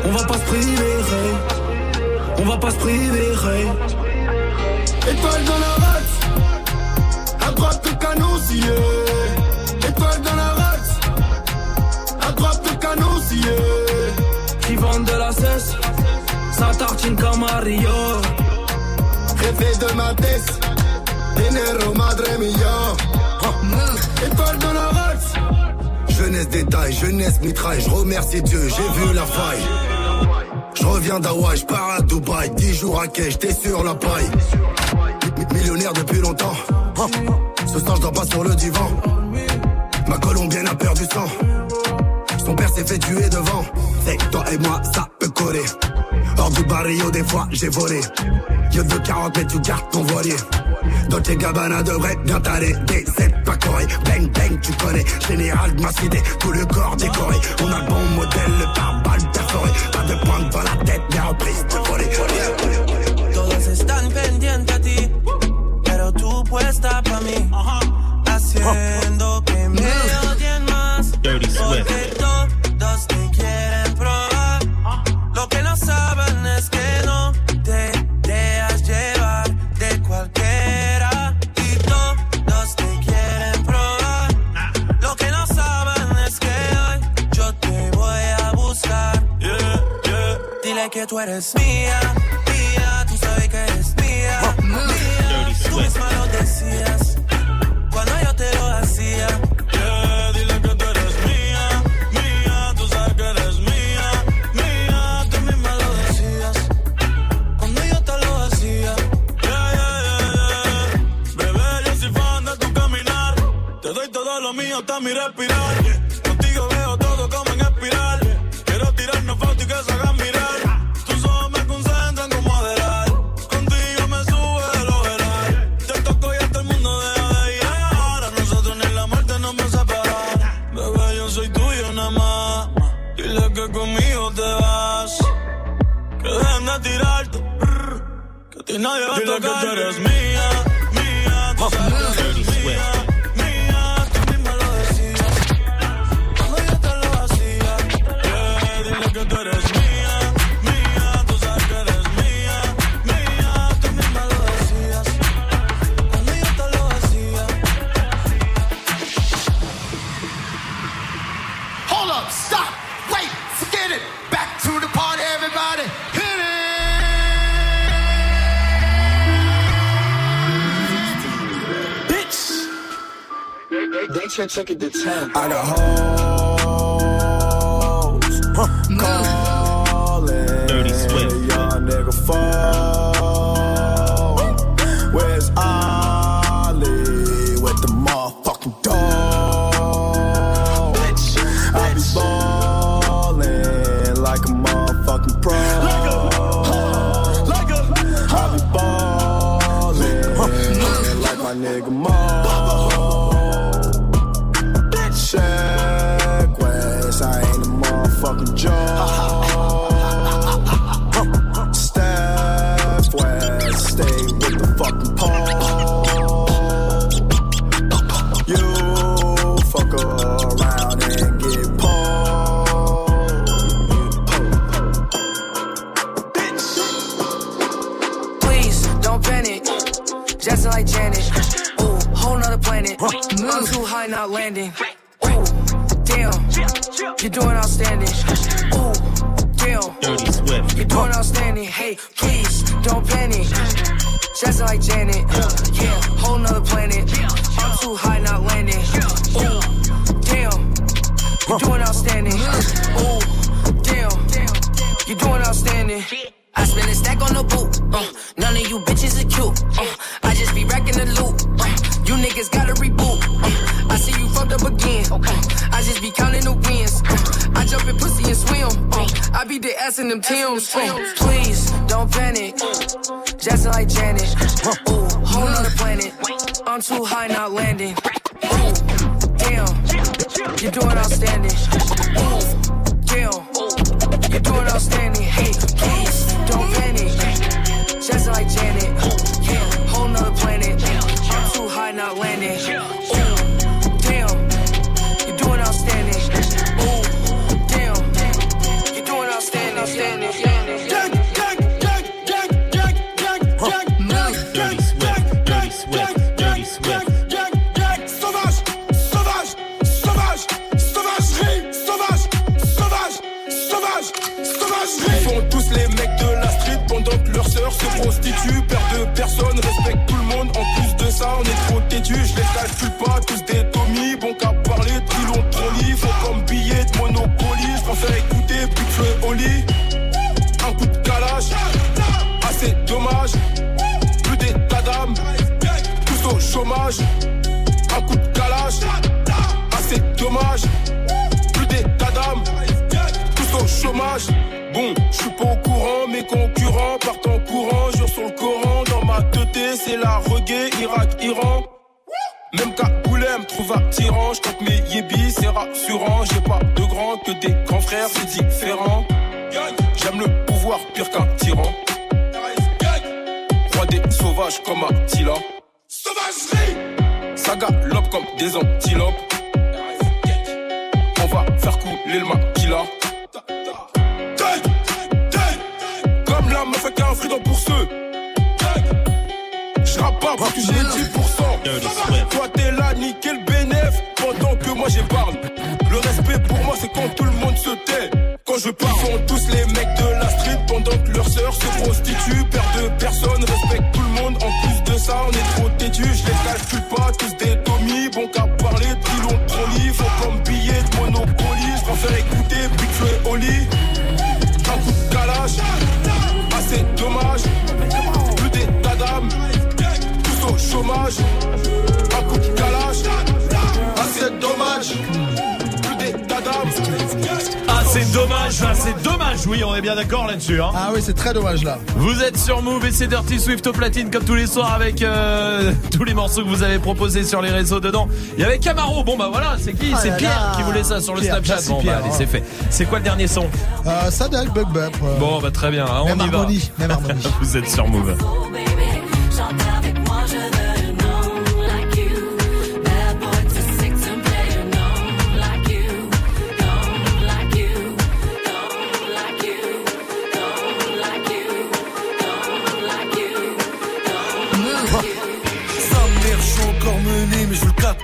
On va pas se priver. On va pas se priver. Étoile dans la race, à droite le canon scié. Étoile dans la race, à droite le canon scié. Qui vendent de la cesse, ça tartine comme Mario. Rêver de ma tête, dinero madre mia. Étoile dans la race, jeunesse détail, jeunesse mitraille. Je remercie Dieu, j'ai vu la faille. Je reviens d'Hawaï, je pars à Dubaï, 10 jours à quai, j'étais sur la paille. Mi- Millionnaire depuis longtemps. Ce soir, je dors pas sur le divan. Ma colombienne a perdu sang. Son père s'est fait tuer devant. C'est toi et moi, ça peut coller. Hors du barrio, des fois, j'ai volé. Yo de 40 mais tu gardes ton voilier. Dolce Gabbana devrait bien t'aller. c'est pas correct. Bang, bang, tu connais. Général de ma cité, tout le corps décoré. On a le bon modèle, le pare-balles perforé. Pas de pointe dans la tête, mais en prise de voler. Todos están pendientes a ti, pero tú puesta pa' mí. Haciendo que me que tú eres mía, mía, tú sabes que eres mía, mía. Tú misma lo decías cuando yo te lo hacía. Yeah, dile que tú eres mía, mía, tú sabes que eres mía, mía. Tú misma lo decías cuando yo te lo hacía. Yeah, yeah, yeah, yeah. Bebé, yo soy fan de tu caminar. Te doy todo lo mío hasta mi respirar. Que tú eres mía, 10, take it to 10. I got hoes. Huh, calling. Dirty Swift. Y'all nigga fall. not landing. Ooh, damn, you're doing outstanding. Ooh, damn, you're doing outstanding. Hey, please don't panic. Jazzing like Janet, yeah, whole nother planet. I'm too high. Platine comme tous les soirs avec euh, tous les morceaux que vous avez proposés sur les réseaux dedans. Il y avait Camaro. Bon bah voilà, c'est qui? C'est Pierre qui voulait ça sur le Snapchat. Bon Pierre, bah allez, c'est fait. C'est quoi le dernier son? Euh, Ça date Bug Bon bah très bien, hein, on y va. Vous êtes sur Move.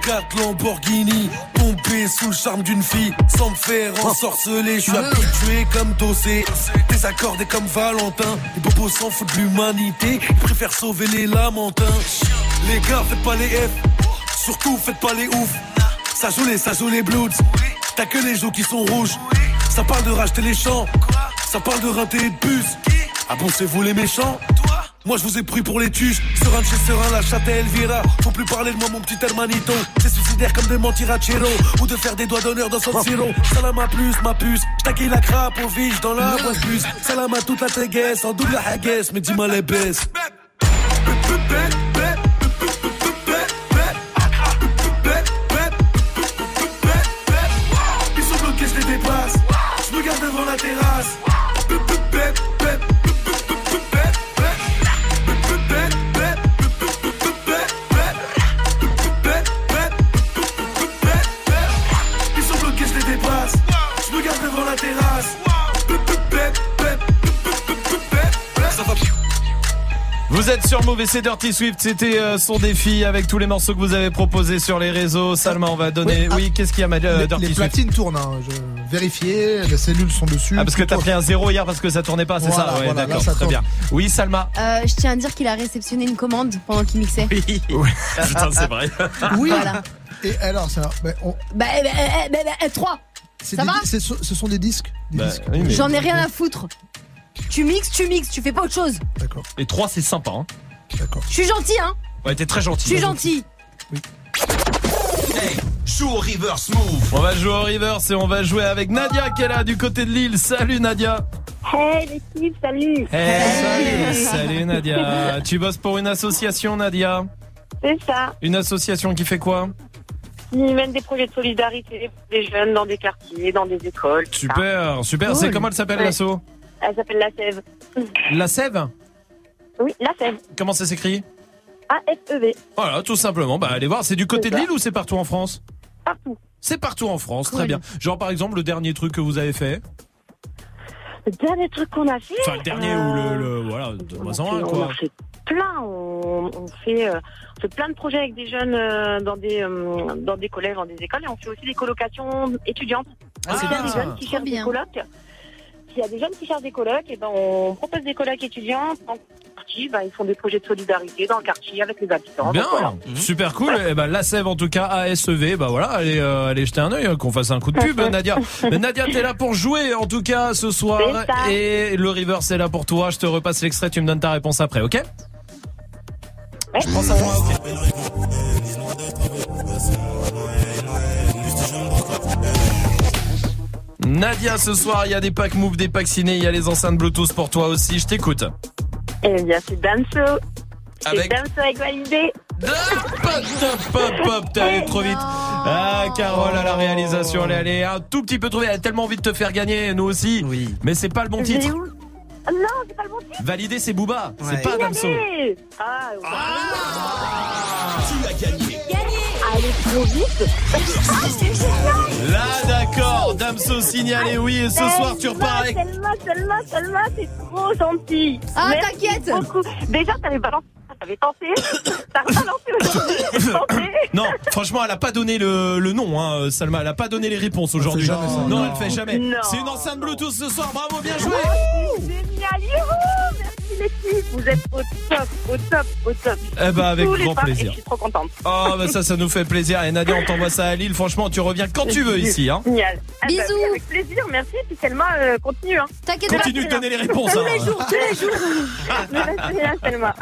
4 Lamborghini Pompé sous le charme d'une fille Sans me faire ensorceler. Je suis ah. habitué comme Dossé. Désaccordé comme Valentin. Les bobos s'en foutent de l'humanité. Ils préfèrent sauver les lamentins Les gars faites pas les F. Surtout faites pas les ouf. Ça joue les, ça joue les bloods. T'as que les joues qui sont rouges. Ça parle de racheter les champs. Ça parle de rater et de puces. Ah bon c'est vous les méchants? Moi je vous ai pris pour les tuches, serein de chez serein, la chatte Elvira. Faut plus parler de moi, mon petit hermanito. C'est suicidaire comme de mentir à Chiro ou de faire des doigts d'honneur dans son sirop. Salam à plus, ma puce. J'taquille la crape au vige dans la boîte plus. Salam à toute la tréguesse, en double la haguesse, mais dis-moi les baisses. Sur Move et c'est Dirty Swift. C'était euh, son défi avec tous les morceaux que vous avez proposés sur les réseaux. Salma, on va donner. Oui, Oui, ah, qu'est-ce qu'il y a, ma- euh, les, Dirty les Swift platines tournent, hein. je vérifiais, les cellules sont dessus. Ah, parce que t'as pris un zéro hier parce que ça tournait pas, c'est Voilà, ça Ouais, voilà, d'accord, très tourne. bien. Oui, Salma. Euh, je tiens à dire qu'il a réceptionné une commande pendant qu'il mixait. Oui, putain, c'est vrai. Oui. Voilà. Et alors, ça, ben, on- Bah, bah, bah, bah, bah, 3 c'est Ça des- va? ce sont des disques? des Bah, disques. oui, mais- J'en ai rien à foutre. Tu mixes, tu mixes, tu fais pas autre chose. D'accord. Et 3, c'est sympa. Hein. D'accord. Je suis gentil, hein. Ouais, t'es très Je gentil. suis gentil. Joue au reverse move. On va jouer au reverse et on va jouer avec Nadia qui est là du côté de Lille. Salut Nadia. Hey l'équipe, salut. Hey, salut, salut Nadia. Tu bosses pour une association Nadia C'est ça. Une association qui fait quoi Ils mènent des projets de solidarité pour des jeunes dans des quartiers, dans des écoles. ça. Super, super. C'est comment elle s'appelle Ouais. l'asso Elle s'appelle La Sève. La Sève Oui, La Sève. Comment ça s'écrit A-S-E-V. Voilà, tout simplement. Bah allez voir, c'est du côté de Lille ou c'est partout en France Partout. C'est partout en France, Cool. très bien. Genre par exemple le dernier truc que vous avez fait Le dernier truc qu'on a fait. Enfin le dernier ou le, le voilà, en un on quoi. en fait plein. On, on fait, euh, on fait plein de projets avec des jeunes euh, dans des euh, dans des collèges, dans des écoles, et on fait aussi des colocations étudiantes. Ah, c'est a bien des ça. jeunes qui cherchent des colocs. S'il y a des jeunes qui cherchent des colocs, et ben on propose des colocs étudiants. Partie, ben, ils font des projets de solidarité dans le quartier avec les habitants. Bien, Donc, voilà. super cool. Et ben la Sève en tout cas ASEV, bah voilà, allez euh, allez jeter un œil, hein, qu'on fasse un coup de pub, Nadia. Mais Nadia, t'es là pour jouer en tout cas ce soir et le river c'est là pour toi. Je te repasse l'extrait, tu me donnes ta réponse après, ok? Je prends ça moi, ok. Nadia, ce soir, il y a des packs Move, des packs ciné, il y a les enceintes Bluetooth pour toi aussi. Je t'écoute. Eh bien, c'est Damso. Avec- C'est Damso avec validé. Pop, pop, pop, t'es allé trop vite. Ah, Carole à la réalisation, elle est allée un tout petit peu trop vite. Elle a tellement envie de te faire gagner, nous aussi. Oui. Mais c'est pas le bon titre. Ah Non, c'est pas le bon titre. Validé, c'est Booba. C'est pas Damso. Allez Ah, Là, d'accord. Damso signalé, oui. Et ce Eh, soir, tu repars avec. Selma, Selma, Selma, c'est trop gentil. Ah, t'inquiète. beaucoup. Déjà, t'avais balancé, t'avais tenté. T'as balancé aujourd'hui. tenté. Non, franchement, elle a pas donné le, le nom, hein, Salma. Elle a pas donné les réponses aujourd'hui. jamais ça. Non, Non. elle fait jamais. Non. C'est une enceinte Bluetooth ce soir. Bravo, bien joué. Génial, youhou. Vous êtes au top, au top, au top. Eh ben, avec Tous les grand et plaisir. Je suis trop contente. Oh, bah ça, ça nous fait plaisir. Et Nadia, on t'envoie ça à Lille. Franchement, tu reviens quand tu veux ici, hein. Génial. Ah bah Bisous. oui, avec plaisir, merci. Puis Selma, euh, continue. Hein. T'inquiète pas. Continue de donner les réponses. Tous hein. les jours, tous les jours. Merci bien, Selma.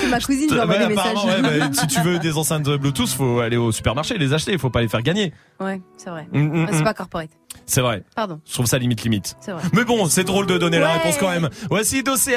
C'est ma cousine, je lui envoie Ouais, des messages. ouais, bah, si tu veux des enceintes Bluetooth, faut aller au supermarché les acheter. Il faut pas les faire gagner. Ouais, c'est vrai. Mm, mm, Ah, C'est mm. pas corporate. C'est vrai. Pardon. Je trouve ça limite limite. C'est vrai. Mais bon, c'est drôle de donner la réponse quand même. Voici Dossé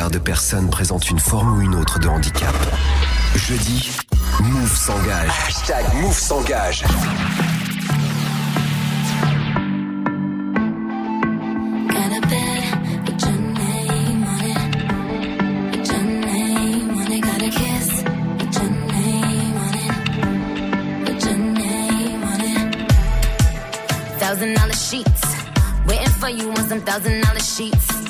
plus d'un milliard de personnes présentent une forme ou une autre de handicap. Jeudi, Move s'engage. Hashtag Move s'engage. Thousand dollar sheets. Waiting for you on some thousand dollar sheets.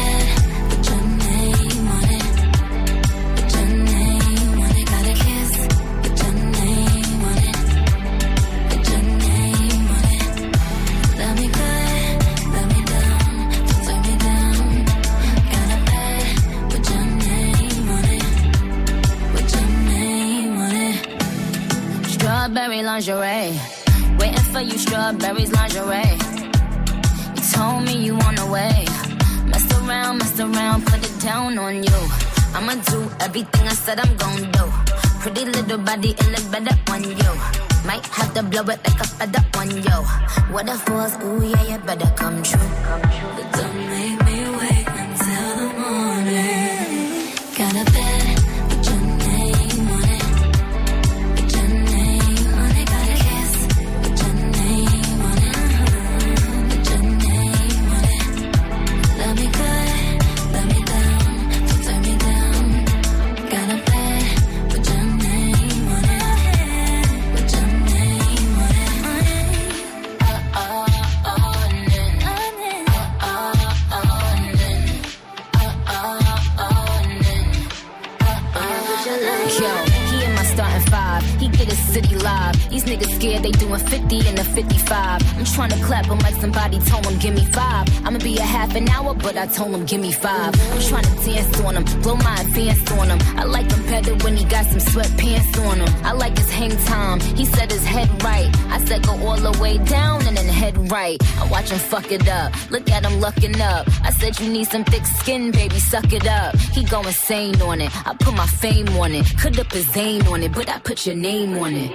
Strawberry lingerie. Waiting for you, strawberries lingerie. You told me you on the way. Mess around, mess around, put it down on you. I'ma do everything I said I'm gonna do. Pretty little body, it look better on you. Might have to blow it like a feather on you. What if was, ooh yeah, you better come true. But don't told him, give me five. I'm trying to dance on him, blow my advance on him. I like him better when he got some sweatpants on him. I like his hang time. He said his head right. I said go all the way down and then head right. I watch him fuck it up. Look at him looking up. I said you need some thick skin, baby, suck it up. He go insane on it. I put my fame on it. Could up his name on it, but I put your name on it.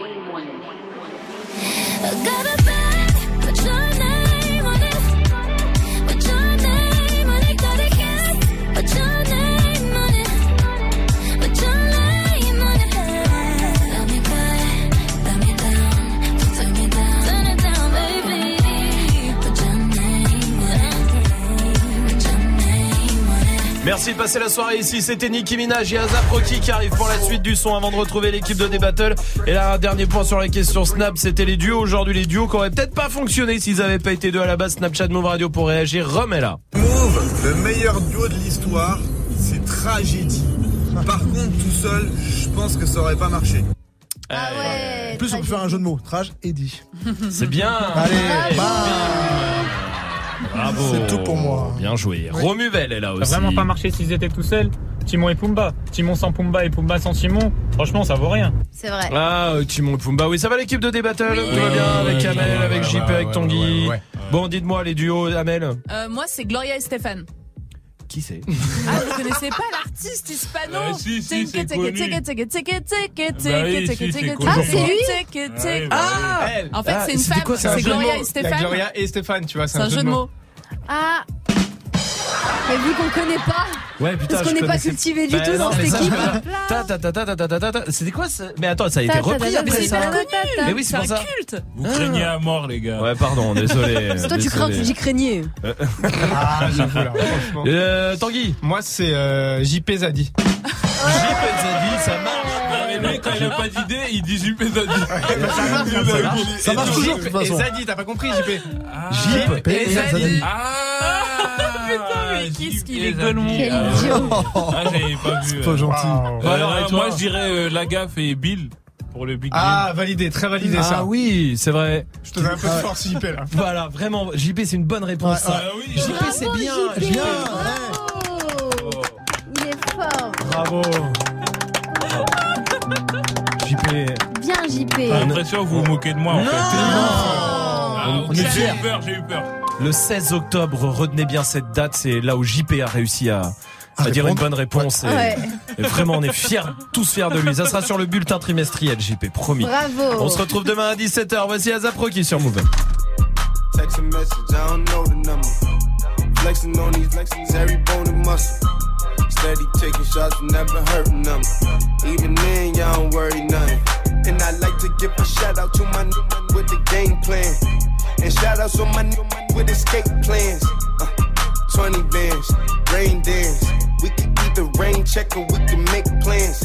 Merci de passer la soirée ici. C'était Nicki Minaj et Azap Rocky qui arrivent pour la suite du son avant de retrouver l'équipe de D-Battle. Et là, un dernier point sur la question Snap, c'était les duos. Aujourd'hui, les duos qui auraient peut-être pas fonctionné s'ils avaient pas été deux à la base. Snapchat Move Radio pour réagir. Rome est là. Move, le meilleur duo de l'histoire, c'est tragédie. Par contre, tout seul, je pense que ça aurait pas marché. Ah ouais. En plus, on peut faire un jeu de mots. Trage et dit. C'est bien. Allez, bam. Bravo. C'est tout pour moi. Bien joué. Romuvel est là Ça aussi. a vraiment pas marché s'ils étaient tout seuls. Timon et Pumba. Timon sans Pumba et Pumba sans Timon. Franchement, ça vaut rien. C'est vrai. Ah, euh, Timon et Pumba. Oui, ça va l'équipe de D-Battle Tout va bien avec Amel, ouais, avec ouais, JP, ouais, avec ouais, Tanguy. ouais, ouais. Bon, dites-moi les duos, Amel. Euh, moi, c'est Gloria et Stéphane qui c'est Ah, vous connaissez pas l'artiste hispano Ah, si, c'est. Ah, c'est lui Ah En fait, ah, c'est une femme, c'est Gloria et Stéphane. Gloria et Stéphane, tu vois, c'est un jeu de mots. Ah mais vu qu'on connaît pas. Ouais, putain, parce qu'on n'est pas cultivé du tout bah dans cette équipe. C'était quoi ça Mais attends, ça a été repris. Mais eh oui, c'est pour ça. Culte. Vous craignez ah. à mort, les gars. Ouais, pardon, désolé. Toi, tu crains, j'y craignais. Ah, j'avoue là, franchement. Euh, Tanguy. Moi, c'est euh, JP Zadi. JP Zadi, ça marche. Mais lui, quand il a pas d'idée, il dit JP Zadi. Ça marche toujours. Et Zadi, t'as pas compris, JP JP Zadi. Ah. Putain, mais qu'est-ce qu'il est golemon. Zadi. Quel Ah, idiot. Ah, j'avais pas vu. C'est pas gentil. Euh, Bah alors, non, et toi moi, je dirais euh, Lagaffe et Bill pour le Big Ah, validé, très validé Ah ça. oui, c'est vrai. Je te donne un peu de force, JP là. Voilà, vraiment, JP, c'est une bonne réponse. Ça. Ah oui, JP, c'est bien. JP. Bien. Bravo. Il est fort. Bravo. JP. Bien, JP. J'ai l'impression que vous vous moquez de moi, en fait. Ah, On est J'ai eu peur, j'ai eu peur. Le 16 octobre, retenez bien cette date, c'est là où JP a réussi à, à À dire une bonne réponse. Et, Ouais. et vraiment, on est fiers, tous fiers de lui. Ça sera sur le bulletin trimestriel, JP, promis. Bravo. On se retrouve demain à 17h. Voici Azapro qui est sur Move. Text a message, I don't know the number. Flexing on these flexings, every bone and muscle. Steady taking shots, never hurting them. Even then, y'all don't worry nothing. And I like to give a shout out to my new man with the game plan. And shout outs on my new with escape plans. Uh, 20 bands, rain dance. We can either rain check or we can make plans.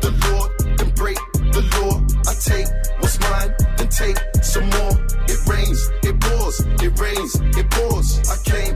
take what's mine, and take some more. It rains, it pours, it rains, it pours. I came,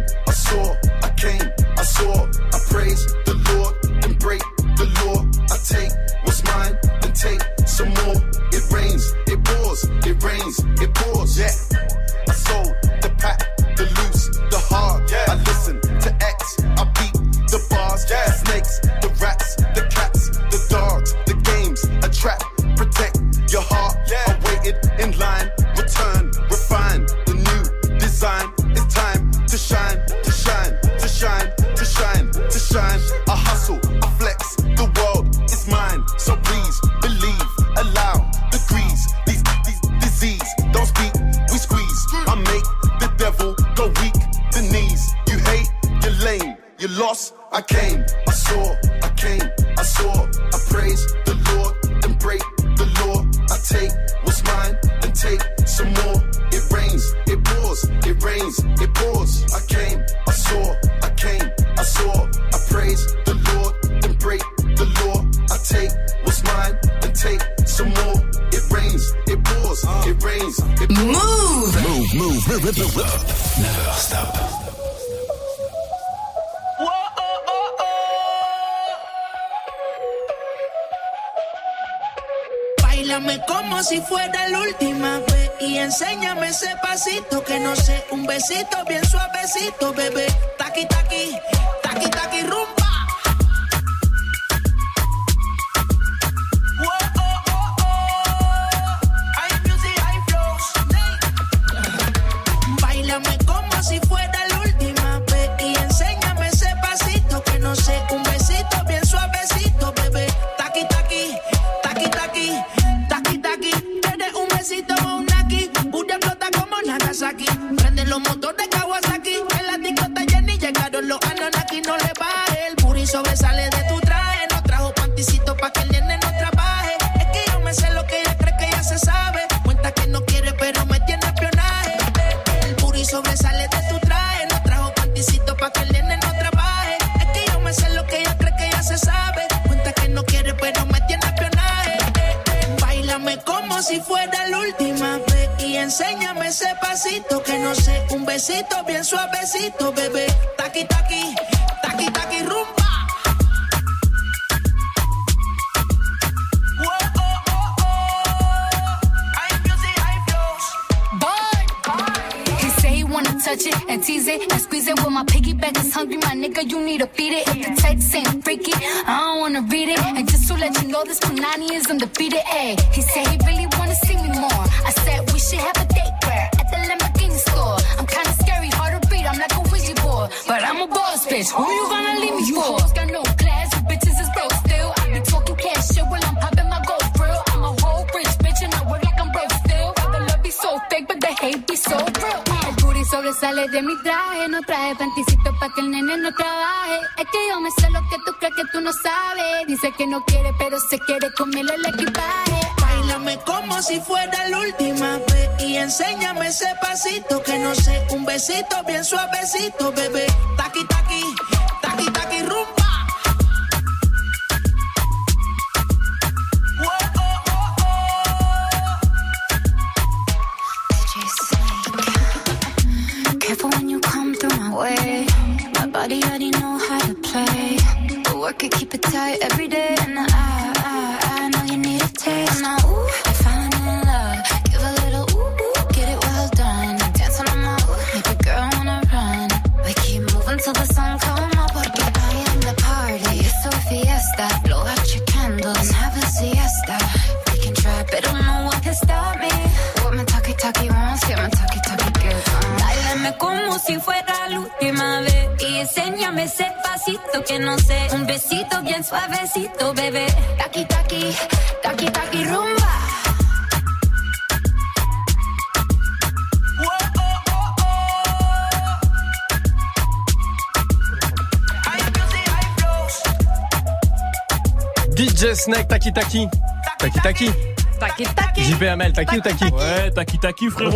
taki frérot.